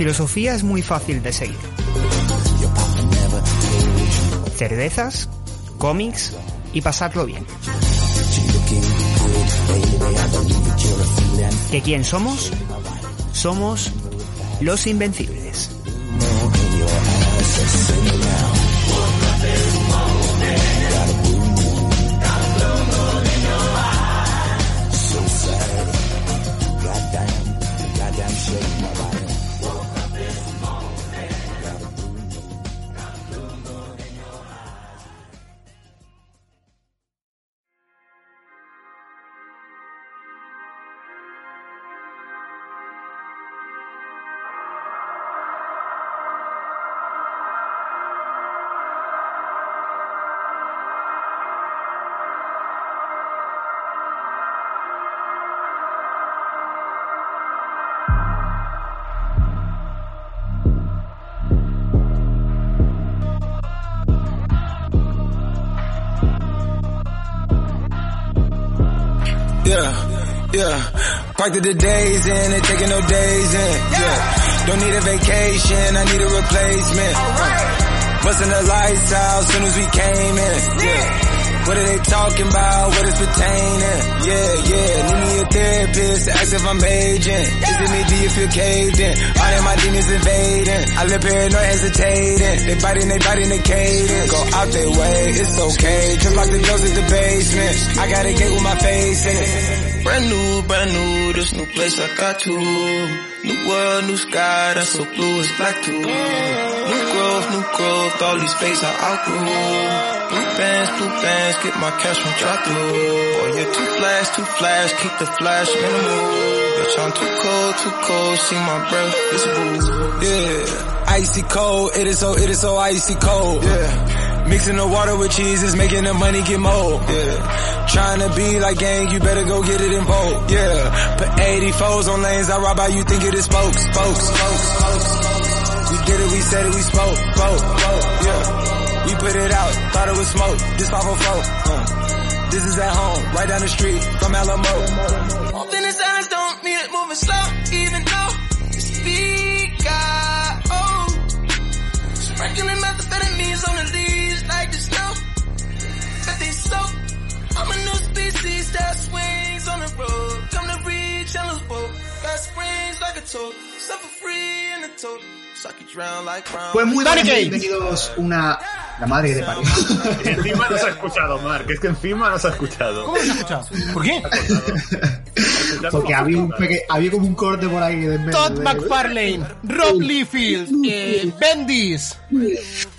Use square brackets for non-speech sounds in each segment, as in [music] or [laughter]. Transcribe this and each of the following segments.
Filosofía es muy fácil de seguir. Cervezas, cómics y pasarlo bien. ¿Que quién somos? Somos los invencibles. Yeah. Parked the days in and taking no days in. Yeah. Don't need a vacation, I need a replacement. Uh, busting the lights out soon as we came in. Yeah. What are they talking about? What is pertaining? Yeah, yeah. Need me a therapist to ask if I'm aging. Is it me? Do you feel caved in? All of my demons invading. I live paranoid hesitating. They biting, they biting, they caving. Go out their way, it's okay. Just lock the doors at the basement. I got a gate with my face in it. Brand new, brand new, this new place I got to. New world, new sky, that's so blue, it's black too. New growth, new growth, all these space I outgrew. Blue bands, blue bands, get my cash from drop through. Boy, you're too flash, too flash, keep the flash minimal. Bitch, I'm too cold, too cold, see my breath visible. Yeah, icy cold, it is so, it is so icy cold. Yeah. Mixing the water with cheese is making the money get mold. Yeah. Trying to be like gang, you better go get it in bold. Yeah. Put 84s on lanes, I rob how you think it is spokes, spokes, spokes, spokes. We did it, we said it, we spoke, spoke, spoke. Yeah. We put it out, thought it was smoke. This 504. Uh. This is at home, right down the street from Alamo. Open his eyes, don't mean it moving slow, even though you speak out. Sprinkling methamphetamines Pues muy Gates. bienvenidos una... La madre te parió. [laughs] Encima no se ha escuchado, Mark. Es que encima no se ha escuchado. ¿Cómo se ha escuchado? ¿Por qué? [laughs] Porque había, un peque- había como un corte por ahí de Todd de- McFarlane, Rob Liefeld, eh, Bendis.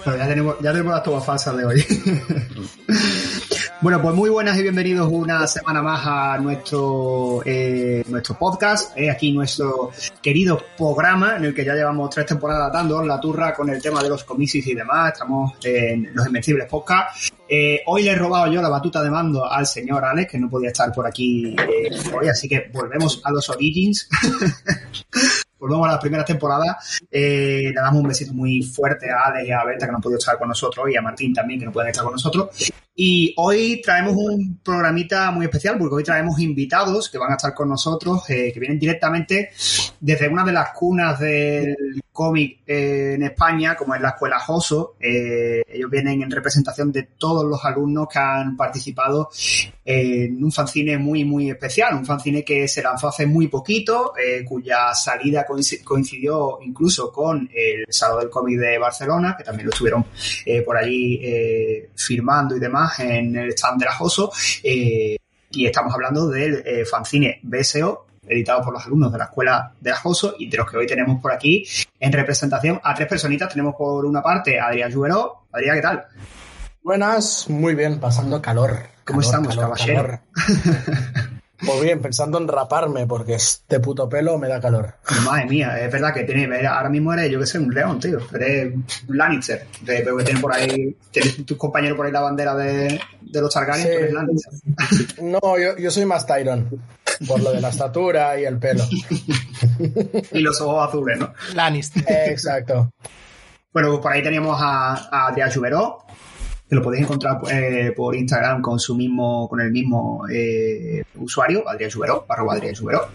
Pero ya tenemos, ya tenemos las tomas falsas de hoy. [laughs] bueno, pues muy buenas y bienvenidos una semana más a nuestro, eh, nuestro podcast. aquí nuestro querido programa en el que ya llevamos tres temporadas dando la turra con el tema de los comicis y demás. Estamos en los Invencibles Podcast. Eh, hoy le he robado yo la batuta de mando al señor Alex, que no podía estar por aquí eh, hoy, así que volvemos a los Origins. [laughs] volvemos a las primeras temporadas. Eh, le damos un besito muy fuerte a Alex y a Berta que no han podido estar con nosotros y a Martín también que no pueden estar con nosotros. Y hoy traemos un programita muy especial porque hoy traemos invitados que van a estar con nosotros, eh, que vienen directamente desde una de las cunas del cómic eh, en España, como es la Escuela Joso. Ellos vienen en representación de todos los alumnos que han participado en un fanzine muy, muy especial, un fanzine que se lanzó hace muy poquito, cuya salida coincidió incluso con el Salón del Cómic de Barcelona, que también lo estuvieron eh, por allí eh, firmando y demás en el stand de la Joso. eh, y estamos hablando del eh, fanzine BSO, editado por los alumnos de la Escuela de la Joso, y de los que hoy tenemos por aquí en representación a tres personitas. Tenemos por una parte a Adrián Juberó. Adrián, ¿qué tal? Buenas, muy bien, pasando calor. ¿Cómo Calor, estamos, caballero? [laughs] calor. Pues bien, pensando en raparme, porque este puto pelo me da calor. Madre mía, es verdad que tiene, ahora mismo eres, yo que sé, un león, tío. Eres un Lannister. De, veo que tiene por ahí, tienes tus compañeros por ahí la bandera de, de los Targaryen, Sí. tú eres Lannister. No, yo, yo soy más Tyron, por lo de la estatura y el pelo. [laughs] Y los ojos azules, ¿no? Lannister. Exacto. Bueno, pues por ahí teníamos a, a Adrián Juberó, que lo podéis encontrar eh, por Instagram con su mismo, con el mismo eh, usuario, Adrián Juberó, arroba Adrián Juberó.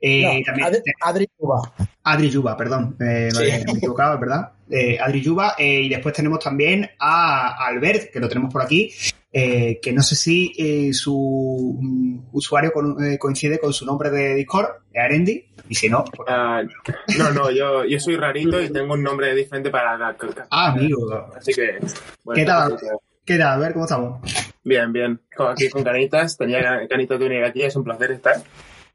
Eh, No, también Adri, Adri Cuba. Adri Yuba, perdón, eh, Sí. me he equivocado, es verdad. Adri Yuba, y después tenemos también a Albert, que lo tenemos por aquí, que no sé si su mm, usuario con- coincide con su nombre de Discord, Arendi, y si no, pues- Ah, no, no, yo, yo soy rarito y tengo un nombre diferente para la ah, amigo. Así que. bueno, ¿Qué tal? pues, ¿Qué tal, Albert? ¿Cómo estamos? Bien, bien. Aquí con canitas. Tenía canitas de unir aquí. Es un placer estar.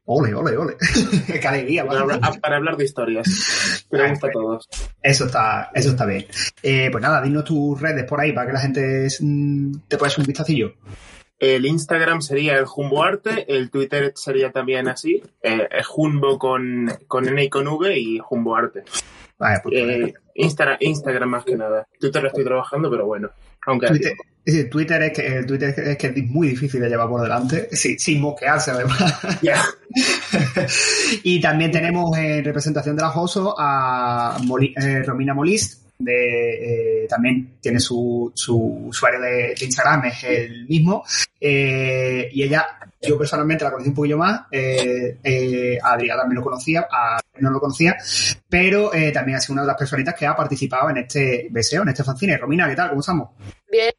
Ole, ole, ole. [laughs] Qué alegría, Para hablar, para hablar de historias. Que me gusta a todos. Eso está, eso está bien. Eh, pues nada, dinos tus redes por ahí para que la gente mm, te pueda un vistacillo. El Instagram sería el Jumbo Arte, el Twitter sería también así, eh, Jumbo con, con N y con V y Jumbo Arte. Pues, Eh, Instagram, Instagram más que nada. Twitter lo estoy trabajando, pero bueno. Aunque Twitter, es Twitter es que el Twitter es que, es muy difícil de llevar por delante, sí, [laughs] sin moquearse además. [laughs] y también tenemos en representación de la Joso a Moli- eh, Romina Molist, de, eh, también tiene su, su usuario de, de Instagram, es el mismo, eh, y ella, yo personalmente la conocí un poquillo más, eh, eh, a Adrián también lo conocía, a no lo conocía, pero eh, también ha sido una de las personitas que ha participado en este deseo, en este fanzine. Romina, ¿qué tal? ¿Cómo estamos? Bien,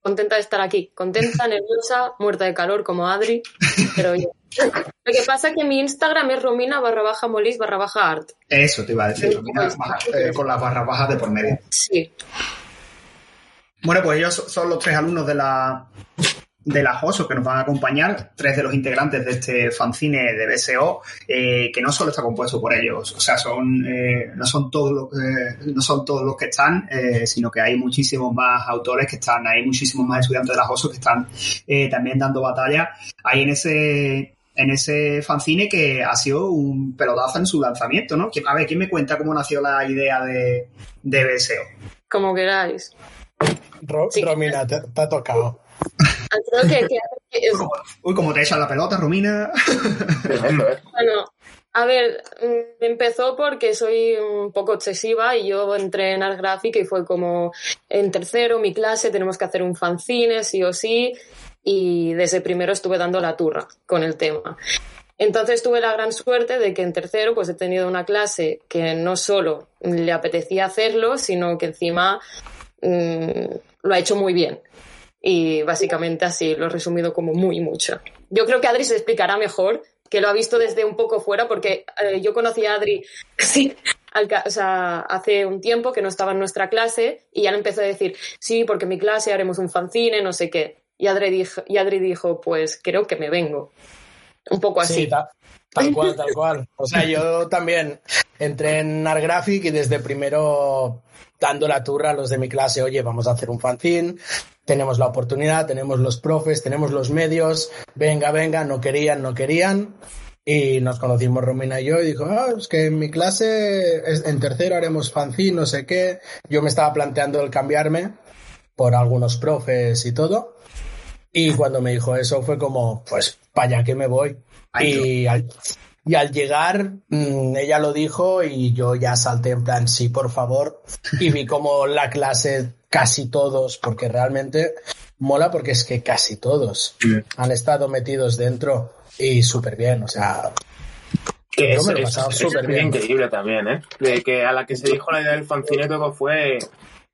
contenta de estar aquí. Contenta, [laughs] nerviosa, muerta de calor como Adri, pero bien. Lo que pasa es que mi Instagram es romina barra baja molis barra baja art. Eso te iba a decir, Romina, baja- eh, con las barras bajas de por medio. Sí. Bueno, pues ellos son los tres alumnos de la de la JOSO que nos van a acompañar, tres de los integrantes de este fanzine de BSO, eh, que no solo está compuesto por ellos, o sea, son eh, no son todos los eh, no son todos los que están, sino que hay muchísimos más autores que están, hay muchísimos más estudiantes de la JOSO que están también dando batalla ahí en ese en ese fanzine que ha sido un pelotazo en su lanzamiento, ¿no? A ver, ¿quién me cuenta cómo nació la idea de, de BSO? Como queráis. Ro- Sí. Romina, te, te ha tocado. Creo que, que- que- Uy, como te echan la pelota, Romina. ¿eh? bueno, a ver, mm, empezó porque soy un poco obsesiva y yo entré en Art Graphic y fue como en tercero, mi clase, tenemos que hacer un fanzine, sí o sí, y desde primero estuve dando la turra con el tema. Entonces tuve la gran suerte de que en tercero pues he tenido una clase que no solo le apetecía hacerlo, sino que encima mm, lo ha hecho muy bien. Y básicamente así lo he resumido como muy mucho. Yo creo que Adri se explicará mejor, que lo ha visto desde un poco fuera, porque eh, yo conocí a Adri [laughs] sí, hace un tiempo que no estaba en nuestra clase y ya le empezó a decir, sí, porque en mi clase haremos un fanzine, no sé qué. Y Adri dijo, pues creo que me vengo. Un poco así. Sí, ta- tal cual, tal cual. O sea, yo también entré en Art Graphic y desde primero dando la turra a los de mi clase, oye, vamos a hacer un fanzine, tenemos la oportunidad, tenemos los profes, tenemos los medios, venga, venga, no querían, no querían. Y nos conocimos Romina y yo y dijo, ah, es que en mi clase, en tercero haremos fanzine, no sé qué. Yo me estaba planteando el cambiarme por algunos profes y todo. Y cuando me dijo eso fue como, pues, para allá que me voy. Ay, Y al, y al llegar, mm, ella lo dijo y yo ya salté en plan, sí, por favor. Y vi como la clase, casi todos, porque realmente mola porque es que casi todos han estado metidos dentro y súper bien, o sea, Que Yo es, me lo he es- pasado es súper bien. increíble también, ¿eh? De que a la que se dijo la idea del fanzine todo fue,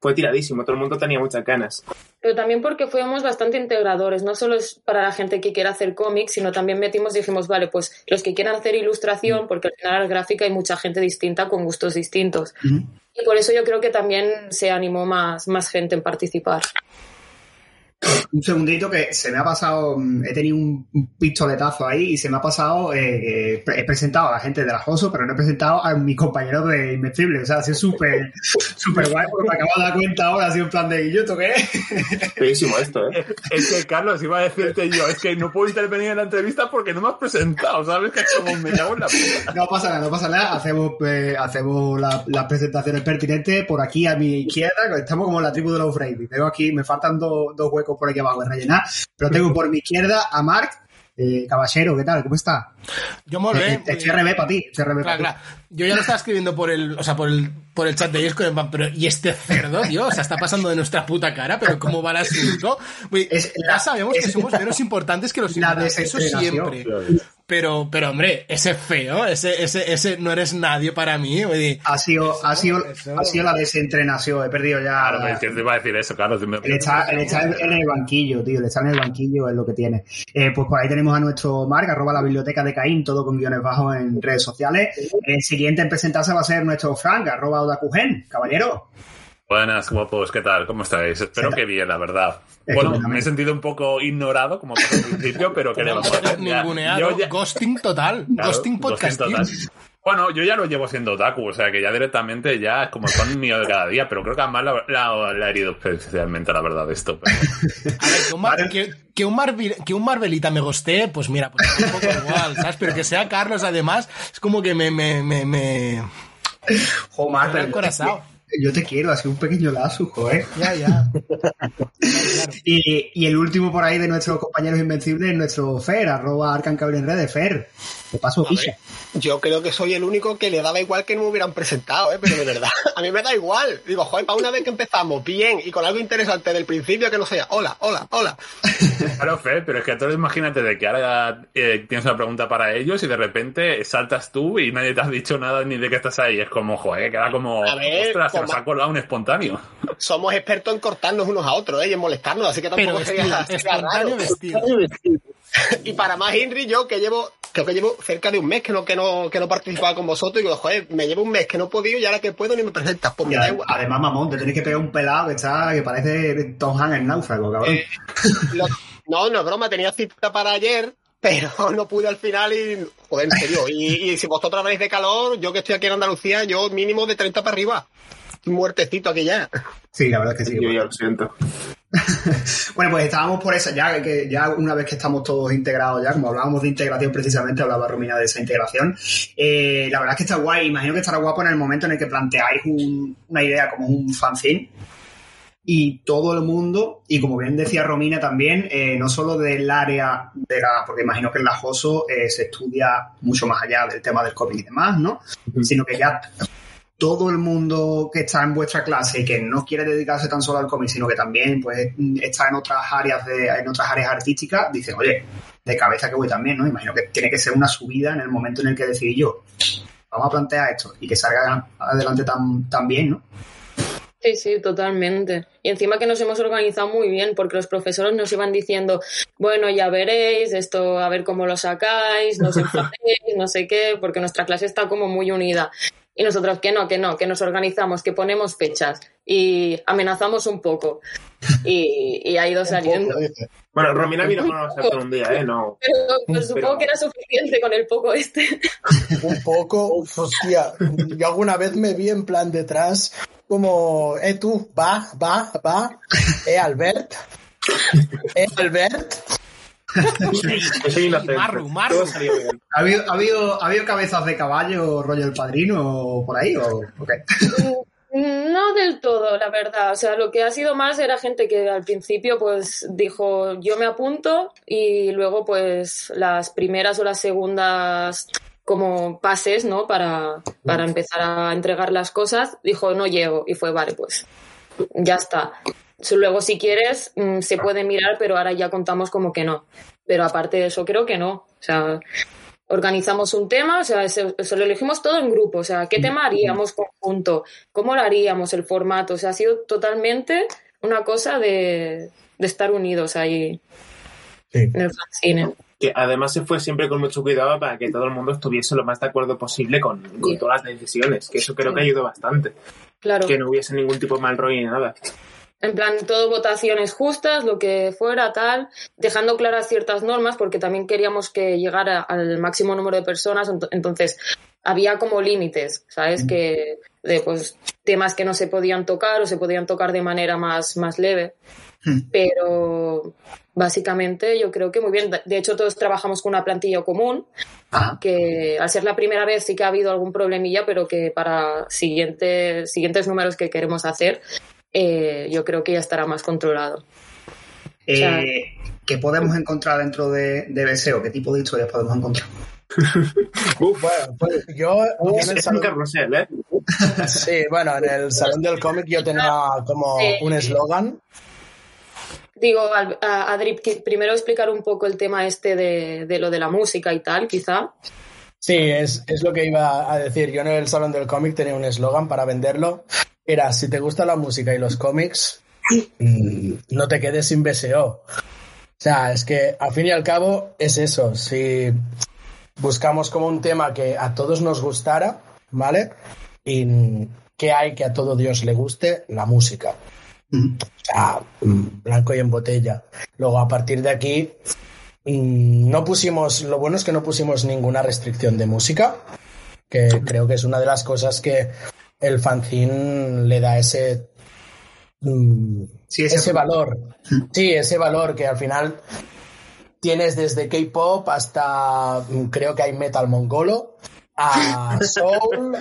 fue tiradísimo, todo el mundo tenía muchas ganas. Pero también porque fuimos bastante integradores, no solo es para la gente que quiera hacer cómics, sino también metimos, dijimos, vale, pues los que quieran hacer ilustración, porque al final la gráfica hay mucha gente distinta con gustos distintos. Ujú. Y por eso yo creo que también se animó más, más gente en participar. Un segundito que se me ha pasado, mm, he tenido un pistoletazo ahí y se me ha pasado, eh, eh, he presentado a la gente de la JOSO, pero no he presentado a mis compañeros de Invencible. O sea, ha sido súper, [laughs] súper guay porque me acabo de dar cuenta ahora, ha sido en plan de, ¿y yo esto qué es? Feísimo esto, ¿eh? [laughs] Es que, Carlos, iba a decirte yo, es que no puedo intervenir en la entrevista porque no me has presentado, ¿sabes? Que es como me cago en la puta. No pasa nada, no pasa nada. Hacemos, eh, hacemos la- las presentaciones pertinentes por aquí a mi izquierda. que Estamos como en la tribu de los Brady. Tengo aquí, me faltan dos, dos huecos por aquí abajo de rellenar. Pero tengo por mi izquierda a Marc. Eh, caballero, ¿qué tal? ¿Cómo está? Yo molt bé. Eh, Estoy RB para ti. Estoy RB Clar, para clar. Yo ya lo estaba escribiendo por el, o sea, por el, por el chat de el pero ¿y este cerdo, tío? O sea, está pasando de nuestra puta cara, pero ¿cómo va el asunto? Uy, Es ya la- sabemos es- que somos menos importantes que los la eso siempre. Pero, pero hombre, ese feo, ese, ese, ese no eres nadie para mí. dir, Ha sido, ha sido, eso- ha sido la desentrenación. He perdido ya. Claro, me te iba a decir eso, claro. si me- El estar, el estar en, en el banquillo, tío, el estar en el banquillo es lo que tiene. Eh, pues por ahí tenemos a nuestro Marc, arroba la biblioteca de Caín, todo con guiones bajos en redes sociales. El siguiente en presentarse va a ser nuestro Frank, arroba Odakugen, caballero. Buenas, guapos, ¿qué tal? ¿Cómo estáis? Espero que bien, la verdad. Bueno, me he sentido un poco ignorado, como al principio, pero que le vamos a ninguneado, ya- ghosting total, Claro, ghosting total. Bueno, yo ya lo llevo siendo otaku, o sea que ya directamente ya es como el pan mío de cada día, pero creo que además la, la- la he herido especialmente, la verdad, esto. pero- A ver, que un, Mar- que, que un Marvel- que un Marvelita me gostee, pues mira, pues un poco igual, ¿sabes? Pero que sea Carlos, además, es como que me, me, me, me, Jo, Marc, me yo te quiero- sido un pequeño lazo, joder. Ya, ya. [laughs] Y, y el último por ahí de nuestros compañeros invencibles es nuestro Fer, arroba Arcancable en redes, Fer. Te paso. Yo creo que soy el único que le daba igual que no me hubieran presentado, ¿eh? pero de verdad, [laughs] a mí me da igual. Digo, joder, para una vez que empezamos bien y con algo interesante del principio que no sea, hola, hola, hola. [laughs] Claro, Fer, pero es que tú imagínate de que ahora eh, tienes una pregunta para ellos y de repente saltas tú y nadie te ha dicho nada ni de que estás ahí. Es como, joder, queda como, A ver, ostras, se nos ha colado un espontáneo. Somos expertos en cortarnos unos a otros ¿eh? y en molestarnos, así que Pero tampoco sería, vestido, [laughs] sería espontáneo raro. vestido. [laughs] Y para más Henry, yo que llevo, creo que llevo cerca de un mes que no, que no, que no participaba con vosotros, y digo, joder, me llevo un mes que no he podido y ahora que puedo ni me presentas, pues Y me da adem- igual. además, mamón, te tienes que pegar un pelado que está, que parece Tom Hanks en náufrago, cabrón. Eh, Lo- no, no es broma, tenía cita para ayer, pero [laughs] no pude al final y, joder, en serio. Y, y si vosotros habláis de calor, yo que estoy aquí en Andalucía, yo mínimo de 30 para arriba. Muertecito aquí ya. Sí, la verdad es que sí. Yo ya lo siento. [laughs] Bueno, pues estábamos por esa, ya que ya una vez que estamos todos integrados, ya como hablábamos de integración precisamente, hablaba Romina de esa integración. eh, la verdad es que está guay, imagino que estará guapo en el momento en el que planteáis un- una idea como un fanzine y todo el mundo, y como bien decía Romina también, eh, no solo del área de la, porque imagino que en la JOSO eh, se estudia mucho más allá del tema del COVID y demás, ¿no? Sino que ya todo el mundo que está en vuestra clase y que no quiere dedicarse tan solo al cómic, sino que también pues está en otras áreas de, en otras áreas artísticas, dicen, oye, de cabeza que voy también, ¿no? Imagino que tiene que ser una subida en el momento en el que decidí yo, vamos a plantear esto y que salga adelante tan, tan bien, ¿no? Sí, sí, totalmente. Y encima que nos hemos organizado muy bien, porque los profesores nos iban diciendo, bueno, ya veréis, esto a ver cómo lo sacáis, no enfadéis, [laughs] no sé qué, porque nuestra clase está como muy unida. Y nosotros que no, que no, que nos organizamos, que ponemos fechas y amenazamos un poco. Y, y ha ido [laughs] saliendo. Bueno, Romina vino con nosotros un día, ¿eh? No. Pero, [laughs] pero supongo que era suficiente con el poco este. [laughs] Un poco, hostia, yo alguna vez me vi en plan detrás como, eh tú, va, va, va, eh Albert, eh Albert. Marru, Marru. Todo salió bien. ¿Ha habido, ha habido, ha habido cabezas de caballo, rollo el padrino por ahí? ¿O, qué? No del todo, la verdad. O sea, lo que ha sido más era gente que al principio pues dijo yo me apunto y luego pues las primeras o las segundas como pases, ¿no? Para, para empezar a entregar las cosas, dijo no llego y fue vale, pues ya está. Luego si quieres mm, se puede mirar, pero ahora ya contamos como que no. Pero aparte de eso creo que no. O sea, organizamos un tema, o sea, se, se lo elegimos todo en grupo, o sea, ¿qué tema haríamos conjunto? ¿Cómo lo haríamos? El formato, o sea, ha sido totalmente una cosa de, de estar unidos ahí en el fanzine. Que además se fue siempre con mucho cuidado para que todo el mundo estuviese lo más de acuerdo posible con, con todas las decisiones, que eso creo que ayudó bastante. Claro. Que no hubiese ningún tipo de mal rollo ni nada. En plan, todo votaciones justas, lo que fuera, tal, dejando claras ciertas normas, porque también queríamos que llegara al máximo número de personas, ent- entonces había como límites, ¿sabes? Que de pues temas que no se podían tocar o se podían tocar de manera más, más leve. Pero básicamente yo creo que muy bien. De hecho, todos trabajamos con una plantilla común, Ajá. que al ser la primera vez sí que ha habido algún problemilla, pero que para siguientes, siguientes números que queremos hacer, eh, yo creo que ya estará más controlado. sea- Eh, ¿Qué podemos encontrar dentro de, de BSO? ¿Qué tipo de historias podemos encontrar? [laughs] bueno, pues yo, en el salón, carrusel, ¿eh? sí, bueno, en el salón del cómic yo tenía como Sí. un eslogan, Digo, a, Adri, primero explicar un poco el tema este de, de lo de la música y tal, quizá. Sí, es, es lo que iba a decir. Yo en el Salón del Cómic tenía un eslogan para venderlo. Era, si te gusta la música y los cómics, mm, no te quedes sin BSO. O sea, es que al fin y al cabo es eso. Si buscamos como un tema que a todos nos gustara, ¿vale? Y ¿qué hay que a todo Dios le guste? La música. O sea, mm, blanco y en botella. Luego, a partir de aquí, mm, no pusimos, lo bueno es que no pusimos ninguna restricción de música, que creo que es una de las cosas que el fanzine le da ese, mm, Sí, ese, ese- valor. Sí, ese valor que al final tienes desde K-pop hasta mm, creo que hay metal mongolo, a [laughs] soul,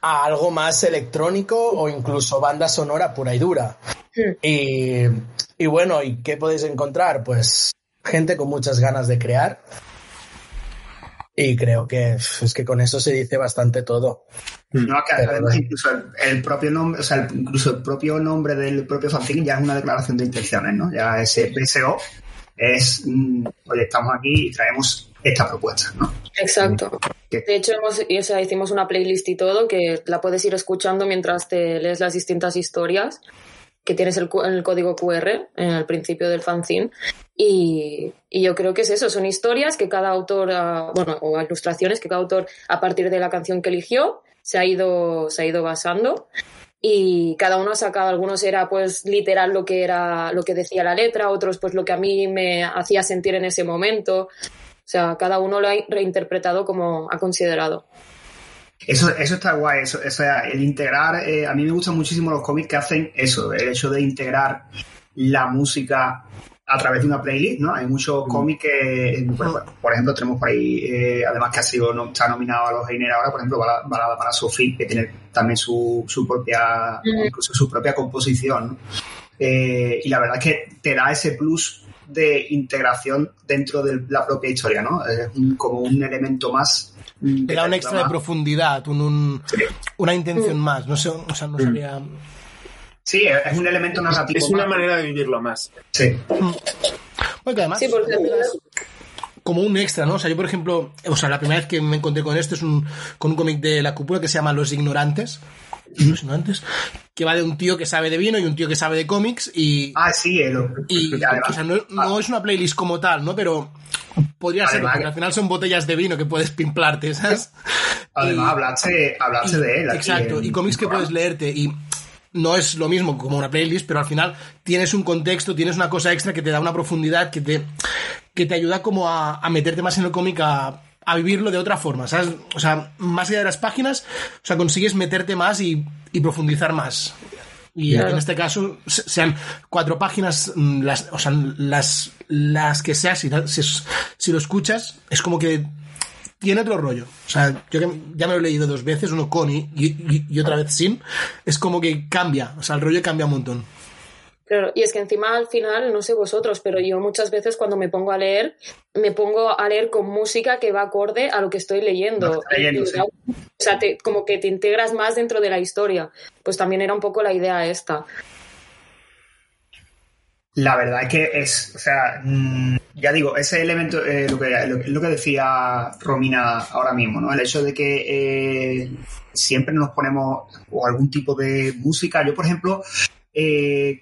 a algo más electrónico o incluso banda sonora pura y dura. Y, y bueno, ¿y qué podéis encontrar? Pues gente con muchas ganas de crear. Y creo que es que con eso se dice bastante todo. No, que Pero incluso el, el propio nombre, o sea, el- incluso el propio nombre del propio fanzine ya es una declaración de intenciones, ¿no? Ya ese BSO es, mm, oye, estamos aquí y traemos esta propuesta, ¿no? Exacto. ¿Qué? De hecho, hemos, o sea, hicimos una playlist y todo que la puedes ir escuchando mientras te lees las distintas historias que tienes el, el código QR el principio del fanzine. Y, y yo creo que es eso, son historias que cada autor, ah, bueno, o ilustraciones que cada autor, a partir de la canción que eligió, se ha ido, se ha ido basando. Y cada uno ha sacado, algunos era pues literal lo que era, lo que decía la letra, otros pues lo que a mí me hacía sentir en ese momento. O sea, cada uno lo ha reinterpretado como ha considerado. Eso, eso está guay, eso, o sea, el integrar, eh, a mí me gustan muchísimo los cómics que hacen eso, el hecho de integrar la música a través de una playlist, ¿no? Hay muchos cómics que, por, por ejemplo, tenemos por ahí, eh, además que ha sido no, está nominado a los Heiner ahora, por ejemplo, Balada, Balada para Sophie, que tiene también su, su propia, Ujú. incluso su propia composición, ¿no? Eh, y la verdad es que te da ese plus de integración dentro de la propia historia, ¿no? Es un- como un elemento más. mm, Te que da un extra de profundidad, un, un- una intención más. No sé, o sea, no sabría. Sí, es un elemento narrativo. Es una más. manera de vivirlo más. Sí. Porque además, Sí, porque como un extra, ¿no? O sea, yo, por ejemplo, o sea, la primera vez que me encontré con esto es un, con un cómic de la cúpula que se llama Los Ignorantes. Ignorantes. Que va de un tío que sabe de vino y un tío que sabe de cómics y. Ah, sí, el, Y, [laughs] además, o sea, no, no es una playlist como tal, ¿no? Pero podría ser, porque al final son botellas de vino que puedes pimplarte, ¿sabes? además hablaste Y- de él. Exacto, y cómics que puedes leerte y no es lo mismo como una playlist, pero al final tienes un contexto, tienes una cosa extra que te da una profundidad, que te, que te ayuda como a, a meterte más en el cómic, a, a vivirlo de otra forma, ¿sabes? O sea, más allá de las páginas, o sea, consigues meterte más y, y profundizar más. Y Claro. en este caso, se- sean cuatro páginas, mm, las, o sea, las, las que sea, si, si, si lo escuchas, es como que tiene otro rollo. O sea, yo que ya me lo he leído dos veces, uno con y, y- y otra vez sin, es como que cambia, o sea, el rollo cambia un montón. Claro, y es que encima al final, no sé vosotros, pero yo muchas veces cuando me pongo a leer, me pongo a leer con música que va acorde a lo que estoy leyendo. Leyendo, sí. O sea, te- como que te integras más dentro de la historia. Pues también era un poco la idea esta. La verdad es que es, o sea, mm, ya digo, ese elemento, eh, lo, que, lo, lo que decía Romina ahora mismo, ¿no? El hecho de que eh, siempre nos ponemos o algún tipo de música. Yo, por ejemplo, eh,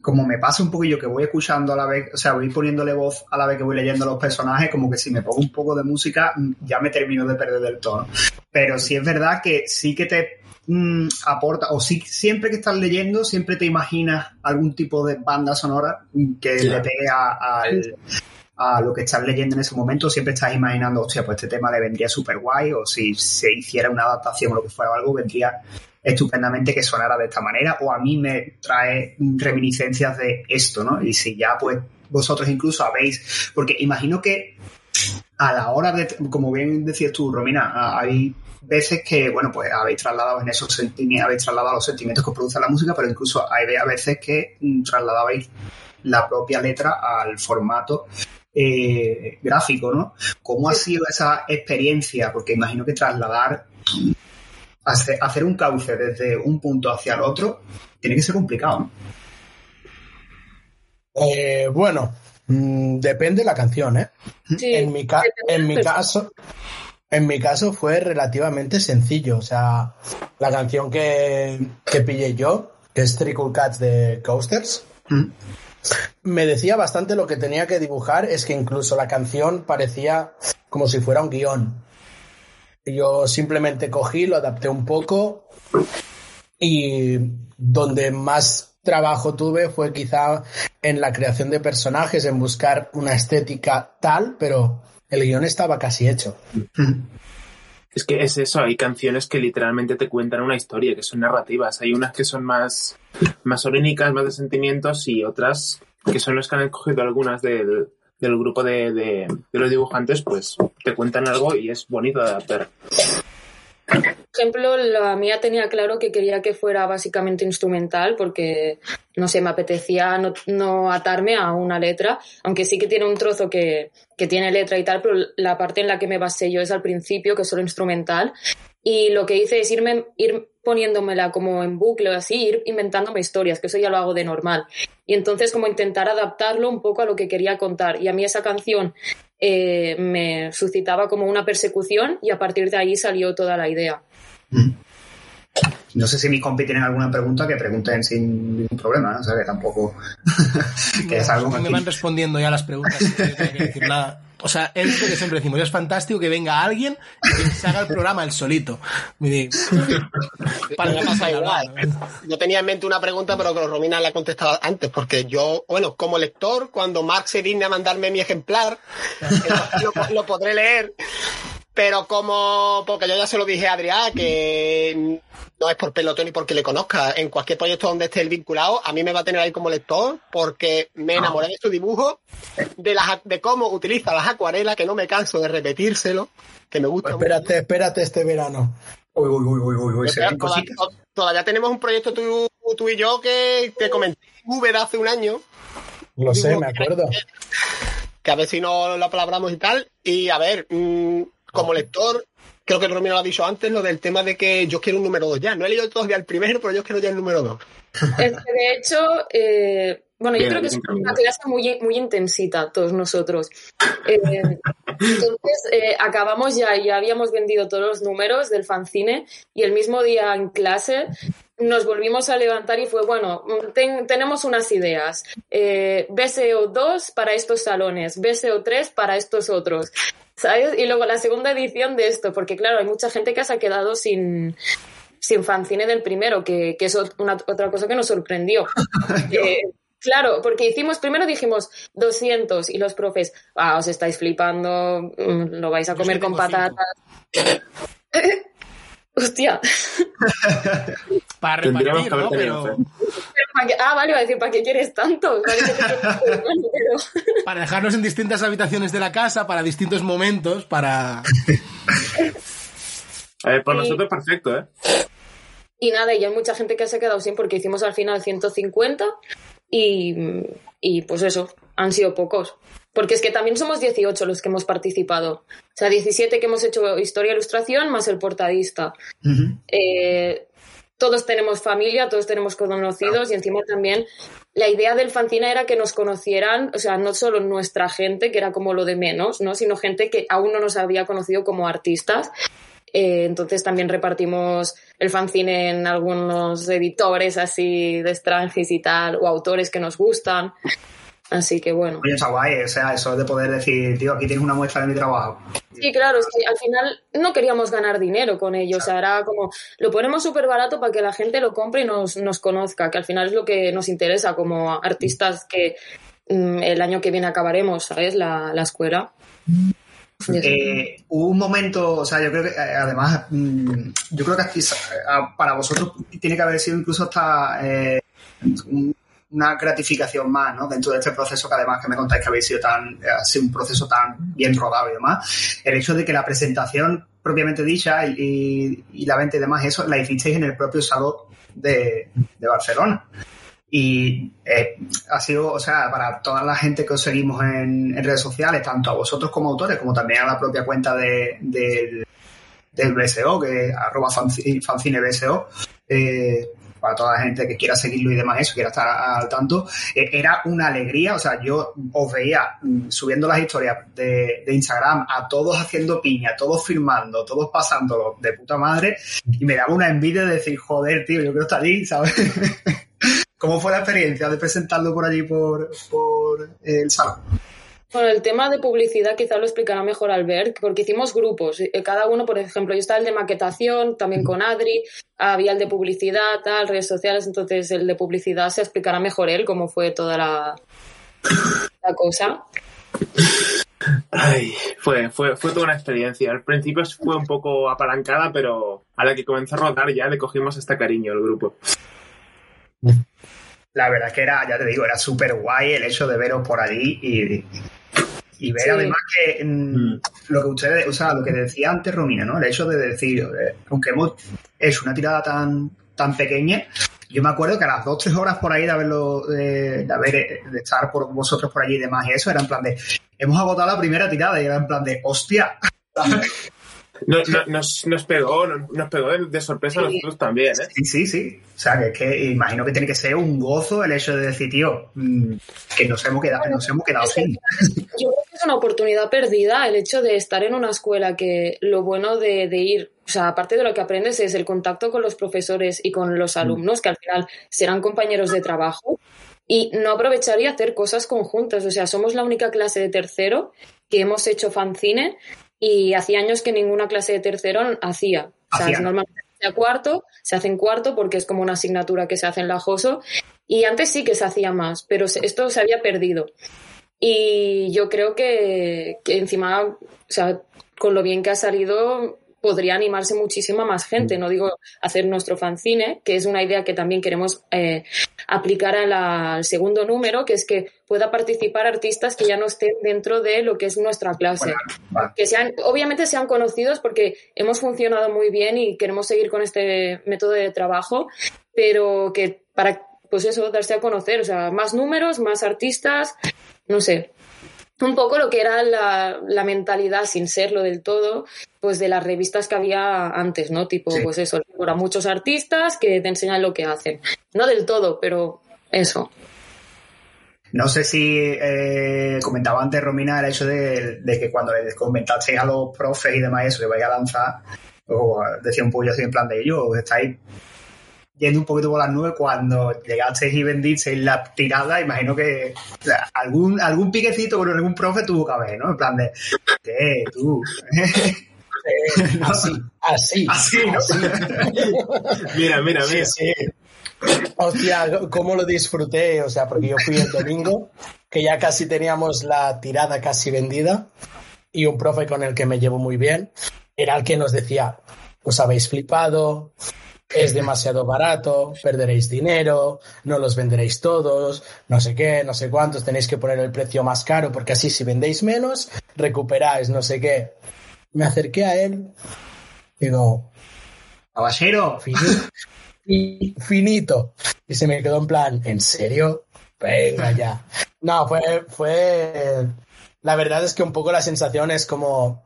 como me pasa un poquillo que voy escuchando a la vez, o sea, voy poniéndole voz a la vez que voy leyendo los personajes, como que si me pongo un poco de música, mm, ya me termino de perder del tono. Pero sí es verdad que sí que te mm, aporta, o sí, siempre que estás leyendo, siempre te imaginas algún tipo de banda sonora que le pegue a, al- a lo que estás leyendo en ese momento, siempre estás imaginando, hostia, pues este tema le vendría súper guay, o si se hiciera una adaptación o lo que fuera o algo, vendría estupendamente que sonara de esta manera, o a mí me trae reminiscencias de esto, ¿no? Y si ya, pues, vosotros incluso habéis, porque imagino que a la hora de, como bien decías tú, Romina, hay veces que, bueno, pues habéis trasladado en esos sentimientos, habéis trasladado los sentimientos que produce la música, pero incluso hay veces que mm, trasladabais la propia letra al formato eh, gráfico, ¿no? ¿Cómo ha sido esa experiencia? Porque imagino que trasladar, hacer, hacer un cauce desde un punto hacia el otro, tiene que ser complicado, ¿no? Eh, bueno, mm, depende de la canción, ¿eh? Sí, En mi, ca- en caso, en mi caso fue relativamente sencillo. O sea, la canción que, que pillé yo, que es Trickle Cats de Coasters, Mm. Me decía bastante lo que tenía que dibujar, es que incluso la canción parecía como si fuera un guion. Yo simplemente cogí, lo adapté un poco y donde más trabajo tuve fue quizá en la creación de personajes, en buscar una estética tal, pero el guion estaba casi hecho. Es que es eso, hay canciones que literalmente te cuentan una historia, que son narrativas. Hay unas que son más, más orgánicas, más de sentimientos, y otras que son las que han escogido algunas del, del grupo de, de, de los dibujantes, pues te cuentan algo y es bonito de adaptar. Ejemplo, la mía tenía claro que quería que fuera básicamente instrumental porque, no sé, me apetecía no, no atarme a una letra, aunque sí que tiene un trozo que, que tiene letra y tal, pero la parte en la que me basé yo es al principio, que es solo instrumental. Y lo que hice es irme, ir poniéndomela como en bucle o así, ir inventándome historias, que eso ya lo hago de normal. Y entonces como intentar adaptarlo un poco a lo que quería contar. Y a mí esa canción eh, me suscitaba como una persecución y a partir de ahí salió toda la idea. No sé si mis compis tienen alguna pregunta que pregunten sin ningún problema, ¿no? o sea que tampoco [laughs] que es algo me van respondiendo ya las preguntas. sin que yo tenga que decir nada. O sea, es lo que siempre decimos. Es fantástico que venga alguien y que se haga el programa él solito. [laughs] Para que pasa pase igual. Yo tenía en mente una pregunta, pero que Romina la ha contestado antes, porque yo, bueno, como lector, cuando Mark se digne a mandarme mi ejemplar, [laughs] lo, lo podré leer. Pero como, porque yo ya se lo dije a Adrián, que no es por pelotón ni porque le conozca, en cualquier proyecto donde esté él vinculado, a mí me va a tener ahí como lector, porque me enamoré de su dibujo, de, las, de cómo utiliza las acuarelas, que no me canso de repetírselo, que me gusta mucho. Espérate, espérate este verano. Uy, uy, uy, uy, uy, uy, se ven todavía tenemos un proyecto tú, tú y yo que te comenté en V de hace un año, Lo sé, me acuerdo. que a ver si no lo palabramos y tal. Y a ver, mm, como lector, creo que Romino lo ha dicho antes, lo del tema de que yo quiero un número 2 ya. No he leído todavía el primero, pero yo quiero ya el número 2. [laughs] Es que de hecho, eh, bueno, yo Bien, creo que es una clase muy, muy intensita, todos nosotros. Eh, entonces, eh, acabamos ya, ya habíamos vendido todos los números del fanzine y el mismo día en clase nos volvimos a levantar y fue, bueno, ten- tenemos unas ideas. Eh, BSO 2 para estos salones, BSO 3 para estos otros. ¿Sabes? Y luego la segunda edición de esto, porque claro, hay mucha gente que se ha quedado sin, sin fanzine del primero, que, que es una, otra cosa que nos sorprendió. [laughs] Eh, claro, porque hicimos, primero dijimos 200 y los profes, ah, os estáis flipando, mm, lo vais a comer con patatas. [laughs] Hostia. [laughs] Para repartir, ¿no? Pero fe. ¿Para qué- Ah, vale, va a decir, ¿para qué quieres [laughs] pero- para dejarlos en distintas habitaciones de la casa, para distintos momentos, para... A [laughs] ver, por nosotros perfecto, ¿eh? Y nada, y hay mucha gente que se ha quedado sin porque hicimos al final 150 y, y pues eso, han sido pocos. Porque es que también somos 18 los que hemos participado. O sea, 17 que hemos hecho historia e ilustración más el portadista. Ujú. Eh, todos tenemos familia, todos tenemos conocidos y encima también la idea del fanzine era que nos conocieran, o sea, no solo nuestra gente, que era como lo de menos, ¿no? sino gente que aún no nos había conocido como artistas. Eh, entonces también repartimos el fanzine en algunos editores así de extranjis y tal, o autores que nos gustan. Así que bueno. Oye, está guay, o sea, eso de poder decir, tío, aquí tienes una muestra de mi trabajo. Sí, claro, es que al final no queríamos ganar dinero con ello, o sea, era como, lo ponemos súper barato para que la gente lo compre y nos, nos conozca, que al final es lo que nos interesa como artistas que mm, el año que viene acabaremos, ¿sabes? La, la escuela. Eh, hubo un momento, o sea, yo creo que eh, además, mm, yo creo que aquí, para vosotros tiene que haber sido incluso hasta eh, un- una gratificación más, ¿no? Dentro de este proceso que además que me contáis que habéis sido tan, eh, ha sido un proceso tan bien rodado y demás, el hecho de que la presentación propiamente dicha y, la venta y demás, eso la hicisteis en el propio salón de, Barcelona. Y eh, ha sido, o sea, para toda la gente que os seguimos en, redes sociales, tanto a vosotros como autores, como también a la propia cuenta de, del- BSO, que es arroba fanci- fancinebso, eh, para toda la gente que quiera seguirlo y demás, eso, quiera estar al tanto, eh, era una alegría, o sea, yo os veía mm, subiendo las historias de, de Instagram a todos haciendo piña, todos filmando, todos pasándolo de puta madre, y me daba una envidia de decir, joder, tío, yo quiero estar allí, ¿sabes? [laughs] ¿Cómo fue la experiencia de presentarlo por allí por, por el salón? Bueno, el tema de publicidad quizá lo explicará mejor Albert, porque hicimos grupos. eh, Cada uno, por ejemplo, yo estaba el de maquetación, también con Adri, había el de publicidad, tal, redes sociales, entonces el de publicidad se explicará mejor él cómo fue toda la, la cosa. Ay, fue, fue, fue toda una experiencia. Al principio fue un poco apalancada, pero a la que comenzó a rodar ya le cogimos este cariño al grupo. La verdad es que era, ya te digo, era súper guay el hecho de veros por allí y, y ver Sí. además que mm, lo que ustedes, o sea, lo que decía antes Romina, ¿no? El hecho de decir, eh, aunque hemos hecho una tirada tan, tan pequeña, yo me acuerdo que a las dos, tres horas por ahí de haberlo, de, de haber, eh, de estar por vosotros por allí y demás y eso, era en plan de, hemos agotado la primera tirada y era en plan de, hostia, [laughs] No- no- nos, nos pegó, nos, nos pegó de, de sorpresa a nosotros también, ¿eh? Sí, sí, sí. O sea, que es que imagino que tiene que ser un gozo el hecho de decir, tío, mm, que nos hemos quedado, nos hemos quedado sin. Yo creo que es una oportunidad perdida el hecho de estar en una escuela que lo bueno de, de ir, o sea, aparte de lo que aprendes es el contacto con los profesores y con los alumnos, que al final serán compañeros de trabajo, y no aprovechar y hacer cosas conjuntas. O sea, somos la única clase de tercero que hemos hecho fanzine y hacía años que ninguna clase de tercero hacía. O sea, normalmente se hace cuarto, se hace en cuarto porque es como una asignatura que se hace en la JOSO, y antes sí que se hacía más, pero se- esto se había perdido. Y yo creo que, que encima, o sea, con lo bien que ha salido, podría animarse muchísima más gente. No digo hacer nuestro fanzine, que es una idea que también queremos eh, aplicar a la- al segundo número, que es que pueda participar artistas que ya no estén dentro de lo que es nuestra clase. Que sean, obviamente sean conocidos porque hemos funcionado muy bien y queremos seguir con este método de trabajo, pero que para, pues eso, darse a conocer, o sea, más números, más artistas, no sé. Un poco lo que era la, la mentalidad, sin serlo del todo, pues de las revistas que había antes, ¿no? Tipo, Sí. pues eso, para muchos artistas que te enseñan lo que hacen. No del todo, pero eso. No sé si eh, comentaba antes Romina el hecho de, de que cuando les comentasteis a los profes y demás eso que vais a lanzar, o decía un pollo así en plan de ellos, os estáis yendo un poquito por las nubes cuando llegasteis y vendisteis la tirada, imagino que o sea, algún, algún piquecito con algún profe tuvo que haber, ¿no? En plan de, ¿qué? Tú. Eh, [laughs] así, [laughs] así. Así, ¿no? [laughs] Mira, mira, Sí, mira. sí. Hostia, cómo lo disfruté, o sea, porque yo fui el domingo, que ya casi teníamos la tirada casi vendida, y un profe con el que me llevo muy bien, era el que nos decía, os habéis flipado, es demasiado barato, perderéis dinero, no los venderéis todos, no sé qué, no sé cuántos, tenéis que poner el precio más caro, porque así si vendéis menos, recuperáis, no sé qué. Me acerqué a él, digo, Caballero, finito. [laughs] Y finito. Y se me quedó en plan, ¿en serio? Venga ya. No, fue, fue. La verdad es que un poco la sensación es como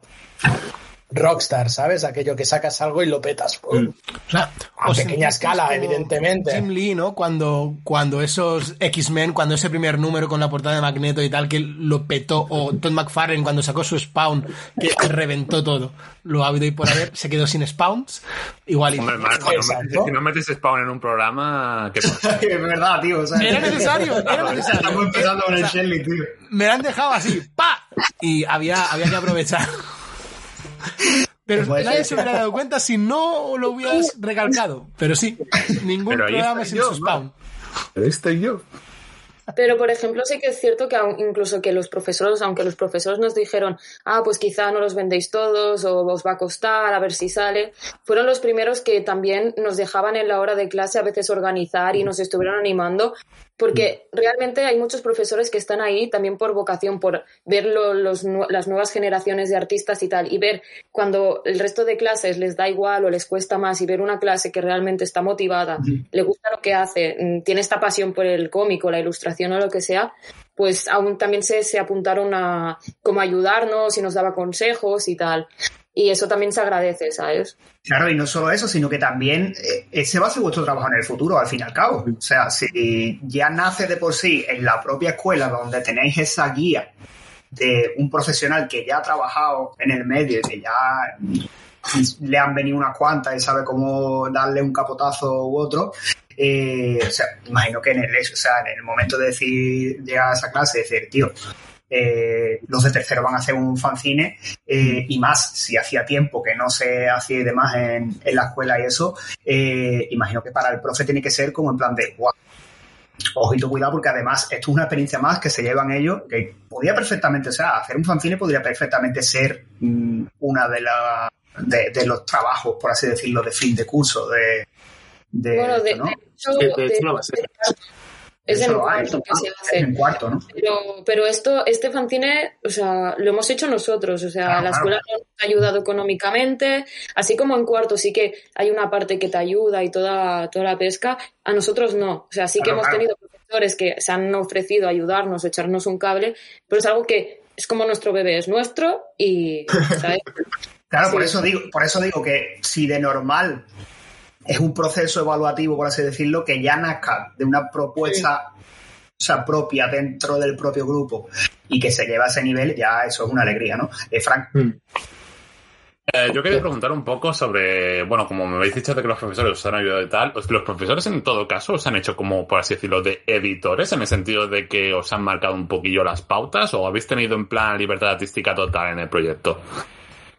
Rockstar, ¿sabes? Aquello que sacas algo y lo petas. ¡pum! O sea, A os pequeña escala, evidentemente. Jim Lee, ¿no? Cuando, cuando esos X-Men, cuando ese primer número con la portada de Magneto y tal, que lo petó, o Todd McFarlane cuando sacó su Spawn, que reventó todo. Lo ha habido y por haber, se quedó sin Spawns. Igual. Hombre, Marco, no metes, si no metes spawn en un programa, ¿qué pasa? [laughs] es verdad, tío. o sea, Era necesario, era necesario. Estamos empezando con el Shelly, tío. me han dejado así, ¡pa! Y había, había que aprovechar. Pero Puede nadie ser. se hubiera dado cuenta si no lo hubieras [laughs] recalcado. Pero sí, ningún Pero ahí programa sin yo, su spawn. Pero estoy yo. Pero, por ejemplo, sí que es cierto que aun- incluso que los profesores, aunque los profesores nos dijeron, ah, pues quizá no los vendéis todos o os va a costar, a ver si sale, fueron los primeros que también nos dejaban en la hora de clase a veces organizar y nos estuvieron animando, porque realmente hay muchos profesores que están ahí también por vocación, por ver lo- los las nuevas generaciones de artistas y tal, y ver cuando el resto de clases les da igual o les cuesta más y ver una clase que realmente está motivada, le gusta lo que hace, mm, tiene esta pasión por el cómic o la ilustración o lo que sea, pues aún también se, se apuntaron a como ayudarnos y nos daba consejos y tal. Y eso también se agradece, ¿sabes? Claro, y no solo eso, sino que también eh, ese va a ser vuestro trabajo en el futuro, al fin y al cabo. O sea, si ya nace de por sí en la propia escuela donde tenéis esa guía de un profesional que ya ha trabajado en el medio y que ya le han venido unas cuantas y sabe cómo darle un capotazo u otro, eh, o sea, imagino que en el, o sea, en el momento de decir, llegar a esa clase decir, tío, eh, los de tercero van a hacer un fanzine eh, y más si hacía tiempo que no se hacía y demás en, en la escuela y eso, eh, imagino que para el profe tiene que ser como en plan de, guau, ojito cuidado porque además esto es una experiencia más que se llevan ellos, que podría perfectamente, o sea, hacer un fanzine podría perfectamente ser mm, una de, la, de, de los trabajos, por así decirlo, de fin de curso, de... de Bueno, de, esto, ¿no? de hecho, De- de de- hecho lo va a ser. Es en cuarto que se hace. en cuarto, ¿no? Pero, pero esto, este fanzine, o sea, lo hemos hecho nosotros, o sea, Ah, la claro. escuela nos ha ayudado económicamente, así como en cuarto sí que hay una parte que te ayuda y toda, toda la pesca, a nosotros no. O sea, sí que hemos claro. tenido profesores que se han ofrecido a ayudarnos, echarnos un cable, pero es algo que es como nuestro bebé, es nuestro y, ¿sabes? [laughs] Claro, por eso digo, por eso digo que si de normal es un proceso evaluativo, por así decirlo, que ya nazca de una propuesta o sea, propia dentro del propio grupo y que se lleva a ese nivel, ya eso es una alegría, ¿no? Eh, Frank, Eh, yo quería preguntar un poco sobre, bueno, como me habéis dicho de que los profesores os han ayudado y tal, ¿os- ¿los profesores en todo caso os han hecho como, por así decirlo, de editores, en el sentido de que os han marcado un poquillo las pautas o habéis tenido en plan libertad artística total en el proyecto?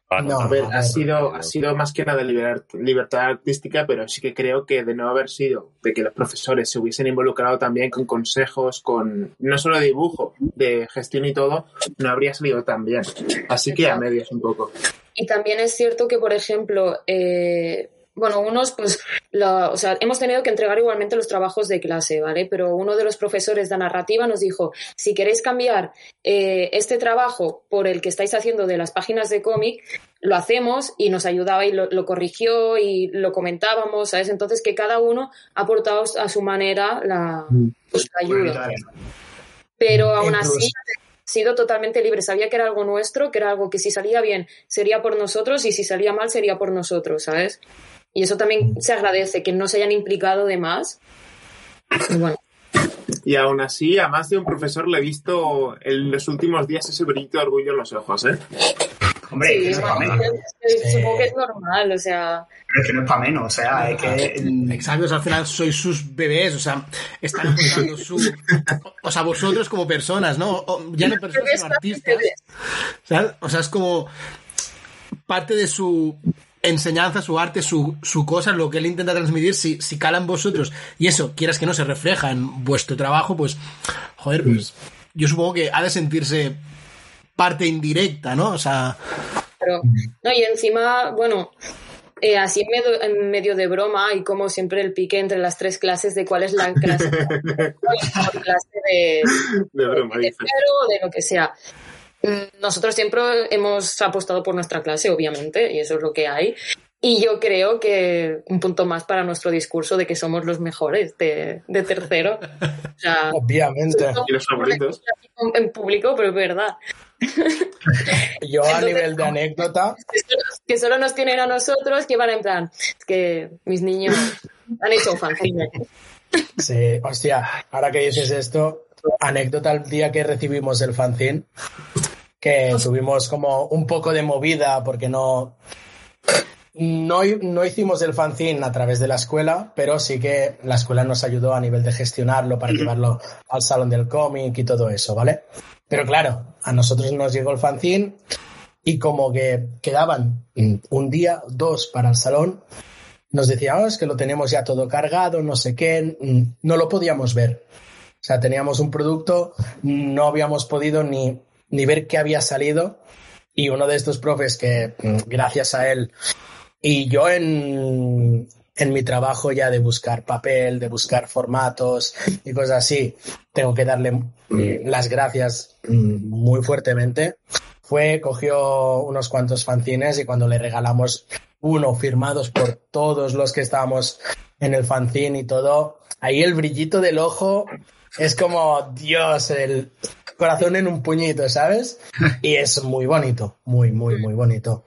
Para No, A ver, ha sido, ha sido más que nada liber- libertad artística, pero sí que creo que de no haber sido de que los profesores se hubiesen involucrado también con consejos, con no solo de dibujo, de gestión y todo, no habría salido tan bien. Así que a medias un poco. Y también es cierto que, por ejemplo, eh, bueno, unos, pues, la- o sea, hemos tenido que entregar igualmente los trabajos de clase, ¿vale? Pero uno de los profesores de narrativa nos dijo, si queréis cambiar eh, este trabajo por el que estáis haciendo de las páginas de cómic, lo hacemos y nos ayudaba y lo, lo corrigió y lo comentábamos, ¿sabes? Entonces que cada uno ha aportado a su manera la, pues, la ayuda. Pero aún Incluso- así ha sido totalmente libre. Sabía que era algo nuestro, que era algo que si salía bien sería por nosotros y si salía mal sería por nosotros, ¿sabes? Y eso también se agradece, que no se hayan implicado de más. Y bueno, Y aún así, a más de un profesor le he visto en los últimos días ese brillito de orgullo en los ojos, ¿eh? hombre, sí, es que no es para menos, supongo que es normal, o sea, pero es que no es para menos, o sea, es que... mm, Exacto, o sea, al final sois sus bebés, o sea, están aportando su... O sea, vosotros como personas, ¿no? O- ya no personas, sino artistas. ¿sabes? O sea, es como parte de su enseñanza, su arte, su, su cosa, lo que él intenta transmitir, si, si cala en vosotros y eso, quieras que no se refleja en vuestro trabajo, pues, joder, pues yo supongo que ha de sentirse parte indirecta, ¿no? O sea, pero, no, y encima, bueno, eh, así en medio, en medio de broma y como siempre el pique entre las tres clases de cuál es la clase, [laughs] la clase de, De broma, de de lo que sea. Nosotros siempre hemos apostado por nuestra clase, obviamente, y eso es lo que hay. Y yo creo que un punto más para nuestro discurso de que somos los mejores de, de tercero. O sea, Obviamente. Y los favoritos. en público, pero es verdad. Yo a Entonces, nivel de anécdota, Que solo, que solo nos tienen a nosotros, que van en plan, es que mis niños han hecho un fanzine. sí, hostia, ahora que dices esto, anécdota el día que recibimos el fanzine, que tuvimos como un poco de movida porque no, no, no hicimos el fanzine a través de la escuela, pero sí que la escuela nos ayudó a nivel de gestionarlo para llevarlo al salón del cómic y todo eso, ¿vale? Pero claro, a nosotros nos llegó el fanzine y como que quedaban un día, dos para el salón, nos decían, "Oh, es que lo tenemos ya todo cargado, no sé qué, no lo podíamos ver. O sea, teníamos un producto, no habíamos podido ni, ni ver qué había salido. Y uno de estos profes que, mm, gracias a él, y yo en, en mi trabajo ya de buscar papel, de buscar formatos y cosas así, tengo que darle mm, las gracias mm, muy fuertemente. Fue, cogió unos cuantos fanzines y cuando le regalamos uno firmados por todos los que estábamos en el fanzine y todo, ahí el brillito del ojo es como, Dios, el corazón en un puñito, ¿sabes? Y es muy bonito, muy, muy, muy bonito.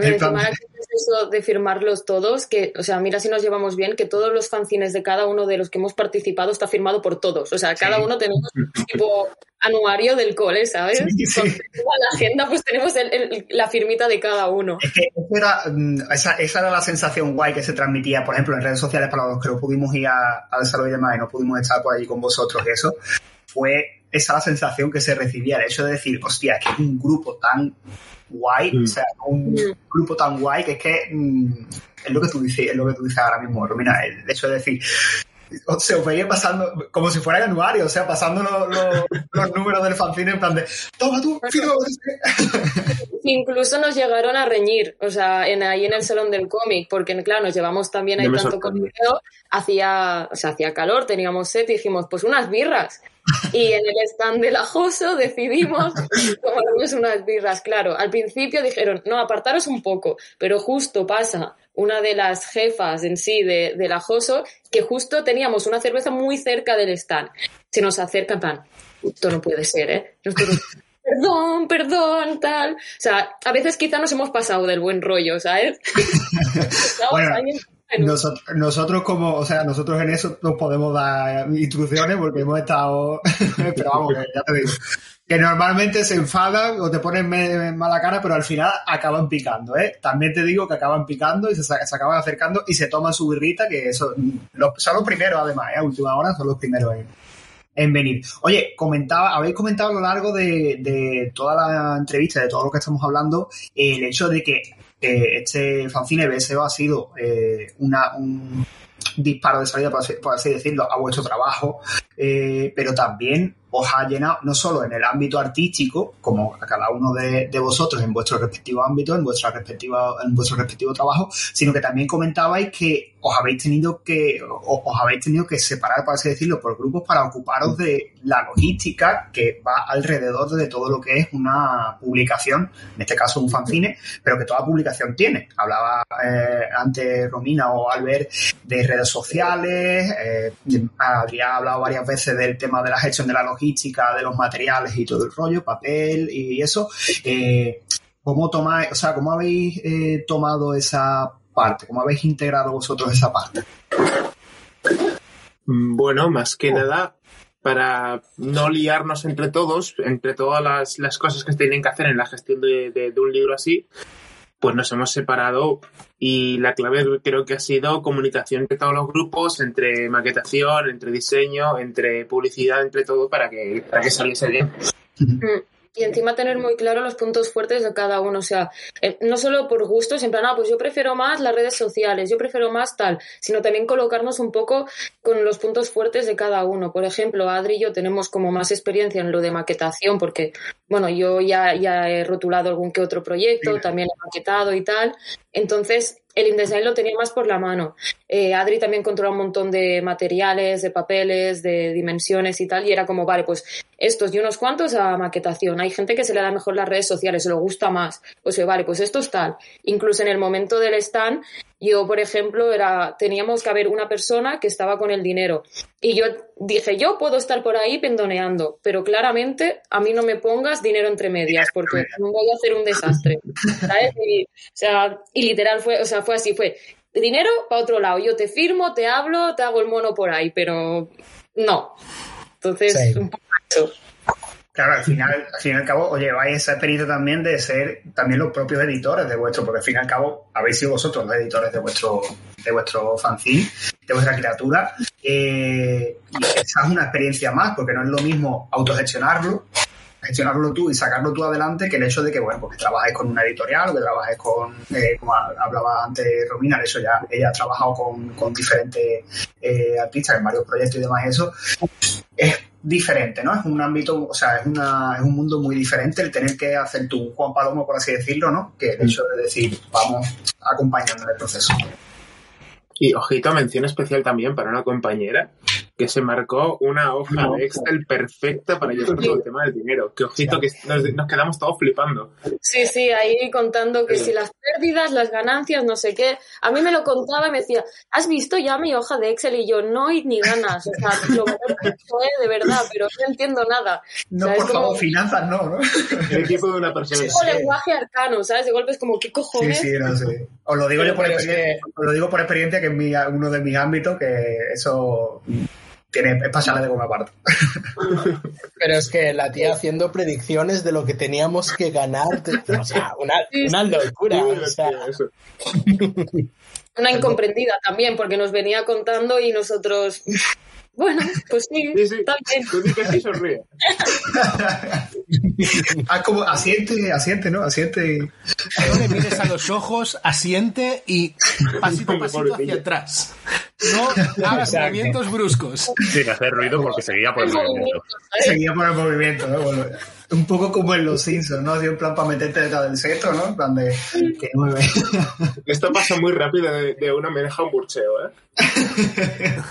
Eso de firmarlos todos, que, o sea, mira si nos llevamos bien, que todos los fanzines de cada uno de los que hemos participado está firmado por todos. O sea, cada Sí. uno tenemos tipo anuario del cole, ¿sabes? Sí, sí. Con toda la agenda, pues tenemos el- el- la firmita de cada uno. Es que eso era, mm, esa, esa era la sensación guay que se transmitía, por ejemplo, en redes sociales para los que no pudimos ir a- al salón y demás y no pudimos estar por allí con vosotros y eso, fue esa la sensación que se recibía, el hecho de decir, hostia, es que es un grupo tan guay, Mm. o sea, un Mm. grupo tan guay que es que mm, es lo que tú dices, es lo que tú dices ahora mismo, Romina, el hecho de decir, o se os veía pasando como si fuera el anuario, o sea, pasando los, los- [laughs] los números del fanzine en plan de, toma tú, firma, [laughs] Incluso nos llegaron a reñir, o sea, en, ahí en el salón del cómic, porque claro, nos llevamos también ahí tanto sorprende. contenido, hacía, o sea, hacía calor, teníamos set y dijimos, pues unas birras. Y en el stand del ajoso decidimos [laughs] tomarnos unas birras. Claro, al principio dijeron, no, apartaros un poco, pero justo pasa una de las jefas en sí de, del ajoso, que justo teníamos una cerveza muy cerca del stand. Se nos acerca en plan, esto no puede ser, ¿eh? Nosotros, [laughs] perdón, perdón, tal. O sea, a veces quizá nos hemos pasado del buen rollo, ¿sabes? [laughs] Estamos Bueno, ahí en- Nosotros, nosotros como, o sea, nosotros en eso nos podemos dar instrucciones porque hemos estado, [laughs] pero vamos, ya te digo, que normalmente se enfadan o te ponen mala cara, pero al final acaban picando, ¿eh? También te digo que acaban picando y se, acaban acercando y se toman su birrita, que eso, son los primeros además, ¿eh? A última hora son los primeros en, en venir. Oye, comentaba, habéis comentado a lo largo de toda la entrevista, de todo lo que estamos hablando, el hecho de que este fanzine BSO ha sido eh, una, un disparo de salida, por así, por así decirlo, a vuestro trabajo, eh, pero también os ha llenado, no solo en el ámbito artístico, como a cada uno de, vosotros en vuestro respectivo ámbito, en, vuestra respectiva, en vuestro respectivo trabajo, sino que también comentabais que os habéis tenido que, os habéis tenido que separar, por así decirlo, por grupos para ocuparos de la logística que va alrededor de todo lo que es una publicación, en este caso un fanzine, pero que toda publicación tiene. Hablaba eh, antes Romina o Albert de redes sociales, eh, Adrián ha hablado varias veces del tema de la gestión de la logística, de los materiales y todo el rollo, papel y eso. Eh, ¿Cómo tomáis, o sea, cómo habéis eh, tomado esa parte? ¿Cómo habéis integrado vosotros esa parte? Mm, Bueno, más que nada, para no liarnos entre todos, entre todas las, las cosas que se tienen que hacer en la gestión de, de- de un libro así, pues nos hemos separado y la clave creo que ha sido comunicación entre todos los grupos, entre maquetación, entre diseño, entre publicidad, entre todo para que, para que saliese bien. Y encima tener muy claro los puntos fuertes de cada uno. O sea, eh, no solo por gustos, en plan, ah, pues yo prefiero más las redes sociales, yo prefiero más tal, sino también colocarnos un poco con los puntos fuertes de cada uno. Por ejemplo, Adri y yo tenemos como más experiencia en lo de maquetación, porque, bueno, yo ya, ya he rotulado algún que otro proyecto, Sí. también he maquetado y tal. Entonces, el InDesign lo tenía más por la mano. Eh, Adri también controla un montón de materiales, de papeles, de dimensiones y tal, y era como, vale, pues estos y unos cuantos a maquetación. Hay gente que se le da mejor las redes sociales, se lo gusta más. Pues eh, vale, pues esto es tal. Incluso en el momento del stand, yo, por ejemplo, era, teníamos que haber una persona que estaba con el dinero. Y yo dije, yo puedo estar por ahí pendoneando, pero claramente a mí no me pongas dinero entre medias, porque no voy a hacer un desastre. ¿Sabes? Y, o sea, y literal fue, o sea, fue así, fue dinero para otro lado. Yo te firmo, te hablo, te hago el mono por ahí, pero no. Entonces, Sí. un poco eso. Claro, al final, al fin y al cabo, os lleváis esa experiencia también de ser también los propios editores de vuestro, porque al fin y al cabo habéis sido vosotros los editores de vuestro, de vuestro fanzine, de vuestra criatura. Eh, esa es una experiencia más, porque no es lo mismo autogestionarlo, gestionarlo tú y sacarlo tú adelante que el hecho de que, bueno, porque trabajes con una editorial o que trabajes con, eh, como hablaba antes Romina, eso ya ella ha trabajado con, con diferentes eh, artistas en varios proyectos y demás, eso es diferente, ¿no? Es un ámbito, o sea, es, una, es un mundo muy diferente el tener que hacer tu Juan Palomo, por así decirlo, ¿no? Que el hecho de decir, vamos acompañando el proceso. Y ojito, mención especial también para una compañera que se marcó una hoja de Excel perfecta para llevar todo el tema del dinero. Que ojito que nos, nos quedamos todos flipando. Sí, sí, ahí contando que si las pérdidas, las ganancias, no sé qué. A mí me lo contaba y me decía, ¿has visto ya mi hoja de Excel? Y yo, no, y ni ganas. O sea, lo mucho, eh, de verdad, pero no entiendo nada. No, O sea, es por favor, como- finanzas no, ¿no? El equipo de una persona. es como lenguaje arcano, ¿sabes? De golpe es como, ¿qué Sí, cojones? sí, no sé. Os lo digo Pero- yo por experiencia, os lo digo por experiencia que es mi- uno de mis ámbitos que eso tiene es pasarle de goma aparte. [laughs] Pero es que la tía haciendo predicciones de lo que teníamos que ganar. O sea, una, una locura. O sea. [laughs] Una incomprendida también, porque nos venía contando y nosotros, bueno, pues sí, Sí, sí. está bien. Tú di que sí, sonríe. [laughs] Ah, como asiente, asiente, ¿no? Asiente y... No le mires a los ojos, asiente y pasito a pasito hacia atrás. No hagas movimientos bruscos. Sin hacer ruido porque seguía por el movimiento. seguía por el movimiento, ¿no? Un poco como en los Simpsons, ¿no? Así en plan para meterte detrás del seto, ¿no? En plan de que nueve. [laughs] Esto pasa muy rápido de, de una meneja a un burcheo, ¿eh? [laughs]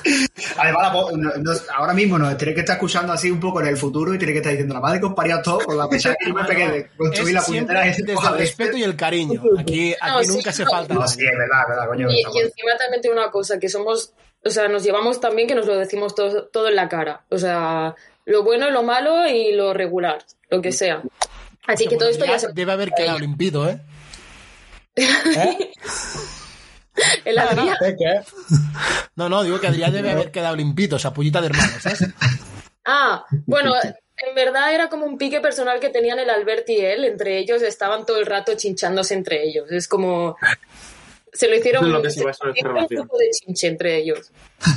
Además, la po- no- no- ahora mismo nos tiene que estar escuchando así un poco en el futuro y tiene que estar diciendo la madre que os parió todo por la pesada que yo me pegué de construir la puñetera desde el respeto y el cariño. [laughs] Aquí, aquí No, sí, nunca se no. falta. No, sí, es verdad, es verdad, coño. Y, encima también tengo una cosa, que somos, o sea, nos llevamos también que nos lo decimos todo, todo en la cara. O sea, lo bueno, lo malo y lo regular, lo que sea. Así que todo esto ya se... Debe haber quedado limpito, ¿eh? ¿eh? [laughs] El Adrián, ¿Eh, ¿Qué? No, no, digo que Adrián debe haber quedado limpito, esa pullita de hermano, ¿sabes? Ah, bueno, en verdad era como un pique personal que tenían el Albert y él, entre ellos estaban todo el rato chinchándose entre ellos. Es como... Se lo hicieron... Lo que se un grupo de chinche entre ellos.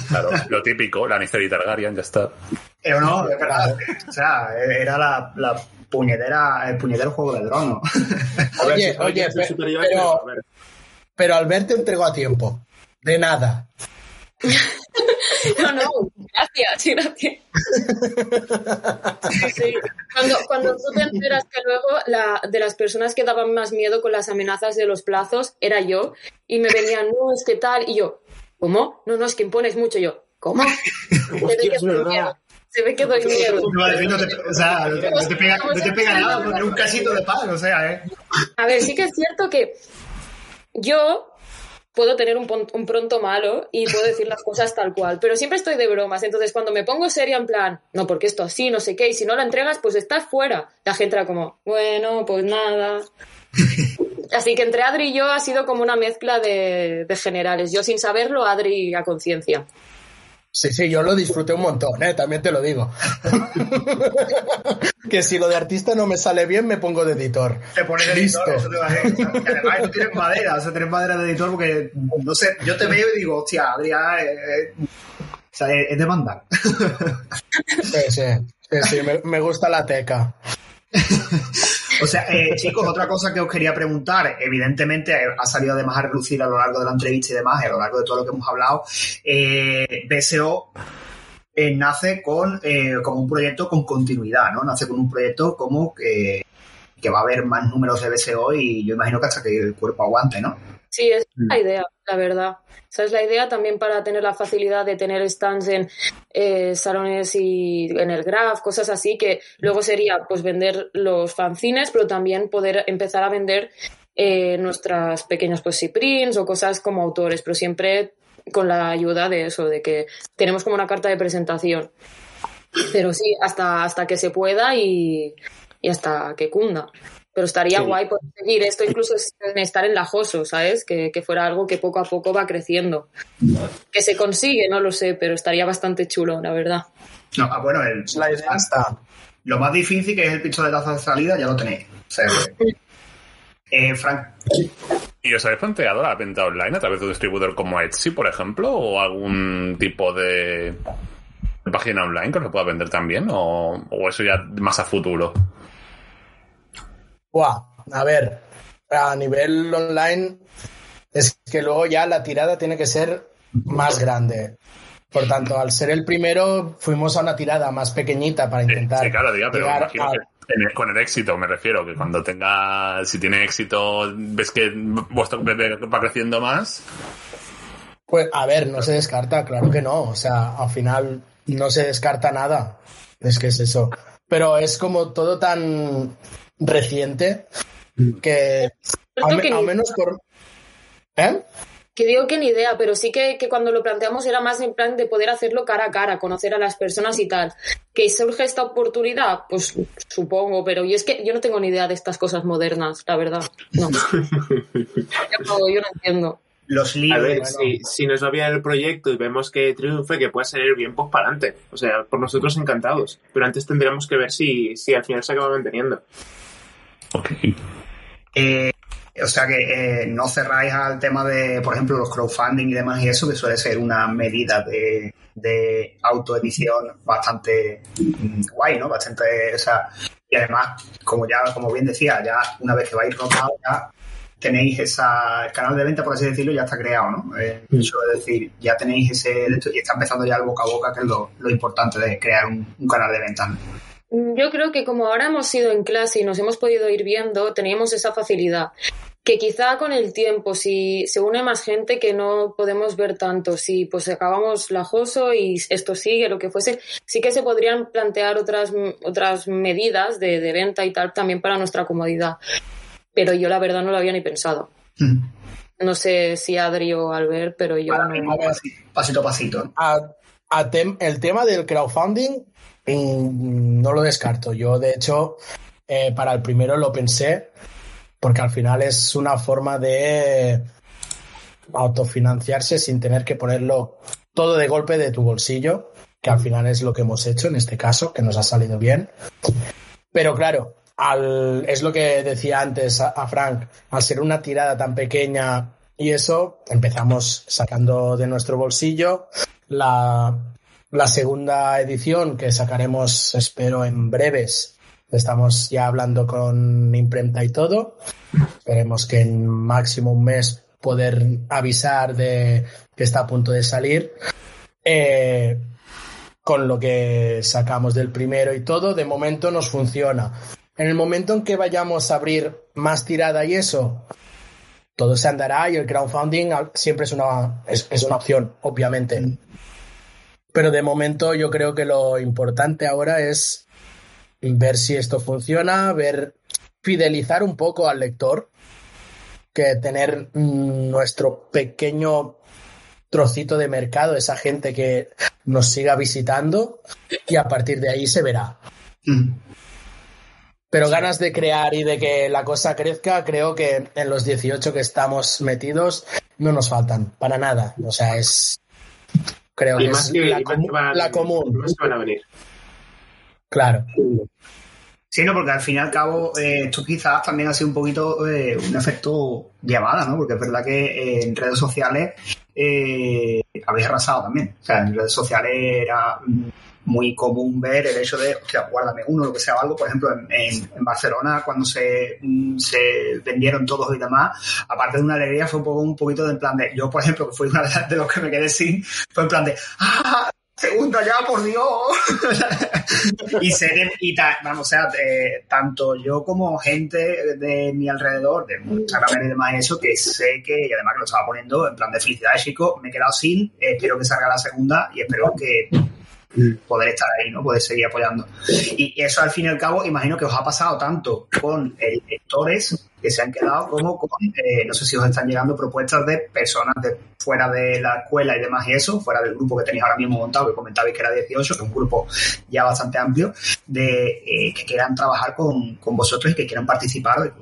Claro, lo típico, la y Targaryen, ya está. Eh, o no, es verdad. O sea, era la, la puñetera, el puñetero juego de ver, [laughs] Oye, si oye, pero- a ver. Pero Albert te entregó a tiempo. De nada. [laughs] No, no, gracias, gracias. Sí. Cuando, cuando tú te enteras que luego la, de las personas que daban más miedo con las amenazas de los plazos era yo, y me venían, no, es que tal, y yo, ¿cómo? No, no, es que impones mucho, y yo, ¿cómo? [laughs] Que es verdad. Se ve que doy miedo. No, te, o sea, no te, no te pega, no te pega nada un casito de pan, o sea, ¿eh? A ver, sí que es cierto que yo puedo tener un, pronto malo y puedo decir las cosas tal cual, pero siempre estoy de bromas. Entonces, cuando me pongo seria en plan, no, porque esto así, no sé qué, y si no la entregas, pues estás fuera. La gente era como, bueno, pues nada. [laughs] Así que entre Adri y yo ha sido como una mezcla de, de generales. Yo sin saberlo, Adri a conciencia. Sí, sí, yo lo disfruté un montón, ¿eh? también te lo digo. [laughs] que si lo de artista no me sale bien, me pongo de editor. Te pones de Listo. editor, eso te va a decir. Además tú tienes madera, o sea, tienes madera de editor porque, no sé, yo te veo y digo, hostia, Adrián, eh, eh, o sea, es, es de mandar. Sí, sí, sí, sí, me, me gusta la teca. [laughs] O sea, eh, chicos, otra cosa que os quería preguntar, evidentemente eh, ha salido además a relucir a lo largo de la entrevista y demás, a lo largo de todo lo que hemos hablado, eh, BSO eh, nace con como un proyecto con continuidad, ¿no? Nace con un proyecto como que va a haber más números de BSO y yo imagino que hasta que el cuerpo aguante, ¿no? Sí, es la idea, la verdad. Esa es la idea también para tener la facilidad de tener stands en eh, salones y en el Graph, cosas así, que luego sería pues vender los fanzines, pero también poder empezar a vender eh, nuestras pequeñas pues prints o cosas como autores, pero siempre con la ayuda de eso, de que tenemos como una carta de presentación. Pero sí, hasta, hasta que se pueda y, y hasta que cunda. Pero estaría Sí. guay poder seguir esto, incluso sin estar en la JOSO, ¿sabes? Que, que fuera algo que poco a poco va creciendo. Que se consigue, no lo sé, pero estaría bastante chulo, la verdad. No, ah, bueno, el, La idea está. lo más difícil que es el pistoletazo de salida ya lo tenéis. O sea, [laughs] eh, Frank, ¿Y os habéis planteado la venta online a través de un distribuidor como Etsy, por ejemplo? ¿O algún tipo de de página online que os lo pueda vender también? ¿O, o eso ya más a futuro? Buah, a ver, a nivel online es que luego ya la tirada tiene que ser más grande. Por tanto, al ser el primero, fuimos a una tirada más pequeñita para intentar sí, claro, diga, pero imagino a- que el- con el éxito me refiero, que cuando tenga, si tiene éxito, ves que vuestro bebé va creciendo más. Pues, a ver, no se descarta, claro que no. O sea, al final no se descarta nada. Es que es eso. Pero es como todo tan reciente que al, me- que menos por... ¿Eh? Que digo que ni idea, pero sí que, que cuando lo planteamos era más en plan de poder hacerlo cara a cara, conocer a las personas y tal. ¿Que surge esta oportunidad? Pues supongo, pero yo es que yo no tengo ni idea de estas cosas modernas, la verdad. No. yo, [laughs] no- yo no entiendo. Los A libros. ver, si, si nos va bien el proyecto y vemos que triunfe, que pueda salir bien, pues para adelante. O sea, por nosotros encantados. Pero antes tendríamos que ver si, si al final se acaba manteniendo. Ok. Eh, o sea que eh, no cerráis al tema de, por ejemplo, los crowdfunding y demás y eso, que suele ser una medida de, de autoedición bastante mm, guay, ¿no? Bastante, o sea, y además, como ya, como bien decía, ya una vez que vais rodado, ya tenéis esa, el canal de venta, por así decirlo, ya está creado, ¿no? Eh, eso es decir, ya tenéis ese, y está empezando ya el boca a boca, que es lo, lo importante de crear un, un canal de venta. ¿no? Yo creo que como ahora hemos ido en clase y nos hemos podido ir viendo, teníamos esa facilidad. Que quizá con el tiempo, si se une más gente que no podemos ver tanto, si pues acabamos la JOSO y esto sigue, lo que fuese, sí que se podrían plantear otras, otras medidas de, de venta y tal también para nuestra comodidad. Pero yo la verdad no lo había ni pensado. No sé si Adri o Albert, pero yo no. pasito, a pasito. a, a tem- el tema del crowdfunding mm, no lo descarto. Yo, de hecho, eh, para el primero lo pensé porque al final es una forma de autofinanciarse sin tener que ponerlo todo de golpe de tu bolsillo, que al final es lo que hemos hecho en este caso, que nos ha salido bien. Pero claro, al, es lo que decía antes a, a Frank, al ser una tirada tan pequeña y eso, empezamos sacando de nuestro bolsillo la, la segunda edición que sacaremos, espero, en breves. Estamos ya hablando con imprenta y todo. Esperemos que en máximo un mes poder avisar de que está a punto de salir. Eh, con lo que sacamos del primero y todo, de momento nos funciona. En el momento en que vayamos a abrir más tirada y eso, todo se andará y el crowdfunding siempre es una, es una opción, obviamente. Pero de momento yo creo que lo importante ahora es ver si esto funciona, ver, fidelizar un poco al lector, que tener mm, nuestro pequeño trocito de mercado, esa gente que nos siga visitando y a partir de ahí se verá. Mm. Pero ganas de crear y de que la cosa crezca, creo que en los 18 que estamos metidos no nos faltan, para nada. O sea, es. Creo Y que más es que, la, que van- la común. más que van a venir. Claro. Sí, no, porque al fin y al cabo eh, esto quizás también ha sido un poquito eh, un efecto llamada, ¿no? Porque es verdad que eh, en redes sociales eh, habéis arrasado también. O sea, en redes sociales era mm, muy común ver el hecho de, hostia, guárdame uno, lo que sea, algo. Por ejemplo, en, Barcelona, cuando se, mm, se vendieron todos y demás, aparte de una alegría, fue un, poco, un poquito de en plan de, yo, por ejemplo, que fui una de, los que me quedé sin, fue en plan de, ¡ah! Segunda ya, por Dios. [laughs] y sé y ta- vamos, o sea, eh, tanto yo como gente de mi alrededor, de Instagram y demás, eso, que sé que, y además que lo estaba poniendo en plan de felicidades, chicos, me he quedado sin, espero que salga la segunda y espero que poder estar ahí, ¿no? Poder seguir apoyando. Y eso al fin y al cabo, imagino que os ha pasado tanto con eh, lectores que se han quedado como con, eh, no sé si os están llegando propuestas de personas de fuera de la escuela y demás y eso, fuera del grupo que tenéis ahora mismo montado, que comentabais que era 18, que es un grupo ya bastante amplio, de eh, que quieran trabajar con, con vosotros y que quieran participar de,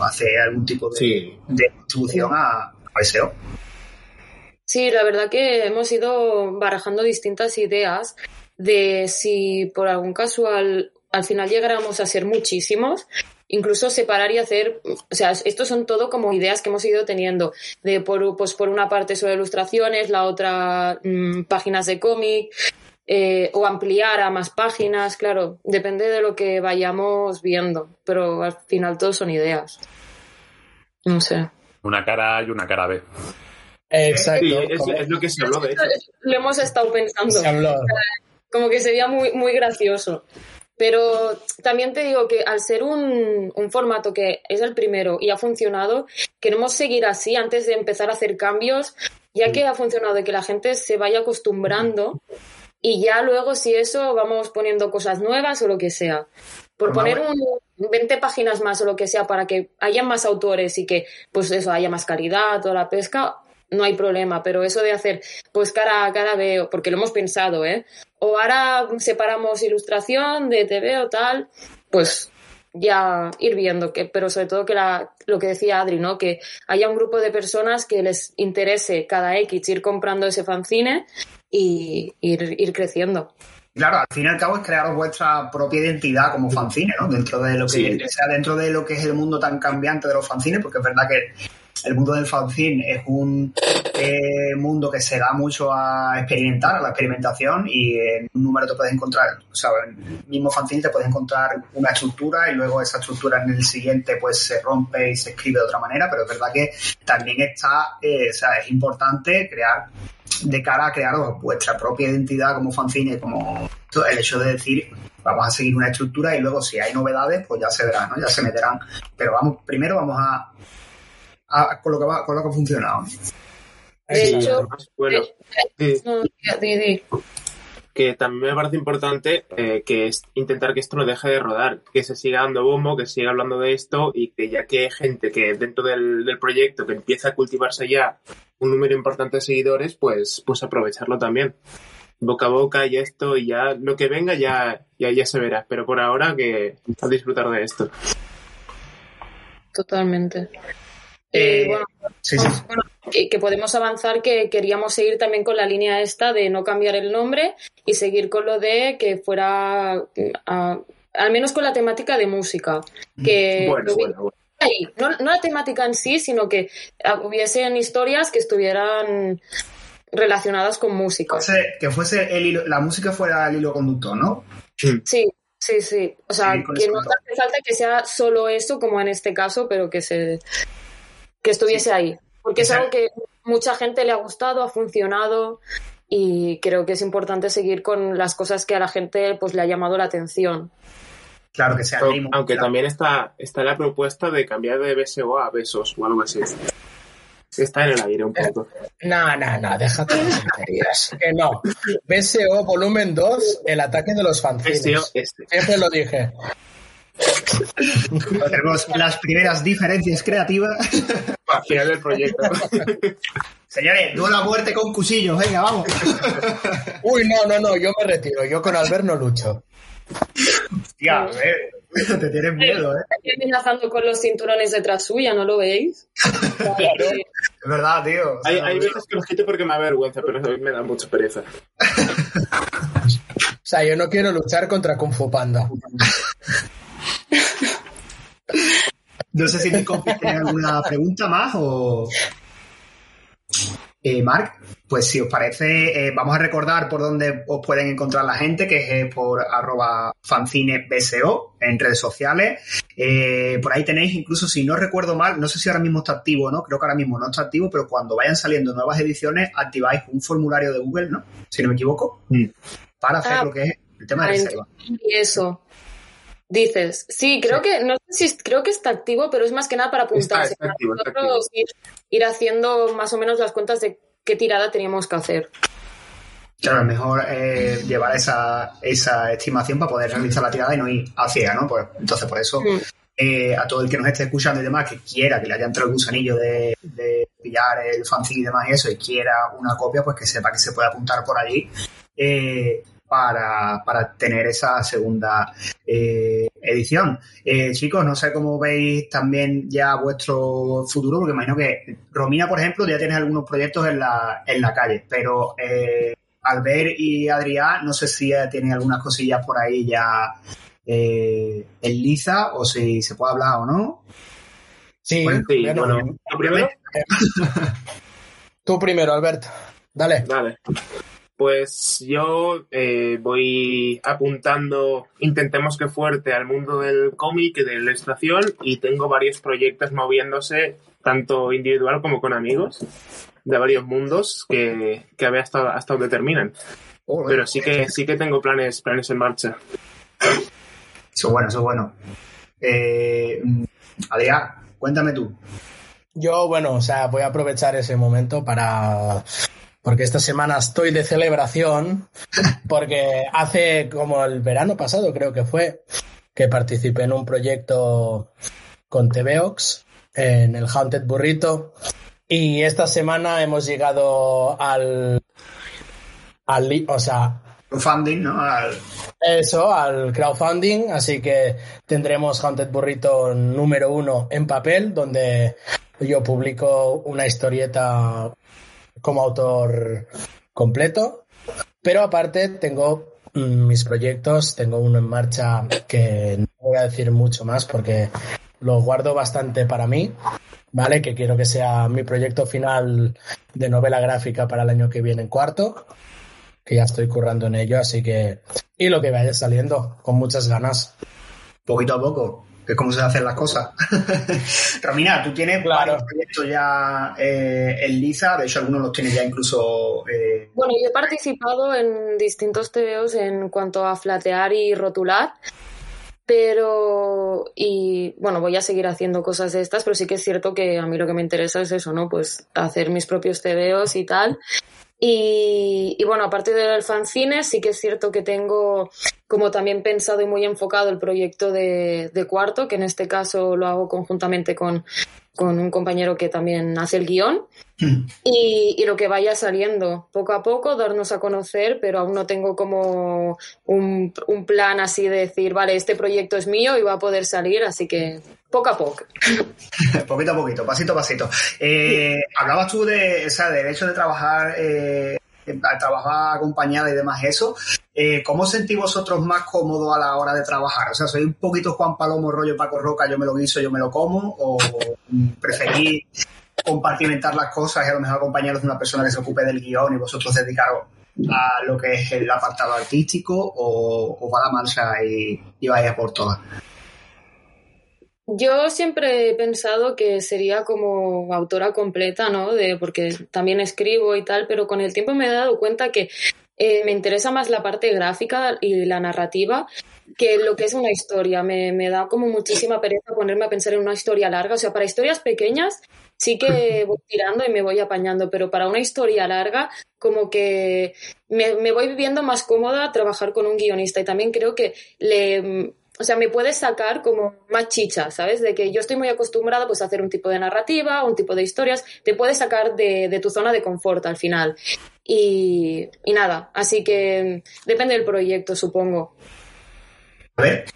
hacer algún tipo de, Sí. de contribución a, a SEO. Sí, la verdad que hemos ido barajando distintas ideas de si por algún casual al final llegáramos a ser muchísimos, incluso separar y hacer, o sea, estos son todo como ideas que hemos ido teniendo, de por, pues por una parte sobre ilustraciones, la otra mm, páginas de cómic, eh, o ampliar a más páginas, claro, depende de lo que vayamos viendo, pero al final todo son ideas. No sé. Una cara A y una cara B. Exacto. Sí, es, es lo que se habló, de hecho. Lo hemos estado pensando. Se habló. como que sería muy, muy gracioso. Pero también te digo que al ser un, un formato que es el primero y ha funcionado, queremos seguir así antes de empezar a hacer cambios, ya que ha funcionado y que la gente se vaya acostumbrando. y ya luego si eso vamos poniendo cosas nuevas o lo que sea. Por Pues poner un 20 páginas más o lo que sea para que haya más autores y que pues eso haya más calidad, toda la pesca, no hay problema, pero eso de hacer pues cara a cara veo, porque lo hemos pensado, ¿eh? O ahora separamos ilustración de TV o tal, pues ya ir viendo que, pero sobre todo que la, lo que decía Adri, ¿no? Que haya un grupo de personas que les interese cada X ir comprando ese fanzine y ir, ir creciendo. Claro, al fin y al cabo es crear vuestra propia identidad como fanzine, ¿no? Dentro de lo que Sí. sea, dentro de lo que es el mundo tan cambiante de los fanzines, porque es verdad que el mundo del fanzine es un eh, mundo que se da mucho a experimentar, a la experimentación, y en un número te puedes encontrar, o sea, en el mismo fanzine te puedes encontrar una estructura y luego esa estructura en el siguiente pues se rompe y se escribe de otra manera, pero es verdad que también está, eh, o sea, es importante crear de cara a crearos vuestra propia identidad como fanzine, como el hecho de decir vamos a seguir una estructura y luego si hay novedades pues ya se verán, ¿no? ya se meterán. Pero vamos, primero vamos a, a con lo que va, con lo que ha funcionado. De Sí, hecho, además, bueno, di, di. que también me parece importante eh, que es intentar que esto no deje de rodar, que se siga dando bombo, que se siga hablando de esto y que ya que hay gente que dentro del, del proyecto que empieza a cultivarse ya un número importante de seguidores, pues, pues aprovecharlo también. Boca a boca y esto y ya lo que venga ya, ya, ya se verá, pero por ahora que a disfrutar de esto. Totalmente. Eh, Y bueno, Sí, sí. bueno, que, que podemos avanzar que queríamos seguir también con la línea esta de no cambiar el nombre y seguir con lo de que fuera ah, al menos con la temática de música que Bueno, que bueno, bueno. ahí. No, no la temática en sí sino que ah, hubiesen historias que estuvieran relacionadas con música Fuese- que fuese el hilo- la música fuera el hilo conductor, ¿no? sí sí sí o sea Sí, que no hace falta que sea solo eso como en este caso pero que se que estuviese ahí porque es algo que mucha gente le ha gustado ha funcionado y creo que es importante seguir con las cosas que a la gente pues le ha llamado la atención Claro que sea. Aunque Claro. también está, está la propuesta de cambiar de BSO a besos o algo así. Está en el aire un poco. No, no, no, déjate de tonterías. [laughs] Que no. BSO volumen 2, el ataque de los fanzines. este. Siempre lo dije. Tenemos las primeras diferencias creativas. Al final del proyecto. Señores, duelo a muerte con cuchillos, venga, vamos. Uy, no, no, no, yo me retiro. Yo con Albert no lucho. Tía, a ver, te tienes miedo, ¿eh? Estoy amenazando con los cinturones detrás suya ¿no lo veis? Es verdad, tío. O sea, hay, hay veces que los quito porque me avergüenza, pero hoy me da mucha pereza. O sea, yo no quiero luchar contra Kung Fu Panda. No sé si mis compis tienen alguna pregunta más o. Eh, Marc, pues si os parece, eh, vamos a recordar por dónde os pueden encontrar la gente, que es eh, por arroba fancinebso en redes sociales. Eh, por ahí tenéis, incluso si no recuerdo mal, no sé si ahora mismo está activo, ¿no? Creo que ahora mismo no está activo, pero cuando vayan saliendo nuevas ediciones, activáis un formulario de Google, ¿no? Si no me equivoco, para hacer Ah, lo que es el tema de Ah, reserva. Y eso. Dices, sí, creo que, no sé si creo que está activo, pero es más que nada para apuntarse. está activo, está Para nosotros ir, ir haciendo más o menos las cuentas de qué tirada teníamos que hacer. Claro, es mejor eh, llevar esa, esa estimación para poder realizar la tirada y no ir a ciega, ¿no? Pues, entonces, por eso, Mm. eh, a todo el que nos esté escuchando y demás, que quiera que le haya entrado el gusanillo de, de pillar el fanzine y demás y eso, y quiera una copia, pues que sepa que se puede apuntar por allí eh, para, para tener esa segunda eh, edición. Eh, chicos, no sé cómo veis también ya vuestro futuro, porque imagino que Romina, por ejemplo, ya tienes algunos proyectos en la, en la calle, pero eh, Albert y Adrián, no sé si ya tienen algunas cosillas por ahí ya eh, en liza o si se puede hablar o no. Sí, Bueno, Sí, bueno, bueno, ¿lo primero? tú primero, Albert. Dale. Vale. Pues yo eh, voy apuntando, intentemos que fuerte al mundo del cómic y de la ilustración y tengo varios proyectos moviéndose, tanto individual como con amigos, de varios mundos que, que a ver hasta, hasta donde terminan. Pero sí que sí que tengo planes, planes en marcha. Eso es bueno, eso es bueno. Eh, Adrián, cuéntame tú. Yo, bueno, o sea, voy a aprovechar ese momento para, porque esta semana estoy de celebración, porque hace como el verano pasado creo que fue, que participé en un proyecto con TVOX en el Haunted Burrito y esta semana hemos llegado al, al o sea, Crowdfunding, ¿no? Al- eso, al crowdfunding, así que tendremos Haunted Burrito número uno en papel, donde yo publico una historieta como autor completo, pero aparte tengo mm, mis proyectos, tengo uno en marcha que no voy a decir mucho más porque lo guardo bastante para mí, ¿vale? Que quiero que sea mi proyecto final de novela gráfica para el año que viene en cuarto que ya estoy currando en ello, así que... Y lo que vaya saliendo, con muchas ganas. poquito a poco, que es como se hacen las cosas. [laughs] Romina, tú tienes Claro. varios proyectos ya eh, en Liza, de hecho algunos los tienes ya incluso... eh, Bueno, yo he participado en distintos TVOs en cuanto a flatear y rotular, pero, y bueno, voy a seguir haciendo cosas de estas, pero sí que es cierto que a mí lo que me interesa es eso, ¿no? Pues hacer mis propios TVOs y tal. Y, y bueno, aparte del fanzine, sí que es cierto que tengo como también pensado y muy enfocado el proyecto de, de cuarto, que en este caso lo hago conjuntamente con, con un compañero que también hace el guion. Y, y lo que vaya saliendo, poco a poco, darnos a conocer, pero aún no tengo como un, un plan así de decir, vale, este proyecto es mío y va a poder salir, así que poco a poco. [laughs] poquito a poquito, pasito a pasito. Eh, hablabas tú de, o sea, del hecho de trabajar, eh, al trabajar acompañada y demás eso. Eh, ¿Cómo sentís vosotros más cómodos a la hora de trabajar? O sea, ¿soy un poquito Juan Palomo, rollo Paco Roca, yo me lo guiso, yo me lo como? ¿O preferís compartimentar las cosas y a lo mejor acompañaros de una persona que se ocupe del guion y vosotros dedicaros a lo que es el apartado artístico o, va la marcha y, y vais a por todas? Yo siempre he pensado que sería como autora completa, ¿no? De, porque también escribo y tal, pero con el tiempo me he dado cuenta que eh, me interesa más la parte gráfica y la narrativa que lo que es una historia. Me, me da como muchísima pereza ponerme a pensar en una historia larga. O sea, para historias pequeñas sí que voy tirando y me voy apañando, pero para una historia larga como que me, me voy viviendo más cómoda trabajar con un guionista y también creo que le o sea, me puedes sacar como más chicha, ¿sabes? De que yo estoy muy acostumbrada pues a hacer un tipo de narrativa, un tipo de historias, te puedes sacar de, tu zona de confort al final. Y, y nada, así que depende del proyecto, supongo. A ver,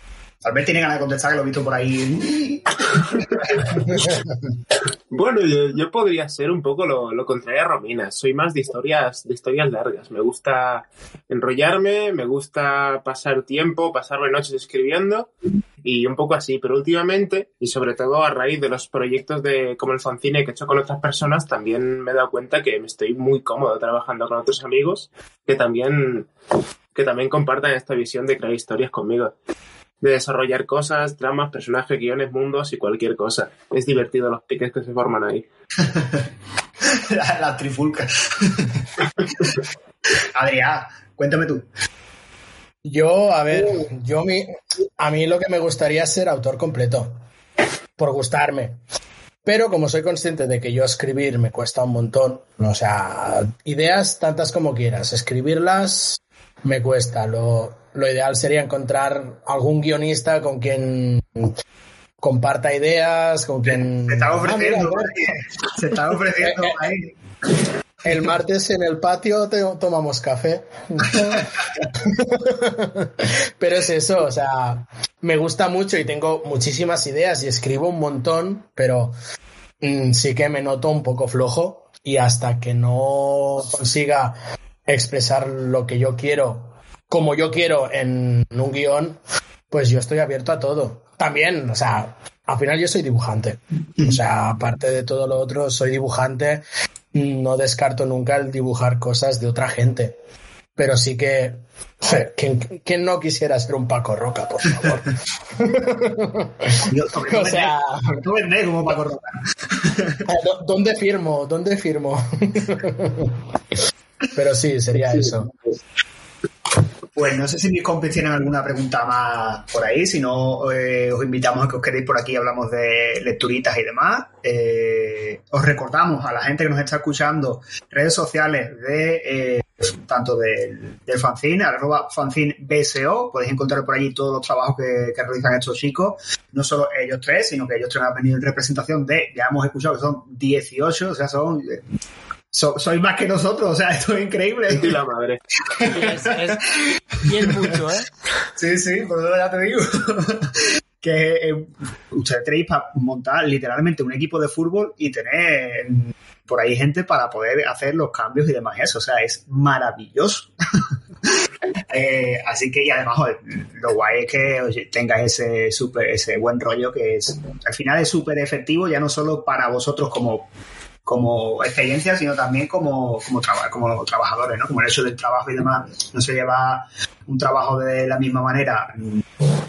Albert tiene ganas de contestar, que lo he visto por ahí. [laughs] Bueno, yo, yo podría ser un poco lo, lo contrario a Romina. Soy más de historias, de historias largas. Me gusta enrollarme, me gusta pasar tiempo, pasarme noches escribiendo y un poco así. Pero últimamente, y sobre todo a raíz de los proyectos de como el fanzine que he hecho con otras personas, también me he dado cuenta que me estoy muy cómodo trabajando con otros amigos que también, que también compartan esta visión de crear historias conmigo de desarrollar cosas, tramas, personajes, guiones, mundos y cualquier cosa. Es divertido los piques que se forman ahí. la, [laughs] la trifulca. [laughs] Adrián, cuéntame tú. Yo, a ver, yo mi, a mí lo que me gustaría es ser autor completo, por gustarme. Pero como soy consciente de que yo escribir me cuesta un montón, o sea, ideas tantas como quieras, escribirlas me cuesta. Lo, lo ideal sería encontrar algún guionista con quien comparta ideas, con quien... Se está Ah, ofreciendo, mira, se está ofreciendo [laughs] ahí. el martes en el patio te- tomamos café. [laughs] Pero es eso, o sea, me gusta mucho y tengo muchísimas ideas y escribo un montón, pero mm, sí que me noto un poco flojo y hasta que no consiga expresar lo que yo quiero, como yo quiero en un guion, pues yo estoy abierto a todo. También, o sea, al final yo soy dibujante. O sea, aparte de todo lo otro, soy dibujante. No descarto nunca el dibujar cosas de otra gente. Pero sí que. ¿Quién, no quisiera ser un Paco Roca, por favor? Yo, sobre [laughs] todo O sea- tú Ernest como Paco Roca. ¿Dó- ¿Dónde firmo? ¿Dónde firmo? [laughs] Pero sí, sería eso. Pues no sé si mis compis tienen alguna pregunta más por ahí, si no eh, os invitamos a que os quedéis por aquí, hablamos de lecturitas y demás. Eh, os recordamos a la gente que nos está escuchando redes sociales de eh, tanto del, del fanzine, arroba fanzine BSO, podéis encontrar por allí todos los trabajos que, realizan estos chicos, no solo ellos tres, sino que ellos tres han venido en representación de, ya hemos escuchado que son 18, o sea, son... so- sois más que nosotros, o sea, [laughs] esto es increíble. Y la madre. Es, es- y es mucho, ¿eh? Sí, sí, por eso ya te digo. [laughs] que eh, ustedes tenéis para montar literalmente un equipo de fútbol y tener por ahí gente para poder hacer los cambios y demás eso. O sea, es maravilloso. [laughs] Eh, así que, y además, joder, lo guay es que oye, tengáis ese, super, ese buen rollo que es, al final es súper efectivo, ya no solo para vosotros como como experiencia, sino también como, como, traba- como trabajadores, ¿no? Como el hecho del trabajo y demás, no se lleva un trabajo de la misma manera mm,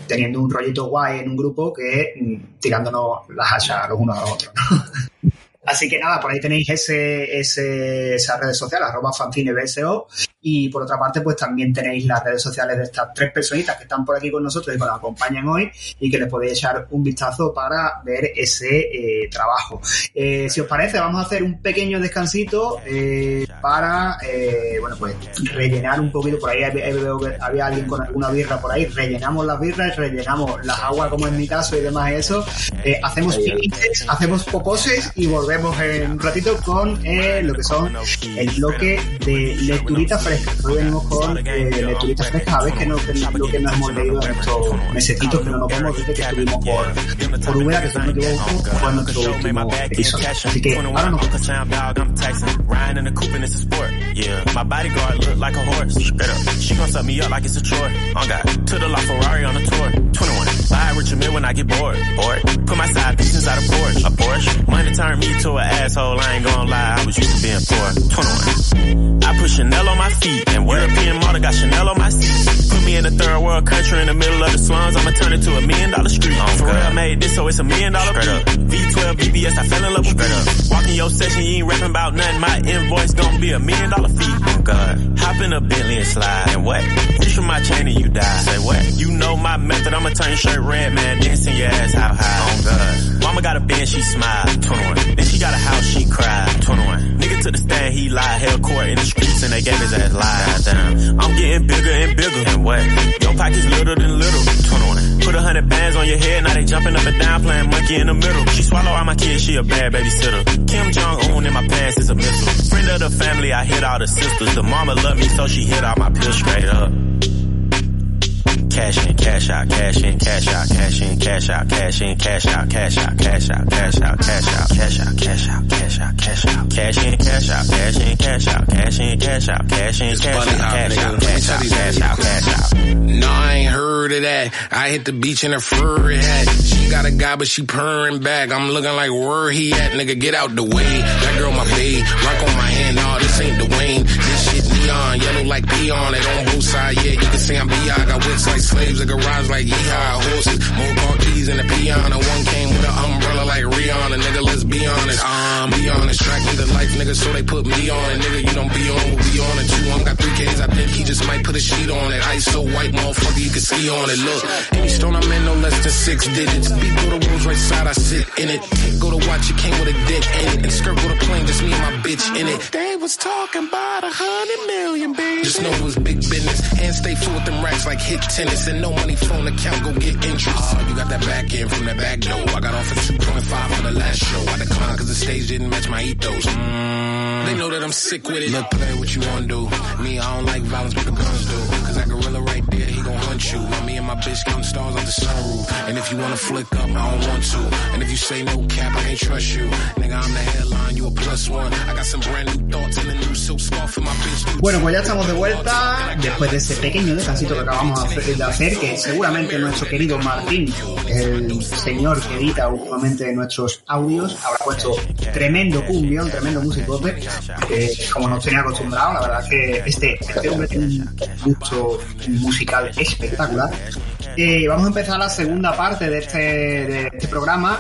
teniendo un rollito guay en un grupo que mm, tirándonos las hachas los unos a los otros, ¿no? [laughs] Así que nada, por ahí tenéis ese, ese, esa redes sociales, arroba fancinebso, y por otra parte, pues también tenéis las redes sociales de estas tres personitas que están por aquí con nosotros y que nos acompañan hoy y que les podéis echar un vistazo para ver ese eh, trabajo. Eh, si os parece, vamos a hacer un pequeño descansito eh, para, bueno, pues rellenar un poquito, por ahí. Había, veo que había alguien con alguna birra por ahí, rellenamos las birras, rellenamos las aguas como en mi caso y demás eso, hacemos piniches, hacemos poposes y volvemos volvemos en un ratito con eh, lo que son el bloque de lecturitas frescas. Hoy venimos con eh, lecturitas frescas, a ver que no, que, lo que nos hemos leído estos mesecitos que no nos vemos desde que estuvimos por, por que son motivos fue nuestro episodio. Así que ahora. Buy Richard Mill when I get bored. Bored. Put my side pieces out of Porsche. A Porsche. To an asshole. I ain't gonna lie, I was used to being poor. 21, I put Chanel on my feet and European model got Chanel on my seat. Put me in a third world country in the middle of the slums. I'ma turn it to a million dollar street. Oh, For real, I made this so it's a million dollar beat. V12 BBS, I fell in love with beat. Walking your session, you ain't rapping about nothing. My invoice gon' be a million dollar fee. Oh God, hop in a Bentley and slide. And what? Reach for my chain and you die. Say what? You know my method. I'ma turn your shirt red, man. Then send your ass out high. Oh God. Mama got a band, she smile. 21. Then she got a house, she cried. 21. Nigga to the stand, he lied. Hell court in the streets and they gave his ass lies. Damn. I'm getting bigger and bigger. And what? Your pocket's little than little. 21. Put a hundred bands on your head, now they jumping up and down, playing monkey in the middle. She swallow all my kids, she a bad babysitter. Kim Jong-un in my pants is a missile. Friend of the family, I hit all the sisters. The mama love me, so she hit all my pills straight up. Cash in, cash out, cash in, cash out, cash in, cash out, cash in, cash out, cash out, cash out, cash out, cash out, cash out, cash out, cash out, cash out, cash in, cash out, cash in, cash out, cash in, cash out, cash in, cash out, cash out, cash out, cash out, cash out. No, I ain't heard of that. I hit the beach in a furry hat. She got a guy, but she purring back. I'm looking like where he at, nigga. Get out the way. That girl my babe. Rock on my hand. Nah, this ain't Dwayne. This shit neon, yellow like peon. It on both sides. Yeah, you can see I'm B.I. Got whips like slaves. A garage like yeehaw. Horses, more car keys in the peon. And one came with an umbrella like Rihanna. Nigga, let's be honest. Um, be honest. Track the life, nigga. So they put me on it, nigga. You don't be on, what we on it. Two, I'm got three K's. I think he just might put a sheet on it. Ice so white, motherfucker, you can ski on it. Look, any stone I'm in, no less than six digits. Beat go the Rolls right side, I sit in it. Go to watch, it came with a dick in it. And skirt go to plane, just me and my bitch in it. They was talking about a hundred million, baby. Just know it was big business. And stay full with them racks like hit tennis. And no money phone account, go get interest. Oh, you got that back end from that back door. I got off at 2.5 for the last show. I declined cause the stage didn't match my ethos. Mm, they know that I'm sick with it. Look, play what you wanna do. Me, I don't like violence, but the guns do. Cause that gorilla right there, up. Bueno, pues ya estamos de vuelta. Después de ese pequeño descansito que acabamos de hacer- que seguramente nuestro querido Martín, el señor que edita últimamente nuestros audios, habrá puesto tremendo tremendo musicote, que como nos tenía acostumbrado, la verdad que este, este hombre tiene musical espectacular. [laughs] Vamos a empezar la segunda parte de este, de este programa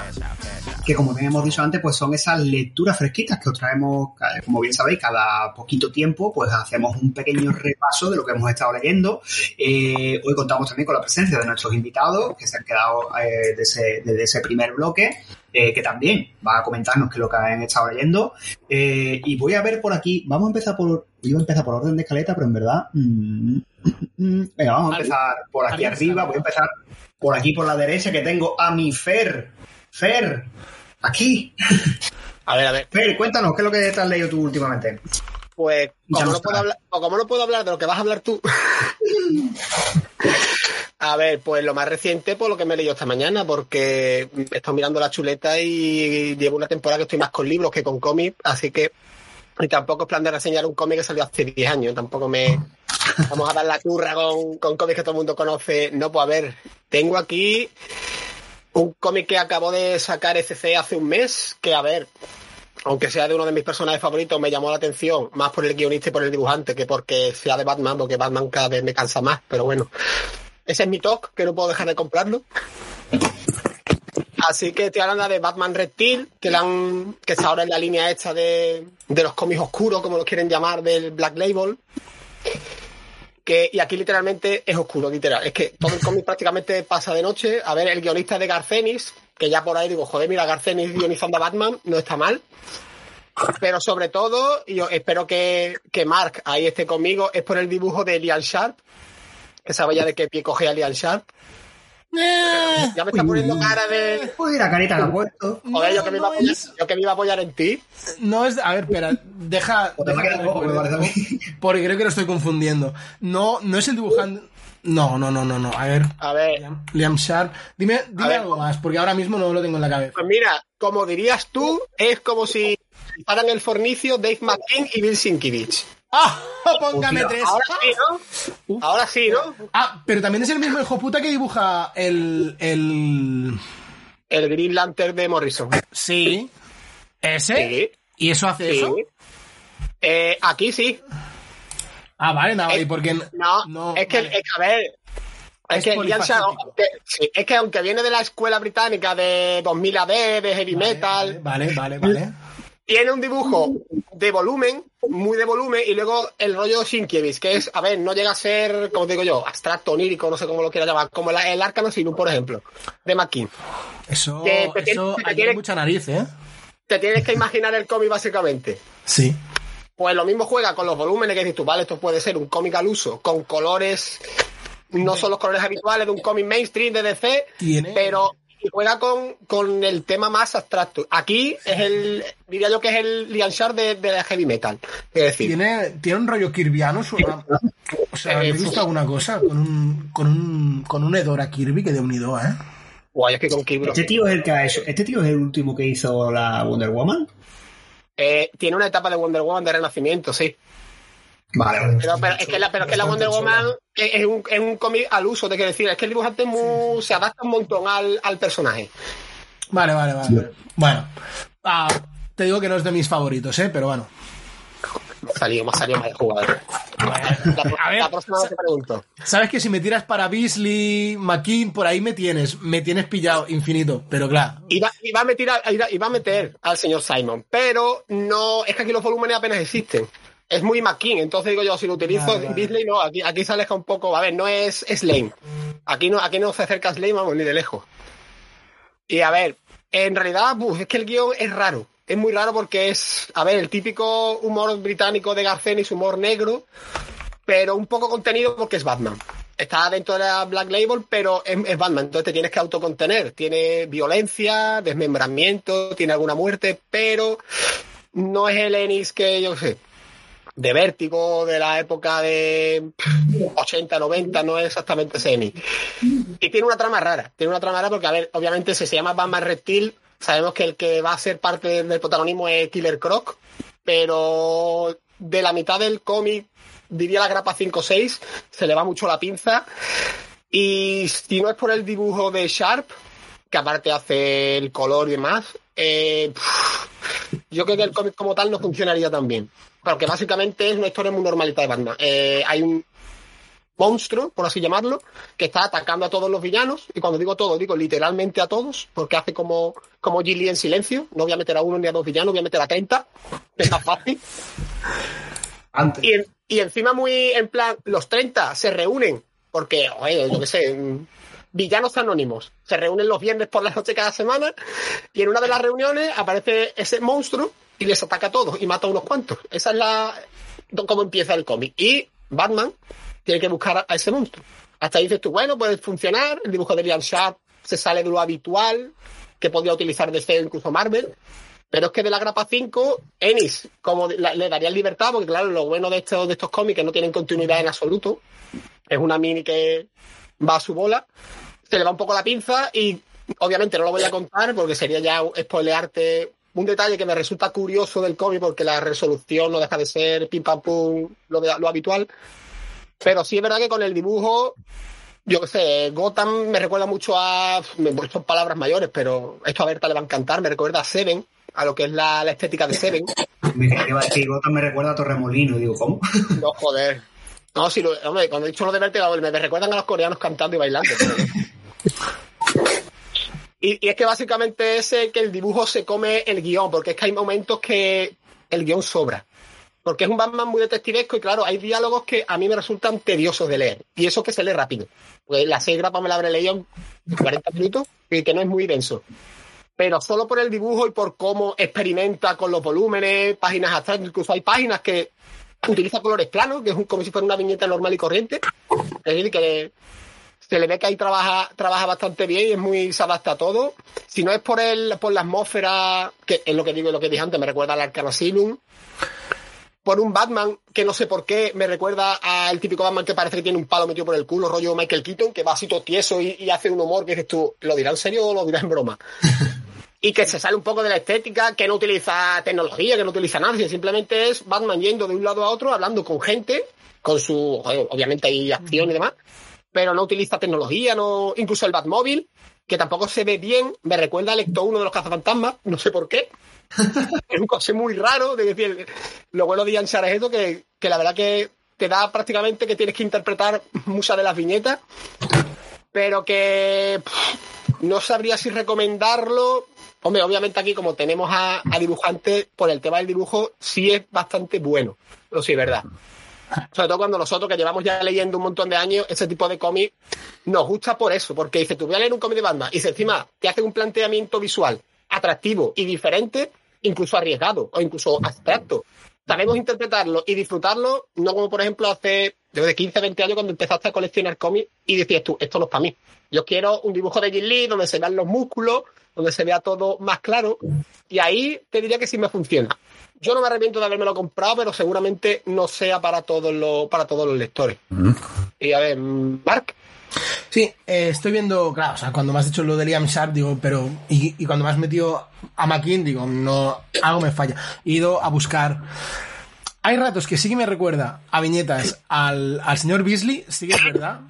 que como bien hemos dicho antes, pues son esas lecturas fresquitas que os traemos, como bien sabéis, cada poquito tiempo, pues hacemos un pequeño repaso de lo que hemos estado leyendo. Eh, hoy contamos también con la presencia de nuestros invitados, que se han quedado eh, de desde ese primer bloque, eh, que también va a comentarnos qué es lo que han estado leyendo. Eh, y voy a ver por aquí, vamos a empezar por, iba a empezar por orden de escaleta, pero en verdad, mm, mm, venga, vamos a empezar por aquí arriba, voy a empezar por aquí por la derecha, que tengo a mi Fer. Fer, aquí. [laughs] A ver, a ver. Fer, cuéntanos, ¿qué es lo que te has leído tú últimamente? Pues como no no, puedo está. hablar, o como no puedo hablar de lo que vas a hablar tú. [laughs] A ver, pues lo más reciente, pues lo que me he leído esta mañana, porque he estado mirando la chuleta y llevo una temporada que estoy más con libros que con cómics, así que y tampoco es plan de reseñar un cómic que salió hace 10 años, tampoco me vamos a dar la curra con, con cómics que todo el mundo conoce. No, pues a ver, tengo aquí un cómic que acabó de sacar SC hace un mes, que a ver, aunque sea de uno de mis personajes favoritos, me llamó la atención, más por el guionista y por el dibujante que porque sea de Batman, porque Batman cada vez me cansa más, pero bueno. Ese es mi talk, que no puedo dejar de comprarlo. Así que estoy hablando de Batman Reptil, que, la han, que está ahora en la línea esta de, de los cómics oscuros, como lo quieren llamar, del Black Label. Que, y aquí literalmente es oscuro, literal. Es que todo el cómic [laughs] prácticamente pasa de noche. A ver, el guionista de Garcenis, que ya por ahí digo, joder, mira, Garcenis guionizando a Batman, no está mal. Pero sobre todo, yo espero que, que Mark ahí esté conmigo, es por el dibujo de Lian Sharp. Que sabe ya de qué pie coge a Lian Sharp. Ya me está poniendo cara de. Uy, la carita la ha puesto. Joder, yo, que me iba a no apoyar, es- yo que me iba a apoyar en ti. No es. A ver, espera, deja. [laughs] Que me. Porque creo que lo estoy confundiendo. No, no es el dibujante. No, no, no, no, no. A ver. A ver, Liam, Liam Sharp. Dime, dime ver. algo más, porque ahora mismo no lo tengo en la cabeza. pues mira, como dirías tú, es como si paran el fornicio Dave McKean y Bill Sienkiewicz. ¡Ah! Póngame tres. Ahora sí, ¿no? Ahora sí, ¿no? Ah, pero también es el mismo hijo puta que dibuja el. el. El Green Lantern de Morrison. Sí. ¿Ese? Sí. ¿Y eso hace Sí. eso? Eh, aquí sí. Ah, vale, no, Eh, ¿y por qué No, es que, vale. es que, a ver. Es, Es que- sí, es que aunque viene de la escuela británica de 2000 AD, de heavy metal, Vale, vale, vale. Tiene un dibujo de volumen, muy de volumen, y luego el rollo Sienkiewicz, que es, a ver, no llega a ser, como digo yo, abstracto, onírico, no sé cómo lo quiera llamar, como la- el Arcano Sinum, por ejemplo, de McKean. Eso, Que te eso tienes- te aquí hay tienes- mucha nariz, ¿eh? Te tienes que imaginar el cómic básicamente. Sí. Pues lo mismo juega con los volúmenes que dices tú, vale, esto puede ser un cómic al uso, con colores, no son los colores habituales de un cómic mainstream de DC, Tiene- pero y juega con, con el tema más abstracto. Aquí es el, diría yo que es el Lian de, de la heavy metal. Es decir, Tiene, tiene un rollo kirviano, suena. O sea, Eh, ¿he visto alguna cosa? Con un, con un, con un Edora Kirby que de unido, ¿eh? guay, es que con Kirby- Este tío es el que ha hecho, este tío es el último que hizo la Wonder Woman. eh, tiene una etapa de Wonder Woman de renacimiento, sí. Vale, vale. Pero, pero es que la, pero es que la Wonder Woman es, es un, es un cómic al uso, te quiero decir, es que el dibujante muy- se adapta un montón al, al personaje. Vale, vale, vale. Bueno, ah, te digo que no es de mis favoritos, ¿eh? Pero bueno. Me ha salido, me ha salido mal jugador. La, A ver, la próxima vez te pregunto. Sabes que si me tiras para Beasley, McKean, por ahí me tienes. Me tienes pillado infinito. Pero claro. Iba, iba a meter iba a meter al señor Simon, pero no, es que aquí los volúmenes apenas existen. Es muy McKean, entonces digo yo, si lo utilizo Vale, en vale. Disney, no, aquí, aquí se aleja un poco, a ver, no es Slane. Aquí no, aquí no se acerca a Slane, vamos, ni de lejos. Y a ver, en realidad, es que el guion es raro. Es muy raro porque es, a ver, el típico humor británico de Garcenis, humor negro, pero un poco contenido porque es Batman. Está dentro de la Black Label, pero es, es Batman, entonces te tienes que autocontener. Tiene violencia, desmembramiento, tiene alguna muerte, pero no es el Ennis que yo sé, de vértigo de la época de 80, 90, no es exactamente Ennis. Y tiene una trama rara, tiene una trama rara porque, a ver, obviamente si se llama Batman Reptil, sabemos que el que va a ser parte del protagonismo es Killer Croc, pero de la mitad del cómic, diría la grapa 5 o 6, se le va mucho la pinza. Y si no es por el dibujo de Sharp, que aparte hace el color y demás, eh, yo creo que el cómic como tal no funcionaría tan bien. Porque básicamente es una historia muy normalita de Batman. Eh, hay un monstruo, por así llamarlo, que está atacando a todos los villanos. Y cuando digo todos, digo literalmente a todos, porque hace como, como Gilly en silencio. No voy a meter a uno ni a dos villanos, voy a meter a 30. [laughs] Es más fácil. Antes. Y, en- y encima muy en plan, los 30 se reúnen, porque, oye, yo qué sé, villanos anónimos, se reúnen los viernes por la noche cada semana, y en una de las reuniones aparece ese monstruo y les ataca a todos y mata a unos cuantos. Esa es la cómo empieza el cómic. Y Batman tiene que buscar a, ese monstruo. Hasta ahí dices tú, bueno, puede funcionar, el dibujo de Liam Sharp se sale de lo habitual, que podía utilizar DC incluso Marvel, pero es que de la grapa 5, Ennis, como le daría libertad, porque claro, lo bueno de estos, de estos cómics que no tienen continuidad en absoluto, es una mini que va a su bola, se le va un poco la pinza y obviamente no lo voy a contar porque sería ya spoilearte un detalle que me resulta curioso del cómic porque la resolución no deja de ser pim pam pum lo, de- lo habitual. Pero sí es verdad que con el dibujo, yo qué sé, Gotham me recuerda mucho a. Me he puesto palabras mayores, pero esto a Berta le va a encantar. Me recuerda a Seven, a lo que es la, la estética de Seven. [laughs] Mira, iba a decir, Gotham me recuerda a Torremolino. Digo, ¿cómo? [laughs] No, joder. No, si lo, hombre, cuando he dicho lo de verte, me me recuerdan a los coreanos cantando y bailando. pero- [laughs] Y, es que básicamente es que el dibujo se come el guion, porque es que hay momentos que el guion sobra. Porque es un Batman muy detectivesco y claro, hay diálogos que a mí me resultan tediosos de leer. Y eso que se lee rápido. Pues las seis grapas me la habré leído en 40 minutos y que no es muy denso. Pero solo por el dibujo y por cómo experimenta con los volúmenes, páginas atrás, incluso hay páginas que utiliza colores planos, que es como si fuera una viñeta normal y corriente. Es decir, que se le ve que ahí trabaja, trabaja bastante bien y es muy, se adapta a todo. Si no es por el, por la atmósfera, que es lo que digo y lo que dije antes, me recuerda al Arcana Asylum. Por un Batman que no sé por qué me recuerda al típico Batman que parece que tiene un palo metido por el culo, rollo Michael Keaton, que va así todo tieso y, y hace un humor que dices tú, ¿lo dirá en serio o lo dirá en broma? [laughs] y que se sale un poco de la estética, que no utiliza tecnología, que no utiliza nada, sino simplemente es Batman yendo de un lado a otro, hablando con gente, con su, obviamente hay acción y demás, pero no utiliza tecnología, no, incluso el Batmóvil, que tampoco se ve bien, me recuerda al Ecto 1 de los cazafantasmas, no sé por qué. [laughs] es un coche muy raro, de decir, lo bueno de Ian Shar es esto, que, que la verdad que te da prácticamente que tienes que interpretar muchas de las viñetas, pero que pff, no sabría si recomendarlo. Hombre, obviamente aquí como tenemos a, a dibujantes, por el tema del dibujo, sí es bastante bueno. Pero sí es verdad. Sobre todo cuando nosotros que llevamos ya leyendo un montón de años, ese tipo de cómic nos gusta por eso, porque dice, tú voy a leer un cómic de Batman y encima te hace un planteamiento visual atractivo y diferente, incluso arriesgado o incluso abstracto. Sabemos interpretarlo y disfrutarlo, no como por ejemplo hace de 15, 20 años cuando empezaste a coleccionar cómics y decías tú, esto no es para mí. Yo quiero un dibujo de Jim Lee donde se vean los músculos, donde se vea todo más claro y ahí te diría que sí me funciona. Yo no me arrepiento de haberme lo comprado, pero seguramente no sea para todos los, para todos los lectores. Y a ver, Mark, Sí, eh, estoy viendo, claro, o sea, cuando me has dicho lo de Liam Sharp, digo, pero, y, y cuando me has metido a McKean, digo, no, algo me falla. He ido a buscar. Hay ratos que sí que me recuerda a viñetas al, al señor Beasley, sí que es verdad.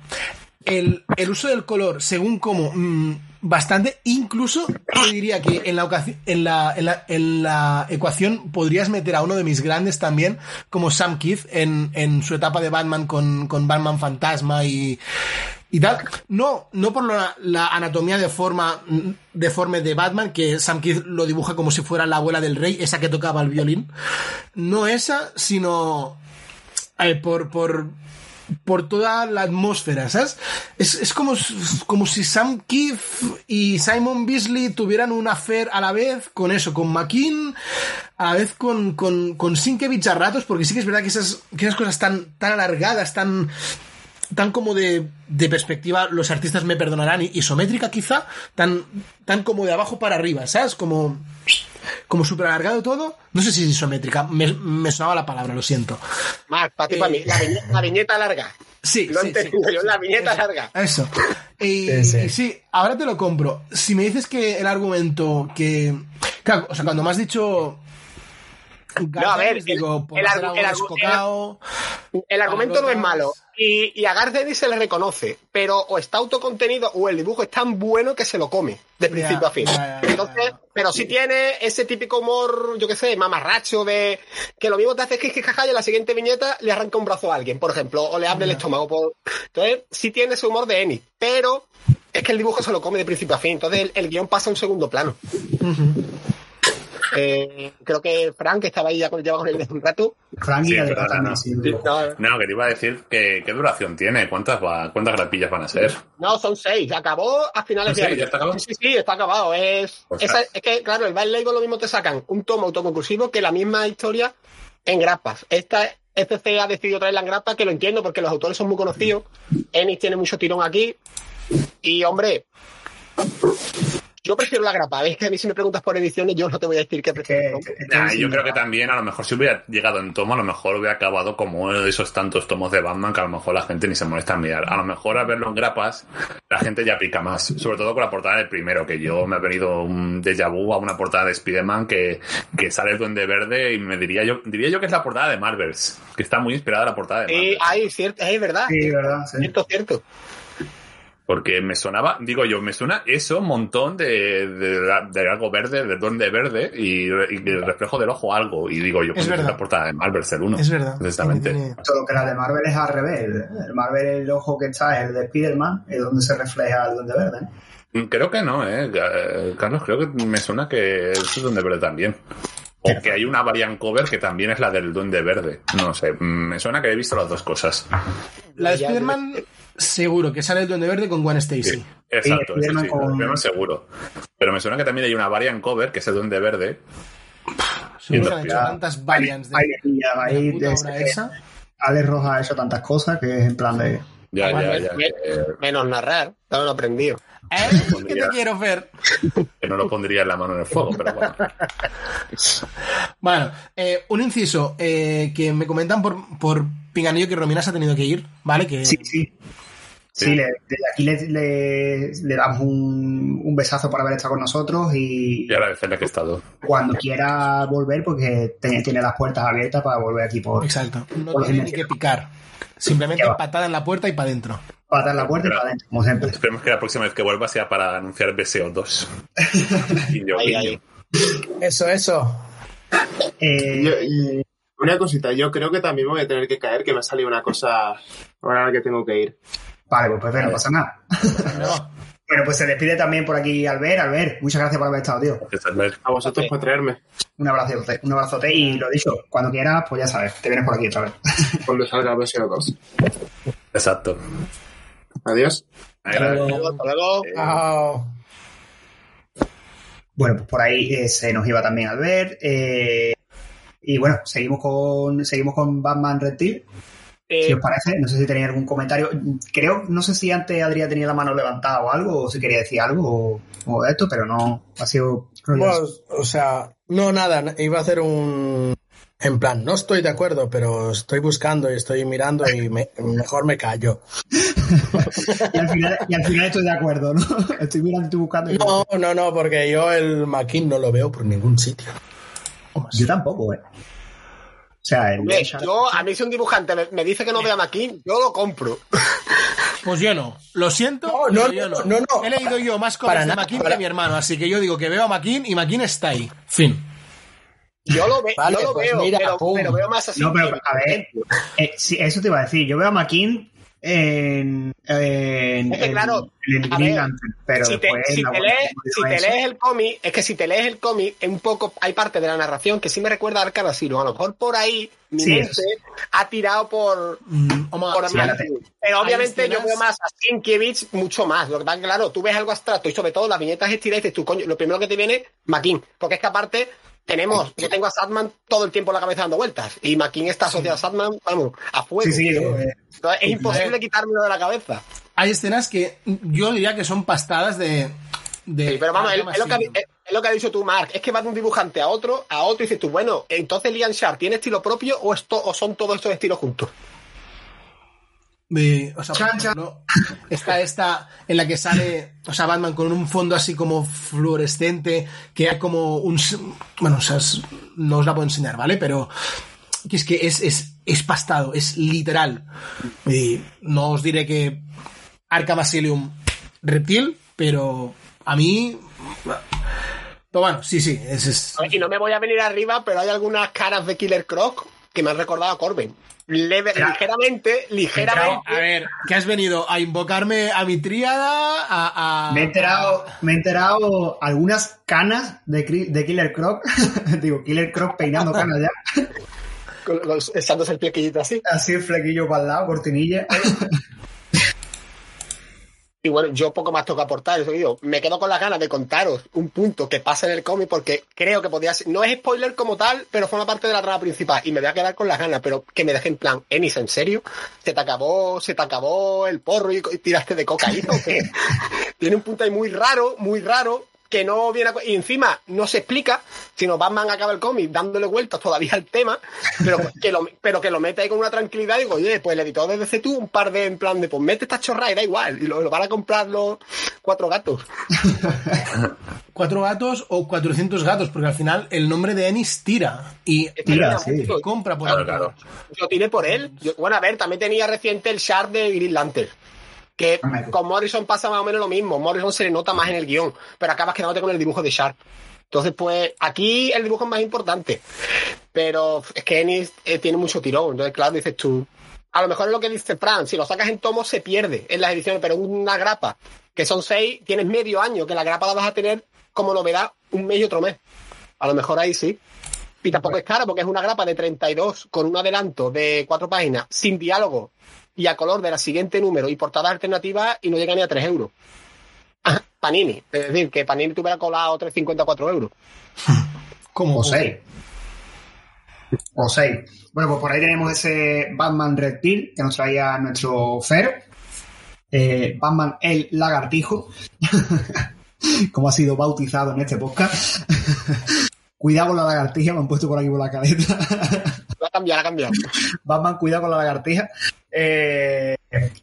El, el uso del color, según como, mm, bastante, incluso te diría que en la, en, la, en, la, ecuación podrías meter a uno de mis grandes también, como Sam Keith, en, su etapa de Batman con, Batman Fantasma y, y tal. No, no por la, anatomía de forma deforme de Batman, que Sam Keith lo dibuja como si fuera la abuela del rey, esa que tocaba el violín. No esa, sino eh, por, por, por toda la atmósfera, ¿sabes? Es, es como, como si Sam Keith y Simon Beasley tuvieran un affair a la vez con eso, con McKean, a la vez con, con, con Sienkiewicz a ratos, porque sí que es verdad que esas, que esas cosas tan, tan alargadas, tan, tan como de, de perspectiva, los artistas me perdonarán, isométrica quizá, tan, tan como de abajo para arriba, ¿sabes? Como, como súper alargado todo. No sé si es isométrica, me, me sonaba la palabra, lo siento. Mark, para ti, para mí, la viñeta, la viñeta larga. Sí, Lo he sí, entendido sí. yo, la viñeta larga. Eso. Y Sí, sí. y sí, ahora te lo compro. Si me dices que el argumento que... Claro, o sea, cuando me has dicho... No, a ver, digo, el el El argumento no es malo. Y, y a Garcenis se le reconoce, pero o está autocontenido o el dibujo es tan bueno que se lo come, de principio a fin. Entonces, pero sí tiene ese típico humor, yo qué sé, mamarracho de que lo mismo te hace que es que jaja y en la siguiente viñeta le arranca un brazo a alguien, por ejemplo, o le abre el estómago. Por... Entonces, sí tiene ese humor de Ennis, pero es que el dibujo se lo come de principio a fin, entonces el, el guion pasa a un segundo plano. Eh, creo que Frank, que estaba ahí ya con, lleva con él un rato. Frank Sí, y perdona, también, no. sí. No, No, que te iba a decir que qué duración tiene, cuántas va, cuántas grapillas van a ser. no, son seis. Acabó a finales ¿Ah, de. ¿Ya está acabado? Sí, sí, está acabado. Es, O sea- esa- es que, claro, el Bad Label lo mismo te sacan un tomo autoconclusivo que la misma historia en grapas. Esta FC ha decidido traerla en grapa, que lo entiendo porque los autores son muy conocidos. Ennis tiene mucho tirón aquí. Y, hombre, yo prefiero la grapa. Ves que a mí si me preguntas por ediciones, yo no te voy a decir que prefiero. Que- que- Nah, que- yo creo que también, a lo mejor si hubiera llegado en tomo, a lo mejor hubiera acabado como uno de esos tantos tomos de Batman que a lo mejor la gente ni se molesta en mirar. A lo mejor al verlo en grapas, la gente ya pica más. Sobre todo con la portada del primero, que yo me ha venido un déjà vu a una portada de Spider-Man que, que sale el Duende Verde y me diría yo, diría yo que es la portada de Marvels, que está muy inspirada la portada de Marvels. hay cierto, es verdad. Sí, verdad, sí. Cierto, cierto. Porque me sonaba, digo yo, me suena eso un montón de, de, de algo verde, de duende verde y, y el reflejo del ojo algo. Y digo yo, pues Es la portada de Marvel el 1. Es verdad. Precisamente. Tiene- Solo que la de Marvel es al revés. El Marvel, el ojo que está es el de Spider-Man, es donde se refleja el Duende Verde. Creo que no, ¿eh? Carlos, creo que me suena que es el duende verde también. O que hay una variant cover que también es la del duende verde. No sé, mm, me suena que he visto las dos cosas. La de Spider-Man, seguro que sale el Duende Verde con Gwen Stacy. Sí, exacto, Sí, sí, con- seguro. Pero me suena que también hay una variant cover que es el duende verde. Que han hecho tantas variants de, Ahí, de la ahí, puta de- obra esa. Alex Rojas ha hecho tantas cosas que es en plan de. Ya, ya, ya. bien. eh, Menos narrar, ya lo he aprendido. ¿Eh? ¿Qué te quiero ver? que no lo pondría la mano en el fuego, pero bueno. [laughs] Bueno, eh, un inciso eh, que me comentan por, por Pinganillo que Romina se ha tenido que ir, ¿vale? Que Sí, sí. Sí, Sí. le- desde aquí le, le- le damos un, un besazo por haber estado con nosotros y Y agradecerle que he estado. cuando quiera volver, porque tiene, tiene las puertas abiertas para volver aquí por Exacto. No Por tiene ni que picar. Simplemente patada en la puerta y para adentro. patar la puerta y para adentro, como siempre. Esperemos que la próxima vez que vuelva sea para anunciar BSO 2. Guiño, Ahí, guiño. ahí. Eso, eso. Eh, Yo- una cosita, yo creo que también me voy a tener que caer, que me ha salido una cosa ahora que tengo que ir. vale, pues, pues no pasa nada. No. Bueno, pues se despide también por aquí Albert. Albert, muchas gracias por haber estado, tío. Gracias. A vosotros por traerme, Un abrazote, un abrazote y lo dicho, cuando quieras, pues ya sabes, te vienes por aquí otra vez. [laughs] cuando salga BSO2. Exacto. Adiós. Ahí, ahí. Hasta luego. Ah, Bueno, pues por ahí eh, se nos iba también Albert. eh, y bueno, seguimos con seguimos con Batman Red Team, Eh, si os parece. No sé si tenéis algún comentario. Creo, no sé si antes Adrián tenía la mano levantada o algo, o si quería decir algo o, o de esto, pero no ha sido bueno, o sea, no, nada, iba a hacer un... En plan, no estoy de acuerdo, pero estoy buscando y estoy mirando y me- mejor me callo. [laughs] y, al final, y al final estoy de acuerdo, ¿no? [laughs] Estoy mirando, estoy buscando. y- No, no, no, porque yo el Maquin no lo veo por ningún sitio. Yo tampoco, ¿eh? O sea, el hombre, yo, a mí si un dibujante me, me dice que no vea Maquin, yo lo compro. [laughs] Pues yo no. Lo siento, No, pero no, yo no. no, no. He leído yo más cosas Para de Maquin para- que mi hermano, así que yo digo que veo a Maquin y Maquin está ahí. Fin. Yo lo, ve, Vale, yo lo pues veo, mira, pero, veo más así. No, pero a ver, eh, sí, eso te iba a decir. Yo veo a McKean en, en, Es que, en- claro, en ver, pero si te, si lees, si te eso. lees el cómic, es que si te lees el cómic, un poco hay parte de la narración que sí me recuerda a Arcana Asylum. A lo mejor por ahí mi Sí, mente ha tirado por, Mm, por sí. Pero obviamente yo veo más a Sienkiewicz mucho más. Lo que pasa claro, tú ves algo abstracto y sobre todo las viñetas estiradas y dices tú, coño, lo primero que te viene, Maquin. Porque es que aparte tenemos, yo tengo a Sadman todo el tiempo en la cabeza dando vueltas. Y Maquin está asociado a Sadman, vamos, a fuego. Sí, sí, eh, Entonces, es imposible quitármelo de la cabeza. Hay escenas que yo diría que son pastadas de. de Sí, pero vamos, es, lo que, es- es lo que ha dicho tú, Mark. Es que va de un dibujante a otro, a otro, y dices tú, bueno, entonces Lian Sharp tiene estilo propio o, esto, o son todos estos estilos juntos. O sea, por Chan, chan. ejemplo, está esta en la que sale, o sea, Batman con un fondo así como fluorescente, que hay como un... Bueno, o sea, es- no os la puedo enseñar, ¿vale? Pero que es que es, es, es pastado, es literal. Y no os diré que Arkham Asylum reptil, pero a mí Pero bueno, sí, sí. Es, es- Y no me voy a venir arriba, pero hay algunas caras de Killer Croc que me han recordado a Corbin. Leve- ligeramente, ligeramente. A ver, ¿qué has venido? ¿A invocarme a mi tríada? A, a- Me he enterado, me he enterado algunas canas de, Killer Croc. [laughs] Digo, Killer Croc peinando canas ya. con los- echándose el piequillito así. Así el flequillo para el lado, cortinilla. [laughs] Y bueno, yo poco más tengo que aportar. Eso digo, me quedo con las ganas de contaros un punto que pasa en el cómic porque creo que podría ser. No es spoiler como tal, pero forma parte de la trama principal. Y me voy a quedar con las ganas, pero que me dejen en plan, Enis, ¿en serio? ¿Se te acabó, se te acabó el porro y, tiraste de cocaína? [laughs] Tiene un punto ahí muy raro, muy raro, que no viene a... Y encima no se explica, sino Batman acaba el cómic dándole vueltas todavía al tema, pero [laughs] que lo, pero que lo mete ahí con una tranquilidad y digo, oye, pues el editor de DC tuvo un par de, en plan de, pues mete esta chorra y da igual, y lo, lo van a comprar los cuatro gatos. [laughs] ¿Cuatro gatos o 400 gatos? Porque al final el nombre de Ennis tira. Y Tira, sí. compra por Claro, el claro. Yo tiré por él. Yo- bueno, a ver, también tenía reciente el Shark de Green Lantern. Que Hombre. con Morrison pasa más o menos lo mismo. Morrison se le nota más en el guion, pero acabas quedándote con el dibujo de Shark. Entonces, pues, aquí el dibujo es más importante. Pero es que Ennis eh, tiene mucho tirón. Entonces, claro, dices tú. A lo mejor es lo que dice Fran, si lo sacas en tomo se pierde en las ediciones, pero una grapa, que son seis, tienes medio año, que la grapa la vas a tener como novedad un mes y otro mes. A lo mejor ahí sí. Y tampoco es cara porque es una grapa de 32 con un adelanto de cuatro páginas, sin diálogo y a color de la siguiente número y portadas alternativas y no llega ni a 3 euros. Panini. Es decir, que Panini tuviera colado 3,54 euros. [laughs] como O seis. O seis. Bueno, pues por ahí tenemos ese Batman Red Pill que nos traía nuestro Fer. Eh, Batman el lagartijo. [laughs] como ha sido bautizado en este podcast. [laughs] cuidado con la lagartija, me han puesto por aquí por la caleta. Lo [laughs] ha cambiado, lo ha cambiado. Batman, cuidado con la lagartija. Eh,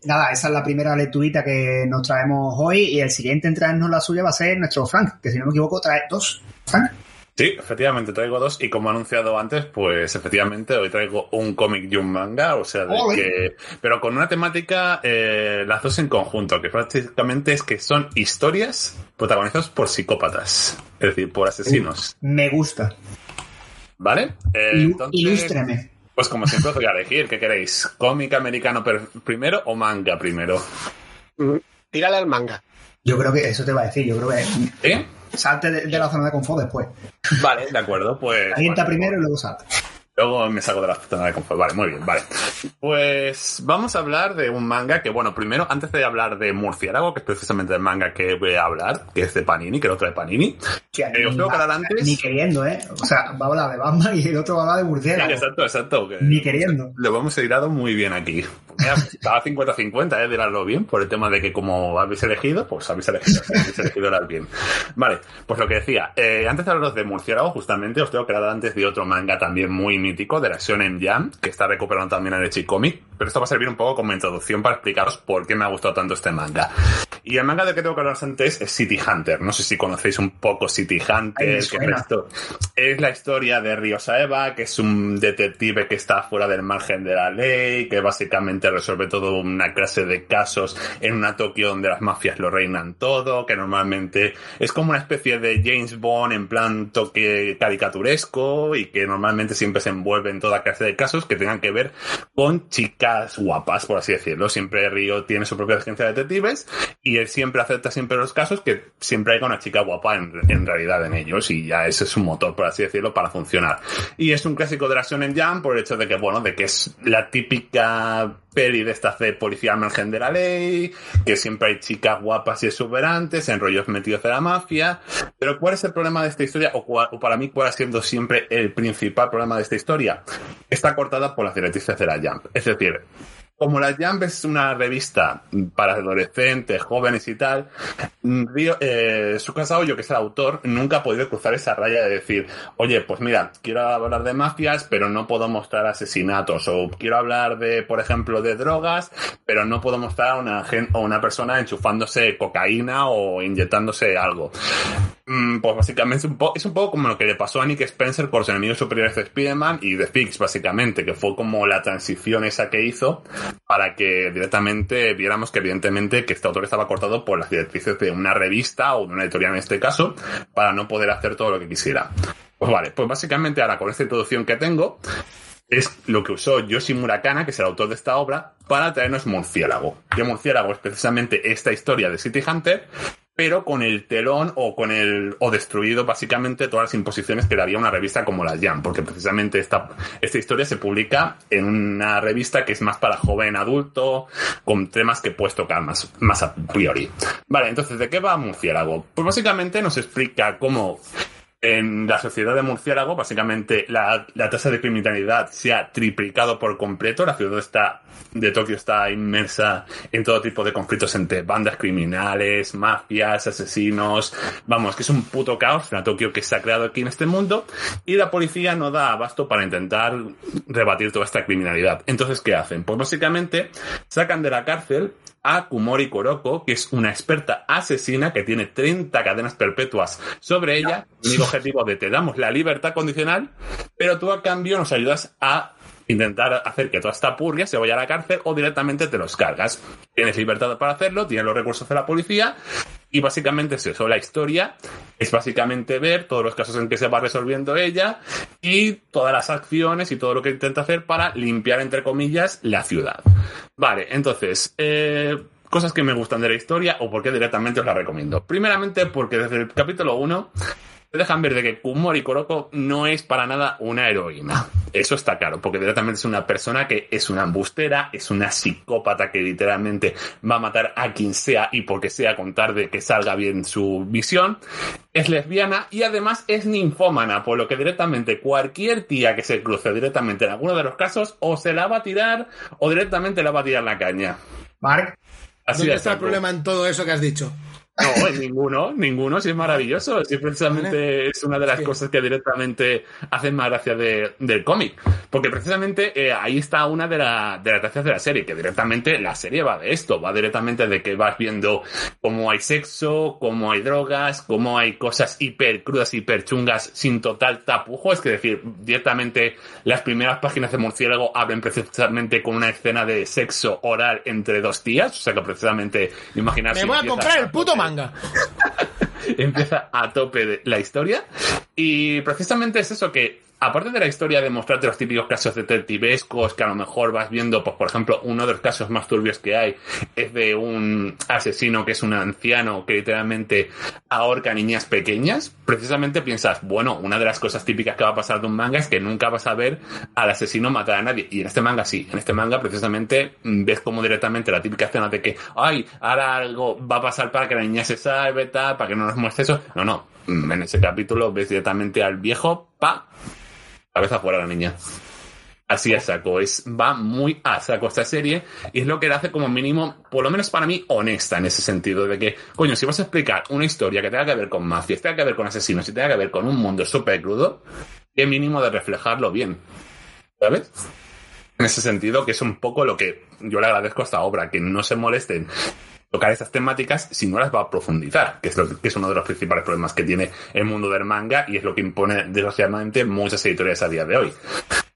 nada, esa es la primera lecturita que nos traemos hoy y el siguiente en traernos la suya va a ser nuestro Frank, que si no me equivoco trae dos. Frank. Sí, efectivamente traigo dos y como he anunciado antes, pues efectivamente hoy traigo un cómic y un manga, o sea, de que, pero con una temática, eh, las dos en conjunto, que prácticamente es que son historias protagonizadas por psicópatas, es decir, por asesinos, Me gusta. ¿vale? Eh, entonces, Ilústreme. Pues como siempre os voy a elegir, ¿qué queréis? ¿Cómic americano primero o manga primero? Mm, Tírale al manga. Yo creo que eso te va a decir. Yo creo que ¿Sí? Salte de, de la zona de confort después. Vale, de acuerdo, pues... Alienta vale, primero y luego salta. Luego me saco de la zona de confort. Vale, muy bien, vale. Pues vamos a hablar de un manga que, bueno, primero, antes de hablar de Murciélago, que es precisamente el manga que voy a hablar, que es de Panini, que lo trae Panini. Hostia, Eh, os tengo que dar antes. Ni queriendo, ¿eh? O sea, va a hablar de Batman y el otro va a hablar de murciélago. Exacto, exacto. que- Ni queriendo. Lo hemos hilado muy bien aquí. Mira, Estaba 50-50, eh, de hilarlo bien, por el tema de que como habéis elegido, pues habéis elegido, habéis elegido bien. Vale, pues lo que decía, eh, antes de hablaros de Murciélago, justamente os tengo que hablar antes de otro manga también muy mítico, de la Shonen Jam, que está recuperando también el Comic, pero esto va a servir un poco como introducción para explicaros por qué me ha gustado tanto este manga. Y el manga del que tengo que hablaros antes es City Hunter. No sé si conocéis un poco City Hunter, es es la historia de Ryo Saeba, que es un detective que está fuera del margen de la ley, que básicamente resuelve toda una clase de casos en una Tokio donde las mafias lo reinan todo, que normalmente es como una especie de James Bond en plan toque caricaturesco y que normalmente siempre se envuelve en toda clase de casos que tengan que ver con chicas guapas, por así decirlo. Siempre Ryo tiene su propia agencia de detectives y él siempre acepta siempre los casos que siempre hay con una chica guapa en, en realidad en ellos y ya ese es su motor, por así decirlo, para funcionar. Y es un clásico de la Shonen Jump por el hecho de que, bueno, de que es la típica peli de estas de policía margen de la ley, que siempre hay chicas guapas y exuberantes, enrollos metidos de la mafia. Pero ¿cuál es el problema de esta historia? O, o para mí, ¿cuál ha sido siempre el principal problema de esta historia? Está cortada por las directrices de la Jump. Es decir, como la Jump es una revista para adolescentes, jóvenes y tal, Río, eh, Suka Aoyo, que es el autor, nunca ha podido cruzar esa raya de decir, oye, pues mira, quiero hablar de mafias, pero no puedo mostrar asesinatos, o quiero hablar de, por ejemplo, de drogas, pero no puedo mostrar a una, a una persona enchufándose cocaína o inyectándose algo. Mm, pues básicamente es un, es un poco como lo que le pasó a Nick Spencer con los enemigos superiores de Spider-Man y de Fix, básicamente, que fue como la transición esa que hizo para que directamente viéramos que evidentemente que este autor estaba cortado por las directrices de una revista o de una editorial en este caso para no poder hacer todo lo que quisiera. Pues vale, pues básicamente ahora con esta introducción que tengo es lo que usó Yoshi Murakana, que es el autor de esta obra, para traernos Murciélago. Que Murciélago es precisamente esta historia de City Hunter, pero con el telón o con el o destruido básicamente todas las imposiciones que daría una revista como la Jam, porque precisamente esta, esta historia se publica en una revista que es más para joven adulto, con temas que puedes tocar más, más a priori. Vale, entonces, ¿de qué va Murciélago? Pues básicamente nos explica cómo en la sociedad de Murciélago, básicamente la, la tasa de criminalidad se ha triplicado por completo. La ciudad está, de Tokio está inmersa en todo tipo de conflictos entre bandas criminales, mafias, asesinos. Vamos, que es un puto caos la Tokio que se ha creado aquí en este mundo. Y la policía no da abasto para intentar rebatir toda esta criminalidad. Entonces, ¿qué hacen? Pues básicamente sacan de la cárcel a Kumori Koroko, que es una experta asesina que tiene 30 cadenas perpetuas sobre ella. Único objetivo de te damos la libertad condicional, pero tú a cambio nos ayudas a intentar hacer que toda esta purria se vaya a la cárcel o directamente te los cargas. Tienes libertad para hacerlo, tienes los recursos de la policía y básicamente es eso. La historia es básicamente ver todos los casos en que se va resolviendo ella y todas las acciones y todo lo que intenta hacer para limpiar, entre comillas, la ciudad. Vale, entonces, eh, cosas que me gustan de la historia o por qué directamente os la recomiendo. Primeramente porque desde el capítulo 1 te dejan ver de que Kumori Koroko no es para nada una heroína. Eso está claro, porque directamente es una persona que es una embustera, es una psicópata que literalmente va a matar a quien sea y porque sea con tal de que salga bien su visión. Es lesbiana y además es ninfómana, por lo que directamente cualquier tía que se cruce directamente en alguno de los casos o se la va a tirar o directamente la va a tirar la caña. Mark, Así ¿Dónde de está el problema en todo eso que has dicho? No, en ninguno, ninguno, sí es maravilloso. Sí, precisamente es una de las Sí. cosas que directamente hacen más gracia de- del cómic. Porque precisamente eh, ahí está una de, la- de las gracias de la serie, que directamente la serie va de esto, va directamente de que vas viendo cómo hay sexo, cómo hay drogas, cómo hay cosas hiper crudas, hiper chungas, sin total tapujo. Es que decir, directamente las primeras páginas de Murciélago abren precisamente con una escena de sexo oral entre dos tías. O sea que precisamente, imaginarse. Me voy a comprar el puto tope- [laughs] empieza a tope de la historia. Y precisamente es eso que, aparte de la historia de mostrarte los típicos casos detectivescos que a lo mejor vas viendo, pues por ejemplo, uno de los casos más turbios que hay es de un asesino que es un anciano que literalmente ahorca a niñas pequeñas. Precisamente piensas, bueno, una de las cosas típicas que va a pasar de un manga es que nunca vas a ver al asesino matar a nadie. Y en este manga sí. En este manga precisamente mm, ves como directamente la típica escena de que, ay, ahora algo va a pasar para que la niña se salve, tal, para que no nos muestre eso. No, no. Mm, En ese capítulo ves directamente al viejo, pa, cabeza fuera la niña. Así a saco, es, va muy a saco esta serie y es lo que la hace como mínimo, por lo menos para mí, honesta en ese sentido de que, coño, si vas a explicar una historia que tenga que ver con mafias, tenga que ver con asesinos y tenga que ver con un mundo súper crudo, qué mínimo de reflejarlo bien. ¿Sabes? En ese sentido, que es un poco lo que yo le agradezco a esta obra, que no se molesten tocar estas temáticas si no las va a profundizar, que es, lo, que es uno de los principales problemas que tiene el mundo del manga y es lo que impone desgraciadamente muchas editoriales a día de hoy.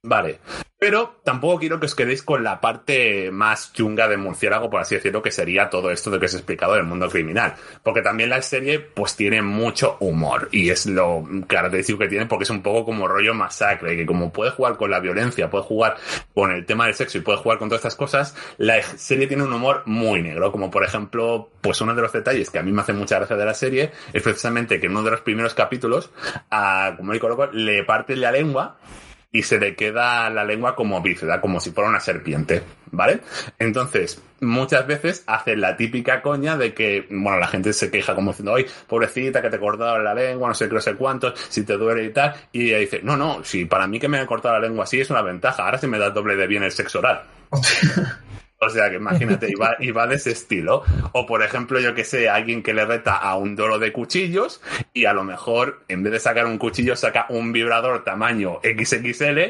Vale. Pero tampoco quiero que os quedéis con la parte más chunga de Murciélago, por así decirlo, que sería todo esto de que os he explicado del mundo criminal. Porque también la serie, pues tiene mucho humor. Y es lo característico que tiene, porque es un poco como rollo masacre, que como puede jugar con la violencia, puede jugar con el tema del sexo y puede jugar con todas estas cosas, la serie tiene un humor muy negro. Como por ejemplo, pues uno de los detalles que a mí me hace mucha gracia de la serie es precisamente que en uno de los primeros capítulos, a Kumori Koroko le parte la lengua y se le queda la lengua como bífida, como si fuera una serpiente, ¿vale? Entonces, muchas veces hace la típica coña de que, bueno, la gente se queja como diciendo, oye, pobrecita, que te cortaron la lengua, no sé qué, no sé cuántos, si te duele y tal, y ella dice, no, no, si para mí que me han cortado la lengua así es una ventaja, ahora sí me da doble de bien el sexo oral. [laughs] O sea que imagínate, y va, y va de ese estilo. O por ejemplo, yo que sé, alguien que le reta a un dolo de cuchillos y a lo mejor en vez de sacar un cuchillo saca un vibrador tamaño XXL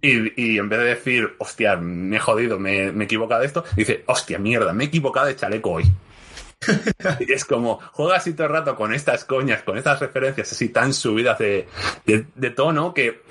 y, y en vez de decir, hostia, me he jodido, me, me he equivocado de esto, dice, hostia, mierda, me he equivocado de chaleco hoy. [laughs] Y es como, juega así todo el rato con estas coñas, con estas referencias así tan subidas de, de, de tono que,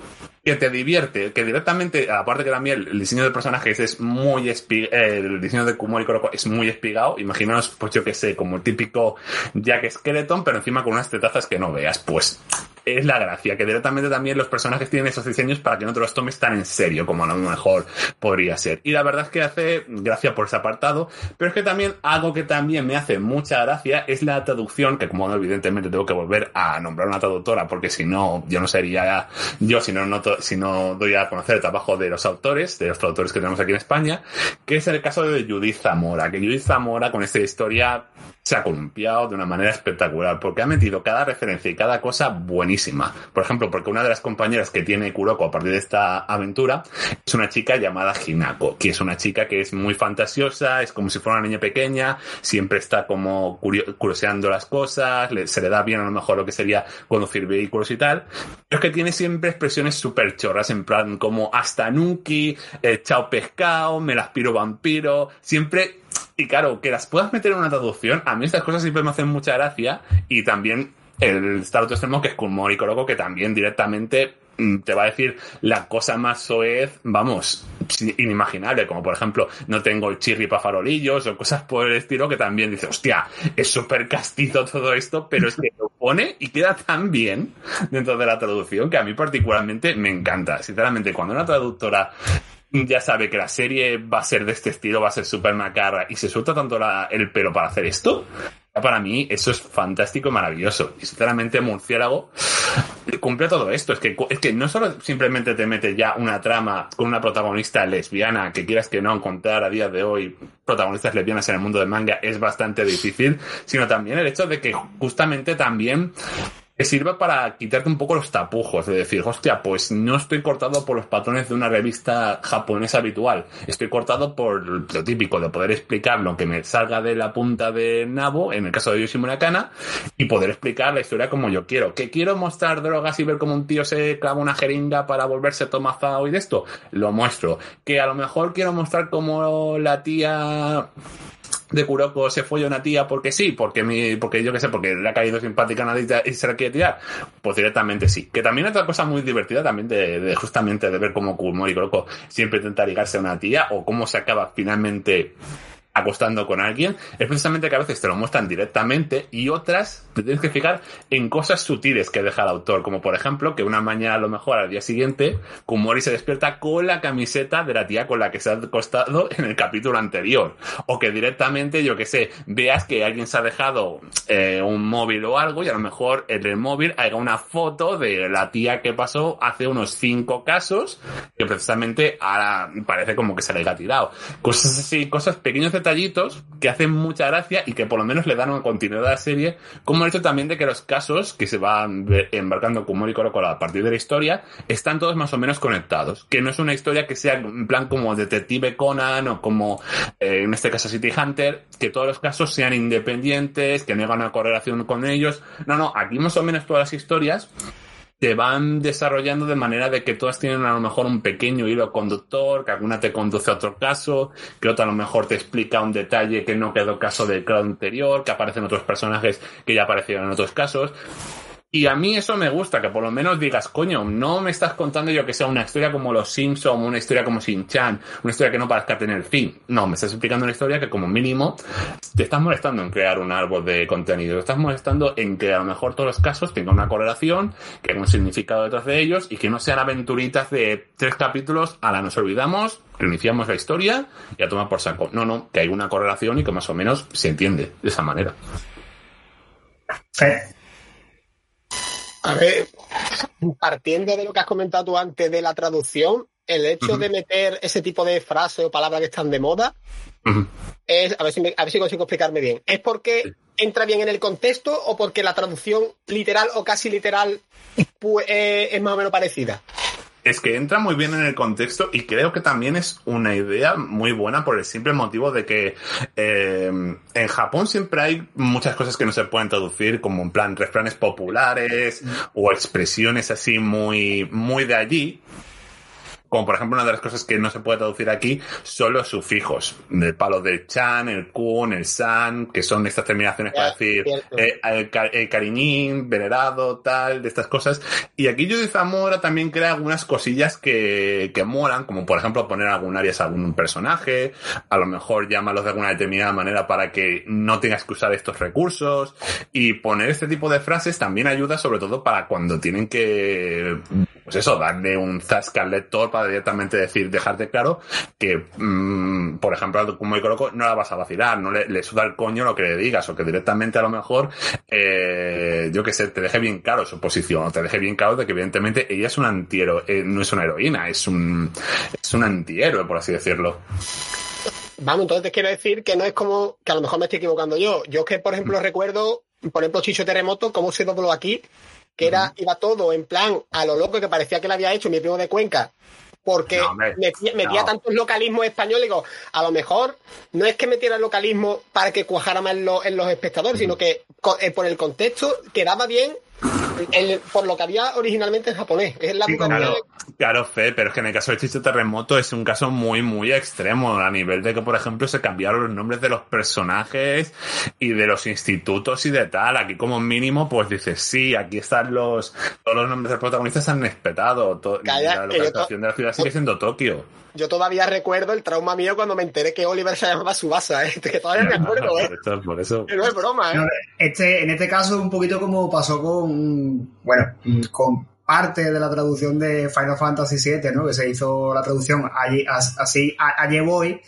que te divierte, que directamente, aparte que también el diseño de personajes es muy espi- eh, el diseño de Kumori Kuroko es muy espigado, imaginaos, pues yo que sé, como el típico Jack Skeleton, pero encima con unas tetazas que no veas, pues es la gracia, que directamente también los personajes tienen esos diseños para que no te los tomes tan en serio como a lo mejor podría ser. Y la verdad es que hace gracia por ese apartado, pero es que también algo que también me hace mucha gracia es la traducción, que como no, evidentemente tengo que volver a nombrar una traductora, porque si no, yo no sería yo si no, noto- si no doy a conocer el trabajo de los autores, de los traductores que tenemos aquí en España, que es el caso de Judith Zamora, que Judith Zamora con esta historia se ha columpiado de una manera espectacular, porque ha metido cada referencia y cada cosa buenísima. Por ejemplo, porque una de las compañeras que tiene Kuroko a partir de esta aventura es una chica llamada Hinako, que es una chica que es muy fantasiosa, es como si fuera una niña pequeña, siempre está como curio- curioseando las cosas, se le da bien a lo mejor lo que sería conducir vehículos y tal, pero es que tiene siempre expresiones súper chorras, en plan como hasta Nuki, eh, chao pescado, me las piro vampiro, siempre y claro, que las puedas meter en una traducción, a mí estas cosas siempre me hacen mucha gracia. Y también el estar otro extremo que es Kumori Kuroko, que también directamente te va a decir la cosa más soez, vamos, inimaginable, como por ejemplo, no tengo el chirri para farolillos o cosas por el estilo que también dice, hostia, es súper castizo todo esto, pero es que lo pone y queda tan bien dentro de la traducción que a mí particularmente me encanta. Sinceramente, cuando una traductora ya sabe que la serie va a ser de este estilo, va a ser súper macarra y se suelta tanto el pelo para hacer esto, para mí eso es fantástico y maravilloso. Y sinceramente Murciélago cumple todo esto. Es que, es que no solo simplemente te mete ya una trama con una protagonista lesbiana, que quieras que no encontrar a día de hoy protagonistas lesbianas en el mundo del manga es bastante difícil, sino también el hecho de que justamente también que sirva para quitarte un poco los tapujos, de decir, hostia, pues no estoy cortado por los patrones de una revista japonesa habitual, estoy cortado por lo típico de poder explicar lo que me salga de la punta de nabo, en el caso de Yoshi Murakana, y poder explicar la historia como yo quiero. ¿Que quiero mostrar drogas y ver cómo un tío se clava una jeringa para volverse tomazao y de esto? Lo muestro. Que a lo mejor quiero mostrar cómo la tía de Kuroko se folla una tía porque sí, porque mi, porque yo qué sé, porque le ha caído simpática a nadie y se la quiere tirar, pues directamente sí. Que también otra cosa muy divertida también de, de justamente de ver cómo Kumori Kuroko siempre intenta ligarse a una tía o cómo se acaba finalmente acostando con alguien, es precisamente que a veces te lo muestran directamente y otras te tienes que fijar en cosas sutiles que deja el autor, como por ejemplo que una mañana a lo mejor al día siguiente Kumori se despierta con la camiseta de la tía con la que se ha acostado en el capítulo anterior, o que directamente, yo que sé, veas que alguien se ha dejado eh, un móvil o algo y a lo mejor en el móvil haya una foto de la tía que pasó hace unos cinco casos que precisamente ahora parece como que se le haya tirado. Cosas así, cosas pequeños detallitos que hacen mucha gracia y que por lo menos le dan una continuidad a la serie, como el hecho también de que los casos que se van embarcando con Mori Kuroko a partir de la historia están todos más o menos conectados, que no es una historia que sea en plan como Detective Conan o como eh, en este caso City Hunter, que todos los casos sean independientes, que no hagan una correlación con ellos. No, no, aquí más o menos todas las historias te van desarrollando de manera de que todas tienen a lo mejor un pequeño hilo conductor, que alguna te conduce a otro caso, que otra a lo mejor te explica un detalle que no quedó caso del caso anterior, que aparecen otros personajes que ya aparecieron en otros casos. Y a mí eso me gusta, que por lo menos digas, coño, no me estás contando yo que sea una historia como Los Simpson, una historia como Shin-Chan, una historia que no parezca tener fin. No, me estás explicando una historia que como mínimo te estás molestando en crear un árbol de contenido, te estás molestando en que a lo mejor todos los casos tengan una correlación, que haya un significado detrás de ellos y que no sean aventuritas de tres capítulos, a la nos olvidamos, reiniciamos la historia y a tomar por saco. No, no, que hay una correlación y que más o menos se entiende de esa manera. Fe. A ver, partiendo de lo que has comentado tú antes de la traducción, el hecho de meter ese tipo de frases o palabras que están de moda, es, a ver si, me- a ver si consigo explicarme bien. ¿Es porque entra bien en el contexto o porque la traducción literal o casi literal pues, eh, es más o menos parecida? Es que entra muy bien en el contexto y creo que también es una idea muy buena por el simple motivo de que eh, en Japón siempre hay muchas cosas que no se pueden traducir, como en plan refranes populares o expresiones así muy, muy de allí. Como por ejemplo una de las cosas que no se puede traducir aquí son los sufijos, del palo del chan, el kun, el san, que son estas terminaciones para decir eh, el, ca- el cariñín, venerado, tal, de estas cosas. Y aquí Judith Zamora también crea algunas cosillas que, que molan, como por ejemplo poner algún alias a algún personaje, a lo mejor llamarlos de alguna determinada manera para que no tengas que usar estos recursos, y poner este tipo de frases también ayuda sobre todo para cuando tienen que, pues eso, darle un zasca al lector para directamente decir, dejarte claro que, mm, por ejemplo, como Coloco no la vas a vacilar, no le, le suda el coño lo que le digas, o que directamente a lo mejor, eh, yo que sé, te deje bien claro su posición, o te deje bien claro de que evidentemente ella es un antihéroe, eh, no es una heroína, es un, es un antihéroe, por así decirlo. Vamos, entonces te quiero decir que no es como, que a lo mejor me estoy equivocando yo. Yo es que, por ejemplo, recuerdo, por ejemplo, Chicho Terremoto, cómo se dobló aquí, que era, iba todo en plan a lo loco que parecía que lo había hecho mi primo de Cuenca. Porque No, hombre, metía, no. tantos localismos españoles, digo, a lo mejor no es que metiera el localismo para que cuajara más en, los- en los espectadores, sino que eh, por el contexto quedaba bien el- por lo que había originalmente en japonés. Es la Sí, Claro. Claro, Fe, pero es que en el caso de Chicho Terremoto es un caso muy, muy extremo, a nivel de que, por ejemplo, se cambiaron los nombres de los personajes y de los institutos y de tal. Aquí, como mínimo, pues dices, sí, aquí están los, todos los nombres de los protagonistas han respetado. la localización de la ciudad sigue siendo Tokio. Yo todavía recuerdo el trauma mío cuando me enteré que Oliver se llamaba Subasa, ¿eh? [laughs] que todavía me acuerdo, ¿eh? Por eso, por eso. Que no es broma, ¿eh? No, este, en este caso, un poquito como pasó con, bueno, con parte de la traducción de Final Fantasy VII, ¿no? Que se hizo la traducción allí, as- así, a- ayer voy,